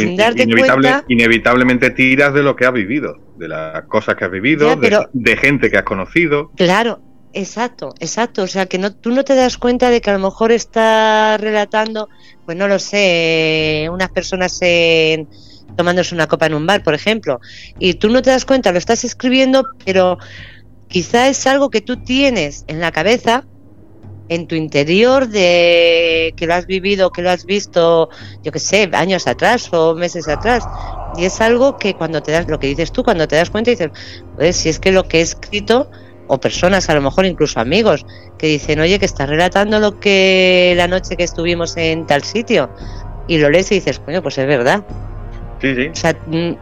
inevitablemente tiras de lo que has vivido, de las cosas que has vivido, de, gente que has conocido.
Claro, exacto, exacto. O sea, que no, tú no te das cuenta de que a lo mejor estás relatando, pues no lo sé, unas personas en, tomándose una copa en un bar, por ejemplo, y tú no te das cuenta, lo estás escribiendo, pero quizá es algo que tú tienes en la cabeza en tu interior de que lo has vivido, que lo has visto, yo qué sé, años atrás o meses atrás. Y es algo que cuando te das, lo que dices tú, cuando te das cuenta dices, pues si es que lo que he escrito, o personas, a lo mejor incluso amigos, que dicen, oye, que estás relatando lo que la noche que estuvimos en tal sitio, y lo lees y dices, coño, pues es verdad.
Sí, sí.
O sea, mm,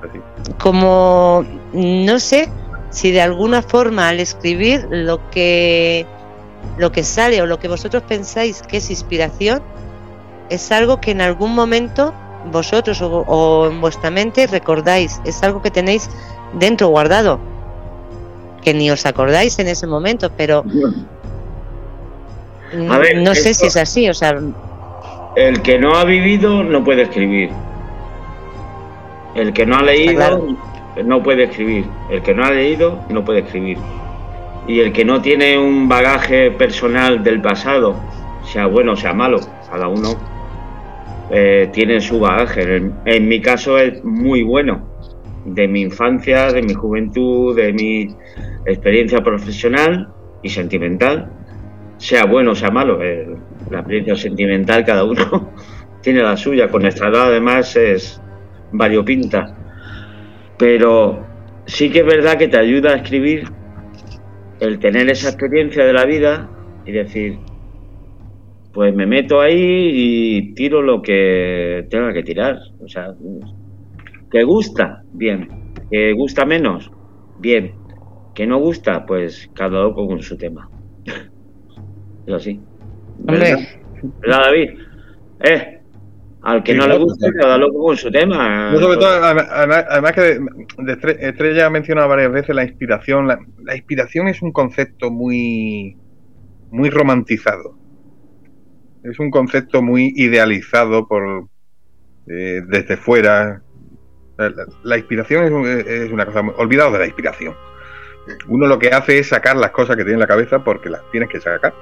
como, no sé si de alguna forma al escribir lo que lo que sale o lo que vosotros pensáis que es inspiración es algo que en algún momento vosotros o, en vuestra mente recordáis, es algo que tenéis dentro guardado, que ni os acordáis en ese momento, pero no sé si es así, o sea...
El que no ha vivido no puede escribir. El que no ha leído no puede escribir. El que no ha leído no puede escribir y el que no tiene un bagaje personal del pasado, sea bueno o sea malo, cada uno eh, tiene su bagaje. En, mi caso es muy bueno, de mi infancia, de mi juventud, de mi experiencia profesional y sentimental, sea bueno o sea malo. Eh, la experiencia sentimental cada uno tiene la suya, con nuestra edad además es variopinta. Pero sí que es verdad que te ayuda a escribir el tener esa experiencia de la vida y decir, pues me meto ahí y tiro lo que tenga que tirar. O sea, Que gusta, bien. Que gusta menos, bien. Que no gusta, pues cada loco con su tema. es así. ¿Verdad, David? Eh, al que no le gusta, cada loco con su tema.
sobre todo, además, que Estrella ha mencionado varias veces la inspiración. La, inspiración es un concepto muy, muy romantizado. Es un concepto muy idealizado por eh, desde fuera. La, inspiración es, una cosa. olvidado de la inspiración. Uno lo que hace es sacar las cosas que tiene en la cabeza porque las tienes que sacar.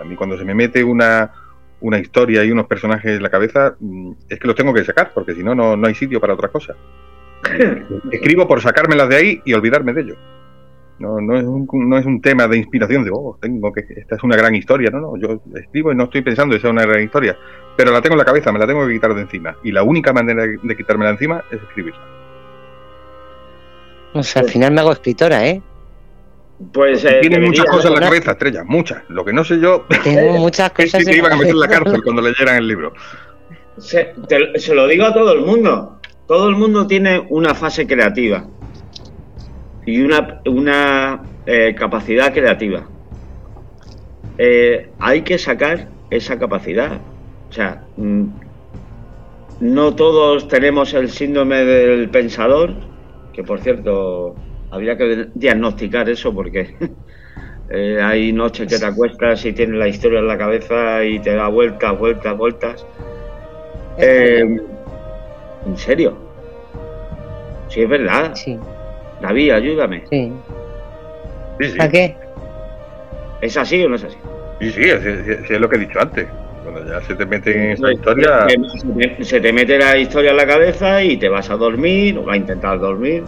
A mí cuando se me mete una, una historia y unos personajes en la cabeza, mm, es que los tengo que sacar, porque si no, no hay sitio para otra cosa. Escribo por sacármelas de ahí y olvidarme de ello. No, no, es un, no es un tema de inspiración de, oh, tengo que, esta es una gran historia, no, no, yo escribo y no estoy pensando que sea una gran historia, pero la tengo en la cabeza, me la tengo que quitar de encima. Y la única manera de quitármela encima es escribirla.
O sea, al final me hago escritora, ¿eh?
Pues eh, tiene muchas cosas en la cabeza, estrella, muchas. Lo que no sé yo.
Tengo muchas cosas.
Es que iban a meter en la cárcel cuando leyeran el libro.
Se, se, lo digo a todo el mundo. Todo el mundo tiene una fase creativa y una, una eh, capacidad creativa. Eh, hay que sacar esa capacidad. O sea, mm, no todos tenemos el síndrome del pensador, que por cierto habría que diagnosticar eso porque eh, hay noches que te acuestas y tienes la historia en la cabeza y te da vueltas, vueltas, vueltas. Eh, ¿En serio? Sí, es verdad. Sí. David, ayúdame. Sí.
¿A qué?
¿Es así o no es así?
Sí, sí, es, lo que he dicho antes. Cuando ya se te mete en esa historia.
Se te mete la historia en la cabeza y te vas a dormir o vas a intentar dormir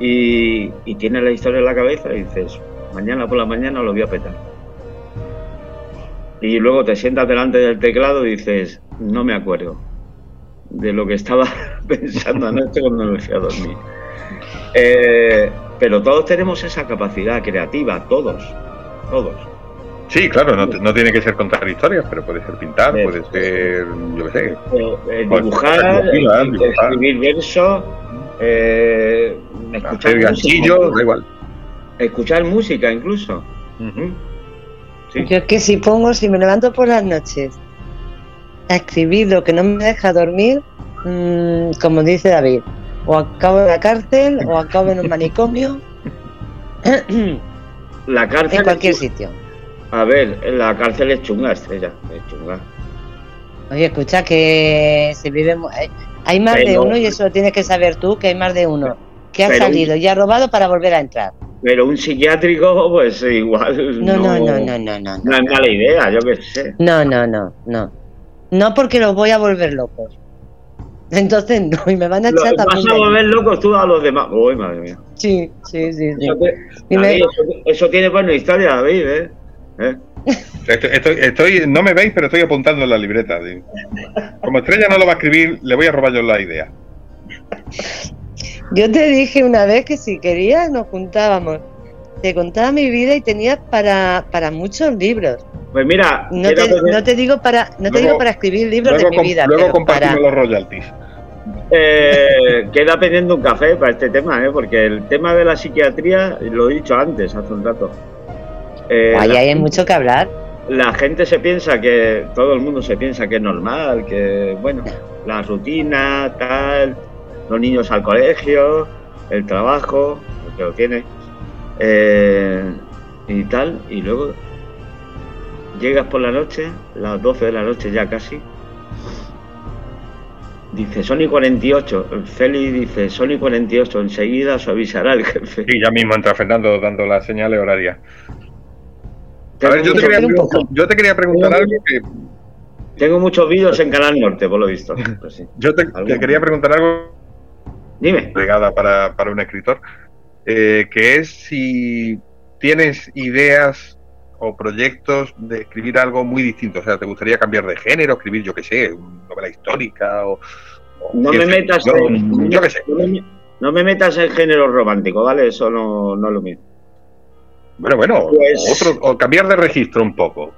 y, tienes la historia en la cabeza y dices, mañana por la mañana lo voy a petar. Y luego te sientas delante del teclado y dices, no me acuerdo de lo que estaba pensando anoche cuando me fui a dormir. Eh, pero todos tenemos esa capacidad creativa, todos, todos.
Sí, claro, no, tiene que ser contar historias, pero puede ser pintar, puede ser, yo qué sé.
Eh, eh, dibujar, escribir versos, eh, escuchar
música, da igual.
Escuchar música incluso.
Yo es que si pongo, si me levanto por las noches a escribir lo que no me deja dormir, mm, como dice David, o acabo en la cárcel o acabo en un manicomio.
la cárcel.
En cualquier sitio.
A ver, la cárcel es chunga, estrella, es chunga.
Oye, escucha que se vive. Hay más de uno y eso lo tienes que saber tú, que hay más de uno que ha salido y ha robado para volver a entrar.
Pero un psiquiátrico, pues igual.
No, no, no, no, no. No,
no, es mala idea, yo qué sé.
No, no, no, no. No porque los voy a volver locos. Entonces no, y me van a echar
también. Vas a volver locos tú a los demás. Uy, madre mía.
Sí, sí, sí.
Eso, tiene buena historia, David, ¿eh? ¿Eh?
Estoy, no me veis, pero estoy apuntando en la libreta. Como estrella no lo va a escribir, le voy a robar yo la idea.
Yo te dije una vez que si querías nos juntábamos. Te contaba mi vida y tenías para, para muchos libros.
Pues mira,
no te, digo para no te digo para escribir libros de mi vida.
Luego compartimos los royalties.
Eh, queda pendiente un café para este tema, ¿eh? porque el tema de la psiquiatría, lo he dicho antes, hace un rato,
eh, Ahí hay mucho que hablar.
La gente se piensa que, todo el mundo se piensa que es normal, que, bueno, la rutina, tal, los niños al colegio, el trabajo, el que lo tiene, eh, y tal, y luego llegas por la noche, las 12 de la noche ya casi, Dice Sony 48, Feli dice Sony 48, enseguida suavizará el jefe.
Sí, ya mismo entra Fernando dando las señales horarias. A ver, yo te, quería, yo te, quería, preguntar algo que.
Tengo muchos vídeos en Canal Norte, por lo visto.
Pues yo te, quería preguntar algo.
Dime.
Pegada para, para un escritor. Eh, que es si tienes ideas o proyectos de escribir algo muy distinto. O sea, ¿te gustaría cambiar de género, escribir, yo qué sé, una novela histórica o.
no me metas en. Yo qué sé. No me, metas en género romántico, ¿vale? Eso no, no es lo mismo.
Bueno, bueno, pues- otro, o cambiar de registro un poco.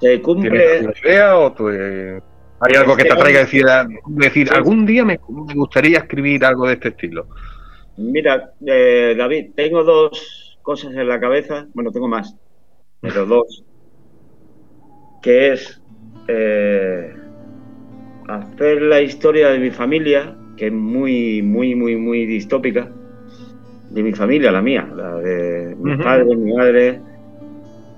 Se cumple.
idea o tu, eh, ¿Hay algo que te atraiga a decir, decir algún día me, gustaría escribir algo de este estilo?
Mira, eh, David, tengo dos cosas en la cabeza, bueno, tengo más, pero dos, que es eh, hacer la historia de mi familia, que es muy, muy, muy, muy distópica, de mi familia, la mía, la de mi padre, mi madre,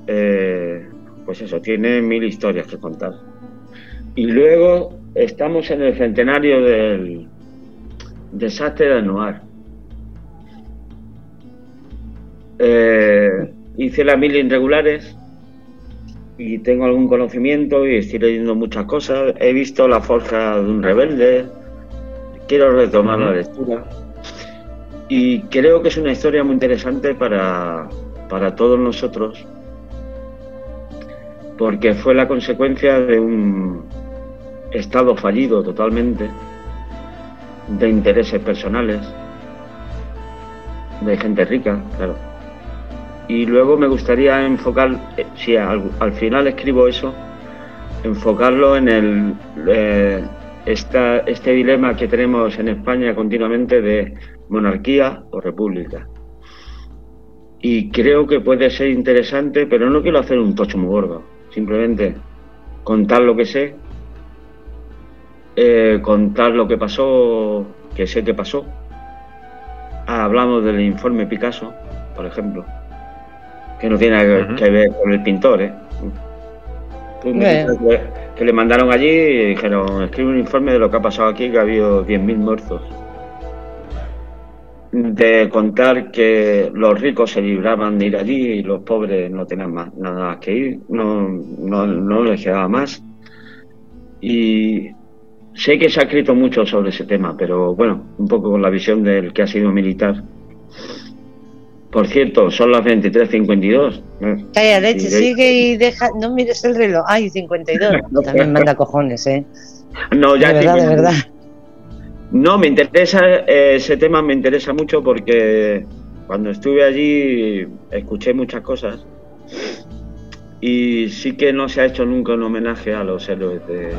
eh, pues eso, tiene mil historias que contar. Y luego estamos en el centenario del desastre de Anuar. Eh, hice las mil irregulares y tengo algún conocimiento y estoy leyendo muchas cosas. He visto La Forja de un Rebelde. Quiero retomar la lectura. Y creo que es una historia muy interesante para, para todos nosotros porque fue la consecuencia de un Estado fallido totalmente, de intereses personales, de gente rica, claro. Y luego me gustaría enfocar, eh, si al, final escribo eso, enfocarlo en el eh, este dilema que tenemos en España continuamente de monarquía o república. Y creo que puede ser interesante, pero no quiero hacer un tocho muy gordo. Simplemente contar lo que sé eh, contar lo que pasó, que sé que pasó. hablamos del informe Picasso, por ejemplo, que no tiene que ver con el pintor, ¿eh? que, le mandaron allí y dijeron, escribe un informe de lo que ha pasado aquí, que ha habido 10.000 muertos. De contar que los ricos se libraban de ir allí y los pobres no tenían más, nada que ir, no, no, no les quedaba más. Y Sé que se ha escrito mucho sobre ese tema, pero bueno, un poco con la visión del que ha sido militar. Por cierto, son las 23.52.
Calla, leche, sigue y deja. No mires el reloj. Ay, 52. También manda cojones, ¿eh?
No, ya. De verdad, de verdad. No, me interesa, eh, ese tema me interesa mucho porque cuando estuve allí escuché muchas cosas y sí que no se ha hecho nunca un homenaje a los héroes de,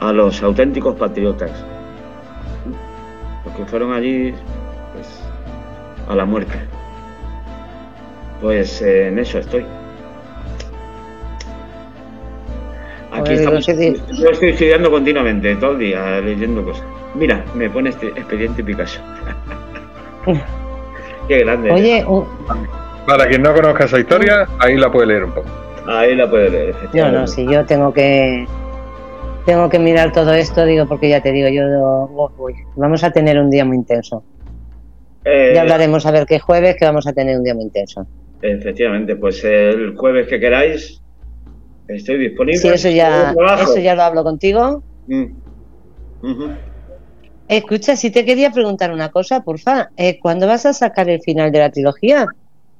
a los auténticos patriotas, los que fueron allí pues, a la muerte. Pues eh, en eso estoy. Aquí estamos, yo estoy estudiando continuamente, todo el día, leyendo cosas. Mira, me pone este expediente Picasso. Qué grande.
Oye,
para quien no conozca esa historia, ahí la puede leer un poco.
Ahí la puede leer,
Yo no, si yo tengo que tengo que mirar todo esto, digo, porque ya te digo, yo voy. Vamos a tener un día muy intenso. Eh, ya hablaremos a ver qué jueves, que vamos a tener un día muy intenso.
Efectivamente, pues el jueves que queráis, estoy disponible.
Sí, eso ya, eso ya lo hablo contigo. Mm. Escucha, si te quería preguntar una cosa, porfa, eh, ¿cuándo vas a sacar el final de la trilogía?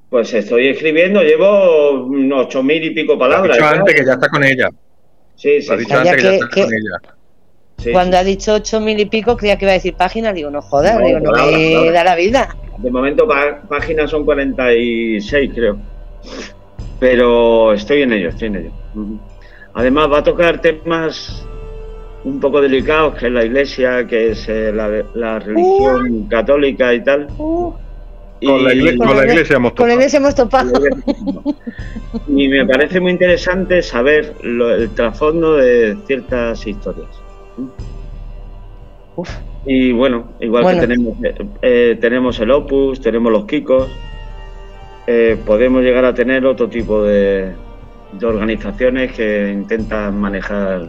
Pues estoy escribiendo, llevo unos ocho mil y pico palabras.
antes que ya está con ella.
Sí, sí.
Cuando ha dicho ocho mil y pico, creía que iba a decir página, digo, no jodas, digo, no me da la vida.
De momento páginas son 46, creo. Pero estoy en ello, estoy en ello. Además va a tocar temas un poco delicados, que es la iglesia, que es eh, la, religión católica y tal.
Con, la iglesia, hemos topado.
Y me parece muy interesante saber el trasfondo de ciertas historias. Y bueno, igual que tenemos, eh, eh, tenemos el Opus, tenemos los Kikos, eh, podemos llegar a tener otro tipo de, de organizaciones que intentan manejar.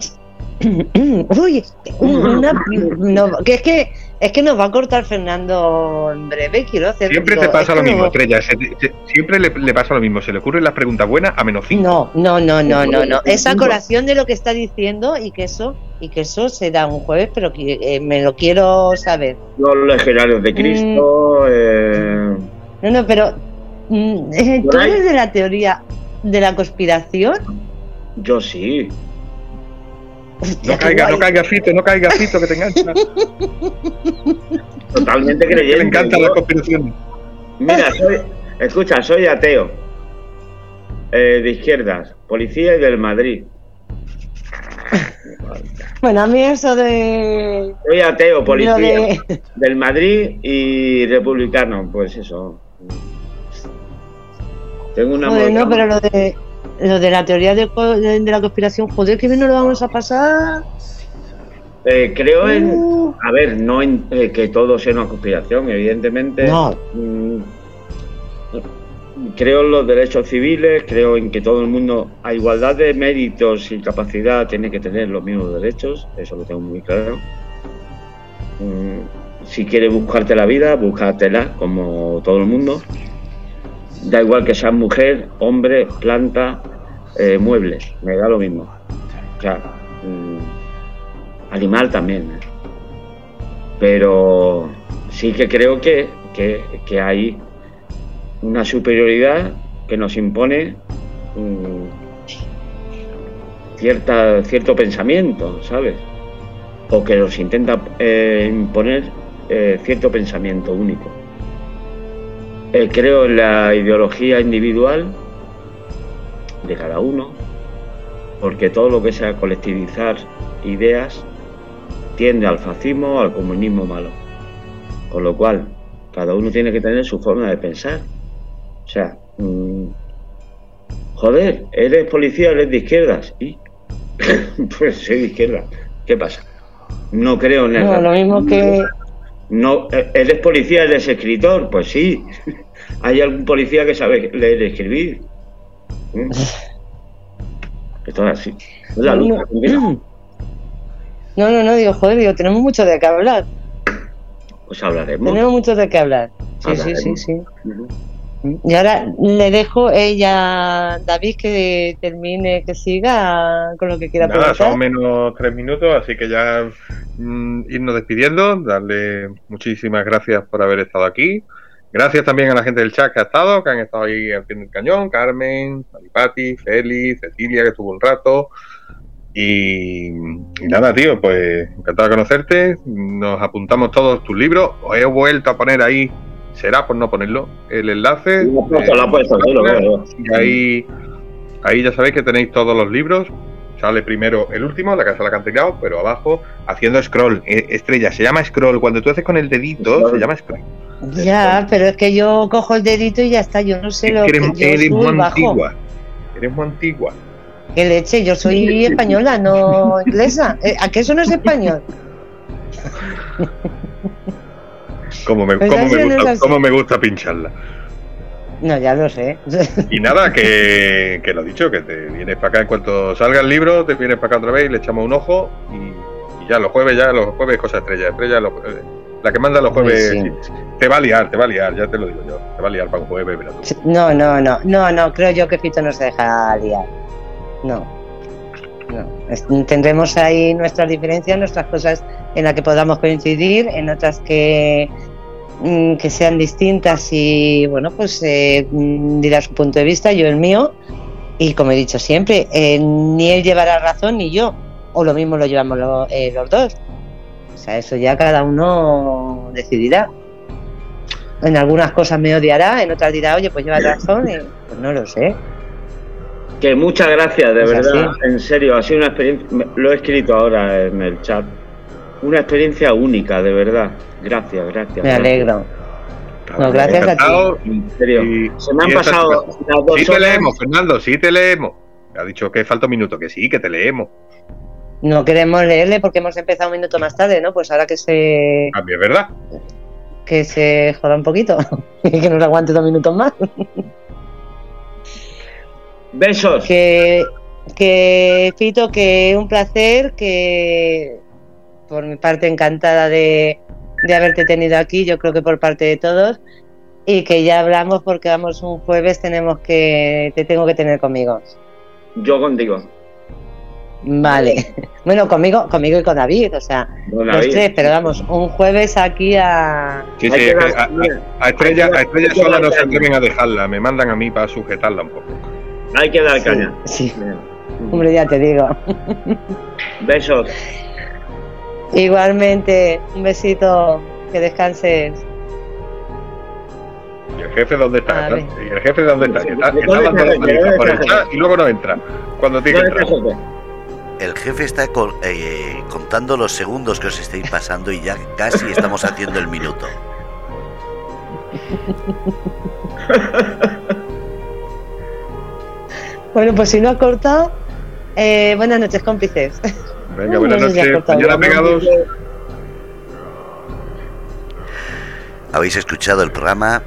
Uy, una, no, que es que es que nos va a cortar Fernando en breve. Quiero hacer.
Siempre te pasa lo mismo, Estrella. siempre le, pasa lo mismo. Se le ocurren las preguntas buenas a menos cinco.
No, no, no, no, no, no. Esa colación de lo que está diciendo y que eso y que eso será un jueves, pero que, eh, me lo quiero saber.
Los legionarios de Cristo. Mm.
Eh... No, no, pero mm, ¿tú eres de la teoría de la conspiración?
Yo sí.
No caiga, no caiga Fito, no caiga Fito que te engancha.
Totalmente creyente.
Le encanta la conspiración.
Mira, soy, escucha, soy ateo. Eh, de izquierdas, policía y del Madrid.
Bueno, a mí eso de.
Soy ateo, policía. Del Madrid y republicano, pues eso.
Tengo una. no, pero lo de, lo de la teoría de, la conspiración, joder, que bien no lo vamos a pasar.
Eh, creo en. Uh. A ver, no en eh, que todo sea una conspiración, evidentemente. No. Mm, creo en los derechos civiles, creo en que todo el mundo, a igualdad de méritos y capacidad, tiene que tener los mismos derechos, eso lo tengo muy claro. Mm, si quieres buscarte la vida, búscatela, como todo el mundo. Da igual que seas mujer, hombre, planta, eh, muebles, me da lo mismo. O sea, mm, animal también. Pero sí que creo que, que, que hay una superioridad que nos impone mm, cierta, cierto pensamiento, ¿sabes? O que nos intenta eh, imponer eh, cierto pensamiento único. Eh, creo en la ideología individual de cada uno, porque todo lo que sea colectivizar ideas tiende al fascismo o al comunismo malo. Con lo cual, cada uno tiene que tener su forma de pensar o sea, mm, joder, eres policía, eres de izquierdas. ¿Y? pues soy de izquierda. ¿Qué pasa? No creo en eso.
No, lo mismo que.
No, eh, ¿Eres policía, eres escritor? Pues sí. Hay algún policía que sabe leer y escribir. ¿Mm? Esto es así.
no, no, no, no, digo, joder, digo, tenemos mucho de qué hablar.
Pues hablaremos.
Tenemos mucho de qué hablar. Sí, sí, sí, sí. Y ahora le dejo ella, David, que termine, que siga con lo que quiera
Nada, son menos tres minutos, así que ya mm, irnos despidiendo, darle muchísimas gracias por haber estado aquí. Gracias también a la gente del chat que ha estado, que han estado ahí al pie del cañón, Carmen, Maripati, Félix, Cecilia, que estuvo un rato. Y, y, nada, tío, pues encantado de conocerte. Nos apuntamos todos tus libros. Os he vuelto a poner ahí será por no ponerlo, el enlace. y ahí, ahí ya sabéis que tenéis todos los libros. Sale primero el último, la casa la acantilado, pero abajo haciendo scroll. Eh, estrella, se llama scroll. Cuando tú haces con el dedito, se llama scroll.
Ya, pero es que yo cojo el dedito y ya está. Yo no sé lo que, eres,
yo eres muy antigua. Eres muy antigua.
¿Qué leche? Yo soy española, no inglesa. Eh, ¿A qué eso no es español?
Como me, gusta, me gusta pincharla.
No, ya lo sé.
Y nada, que, que lo dicho, que te vienes para acá en cuanto salga el libro, te vienes para acá otra vez y le echamos un ojo y, ya los jueves, ya los jueves cosa estrella, estrella, la que manda los jueves te va a liar, te va a liar, ya te lo digo yo, te va a liar para un jueves,
No, no, no, no, no, creo yo que Fito no se deja liar. No. No. Tendremos ahí nuestras diferencias, nuestras cosas en las que podamos coincidir, en otras que Mm, que sean distintas y bueno, pues eh, mm, dirá su punto de vista, yo el mío. Y como he dicho siempre, eh, ni él llevará razón ni yo, o lo mismo lo llevamos eh, los dos. O sea, eso ya cada uno decidirá. En algunas cosas me odiará, en otras dirá, oye, pues lleva razón, y pues no lo sé.
Que muchas gracias, de verdad, en serio, ha sido una experiencia, lo he escrito ahora en el chat, una experiencia única, de verdad. Gracias, gracias.
Me alegro. No, gracias a ti.
En serio. Se me han pasado
las dos Sí te leemos, Fernando, sí te leemos. Ha dicho que falta un minuto, que sí, que te leemos.
No queremos leerle porque hemos empezado un minuto más tarde, ¿no? Pues ahora que se.
También es verdad.
Que se joda un poquito y que nos aguante dos minutos más.
Besos.
Que, que Fito, que un placer, que por mi parte encantada de, de haberte tenido aquí, yo creo que por parte de todos, y que ya hablamos porque vamos un jueves, tenemos que, te tengo que tener conmigo.
Yo contigo.
Vale. Bueno, conmigo, conmigo y con David, o sea, los tres, pero vamos, un jueves aquí a.
Sí, sí, a, Estrella, a Estrella sola no se atreven a dejarla, me mandan a mí para sujetarla un poco.
Hay que dar caña.
Sí. Hombre, ya te digo.
Besos.
Igualmente, un besito, que descanses.
¿Y el jefe dónde está? ¿Y el jefe dónde está? está, está dando la por el chat y luego no entra. Cuando tiene que entrar.
El jefe está eh, contando los segundos que os estáis pasando y ya casi estamos haciendo el minuto.
bueno, pues si no ha cortado, eh, buenas noches, cómplices.
Venga, buenas noches. Mañana pegados.
Habéis escuchado el programa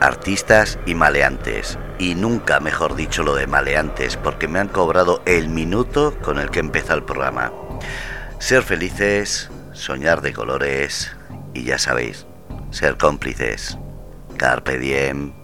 Artistas y Maleantes. Y nunca, mejor dicho, lo de maleantes, porque me han cobrado el minuto con el que empieza el programa. Ser felices, soñar de colores y ya sabéis, ser cómplices. Carpe diem.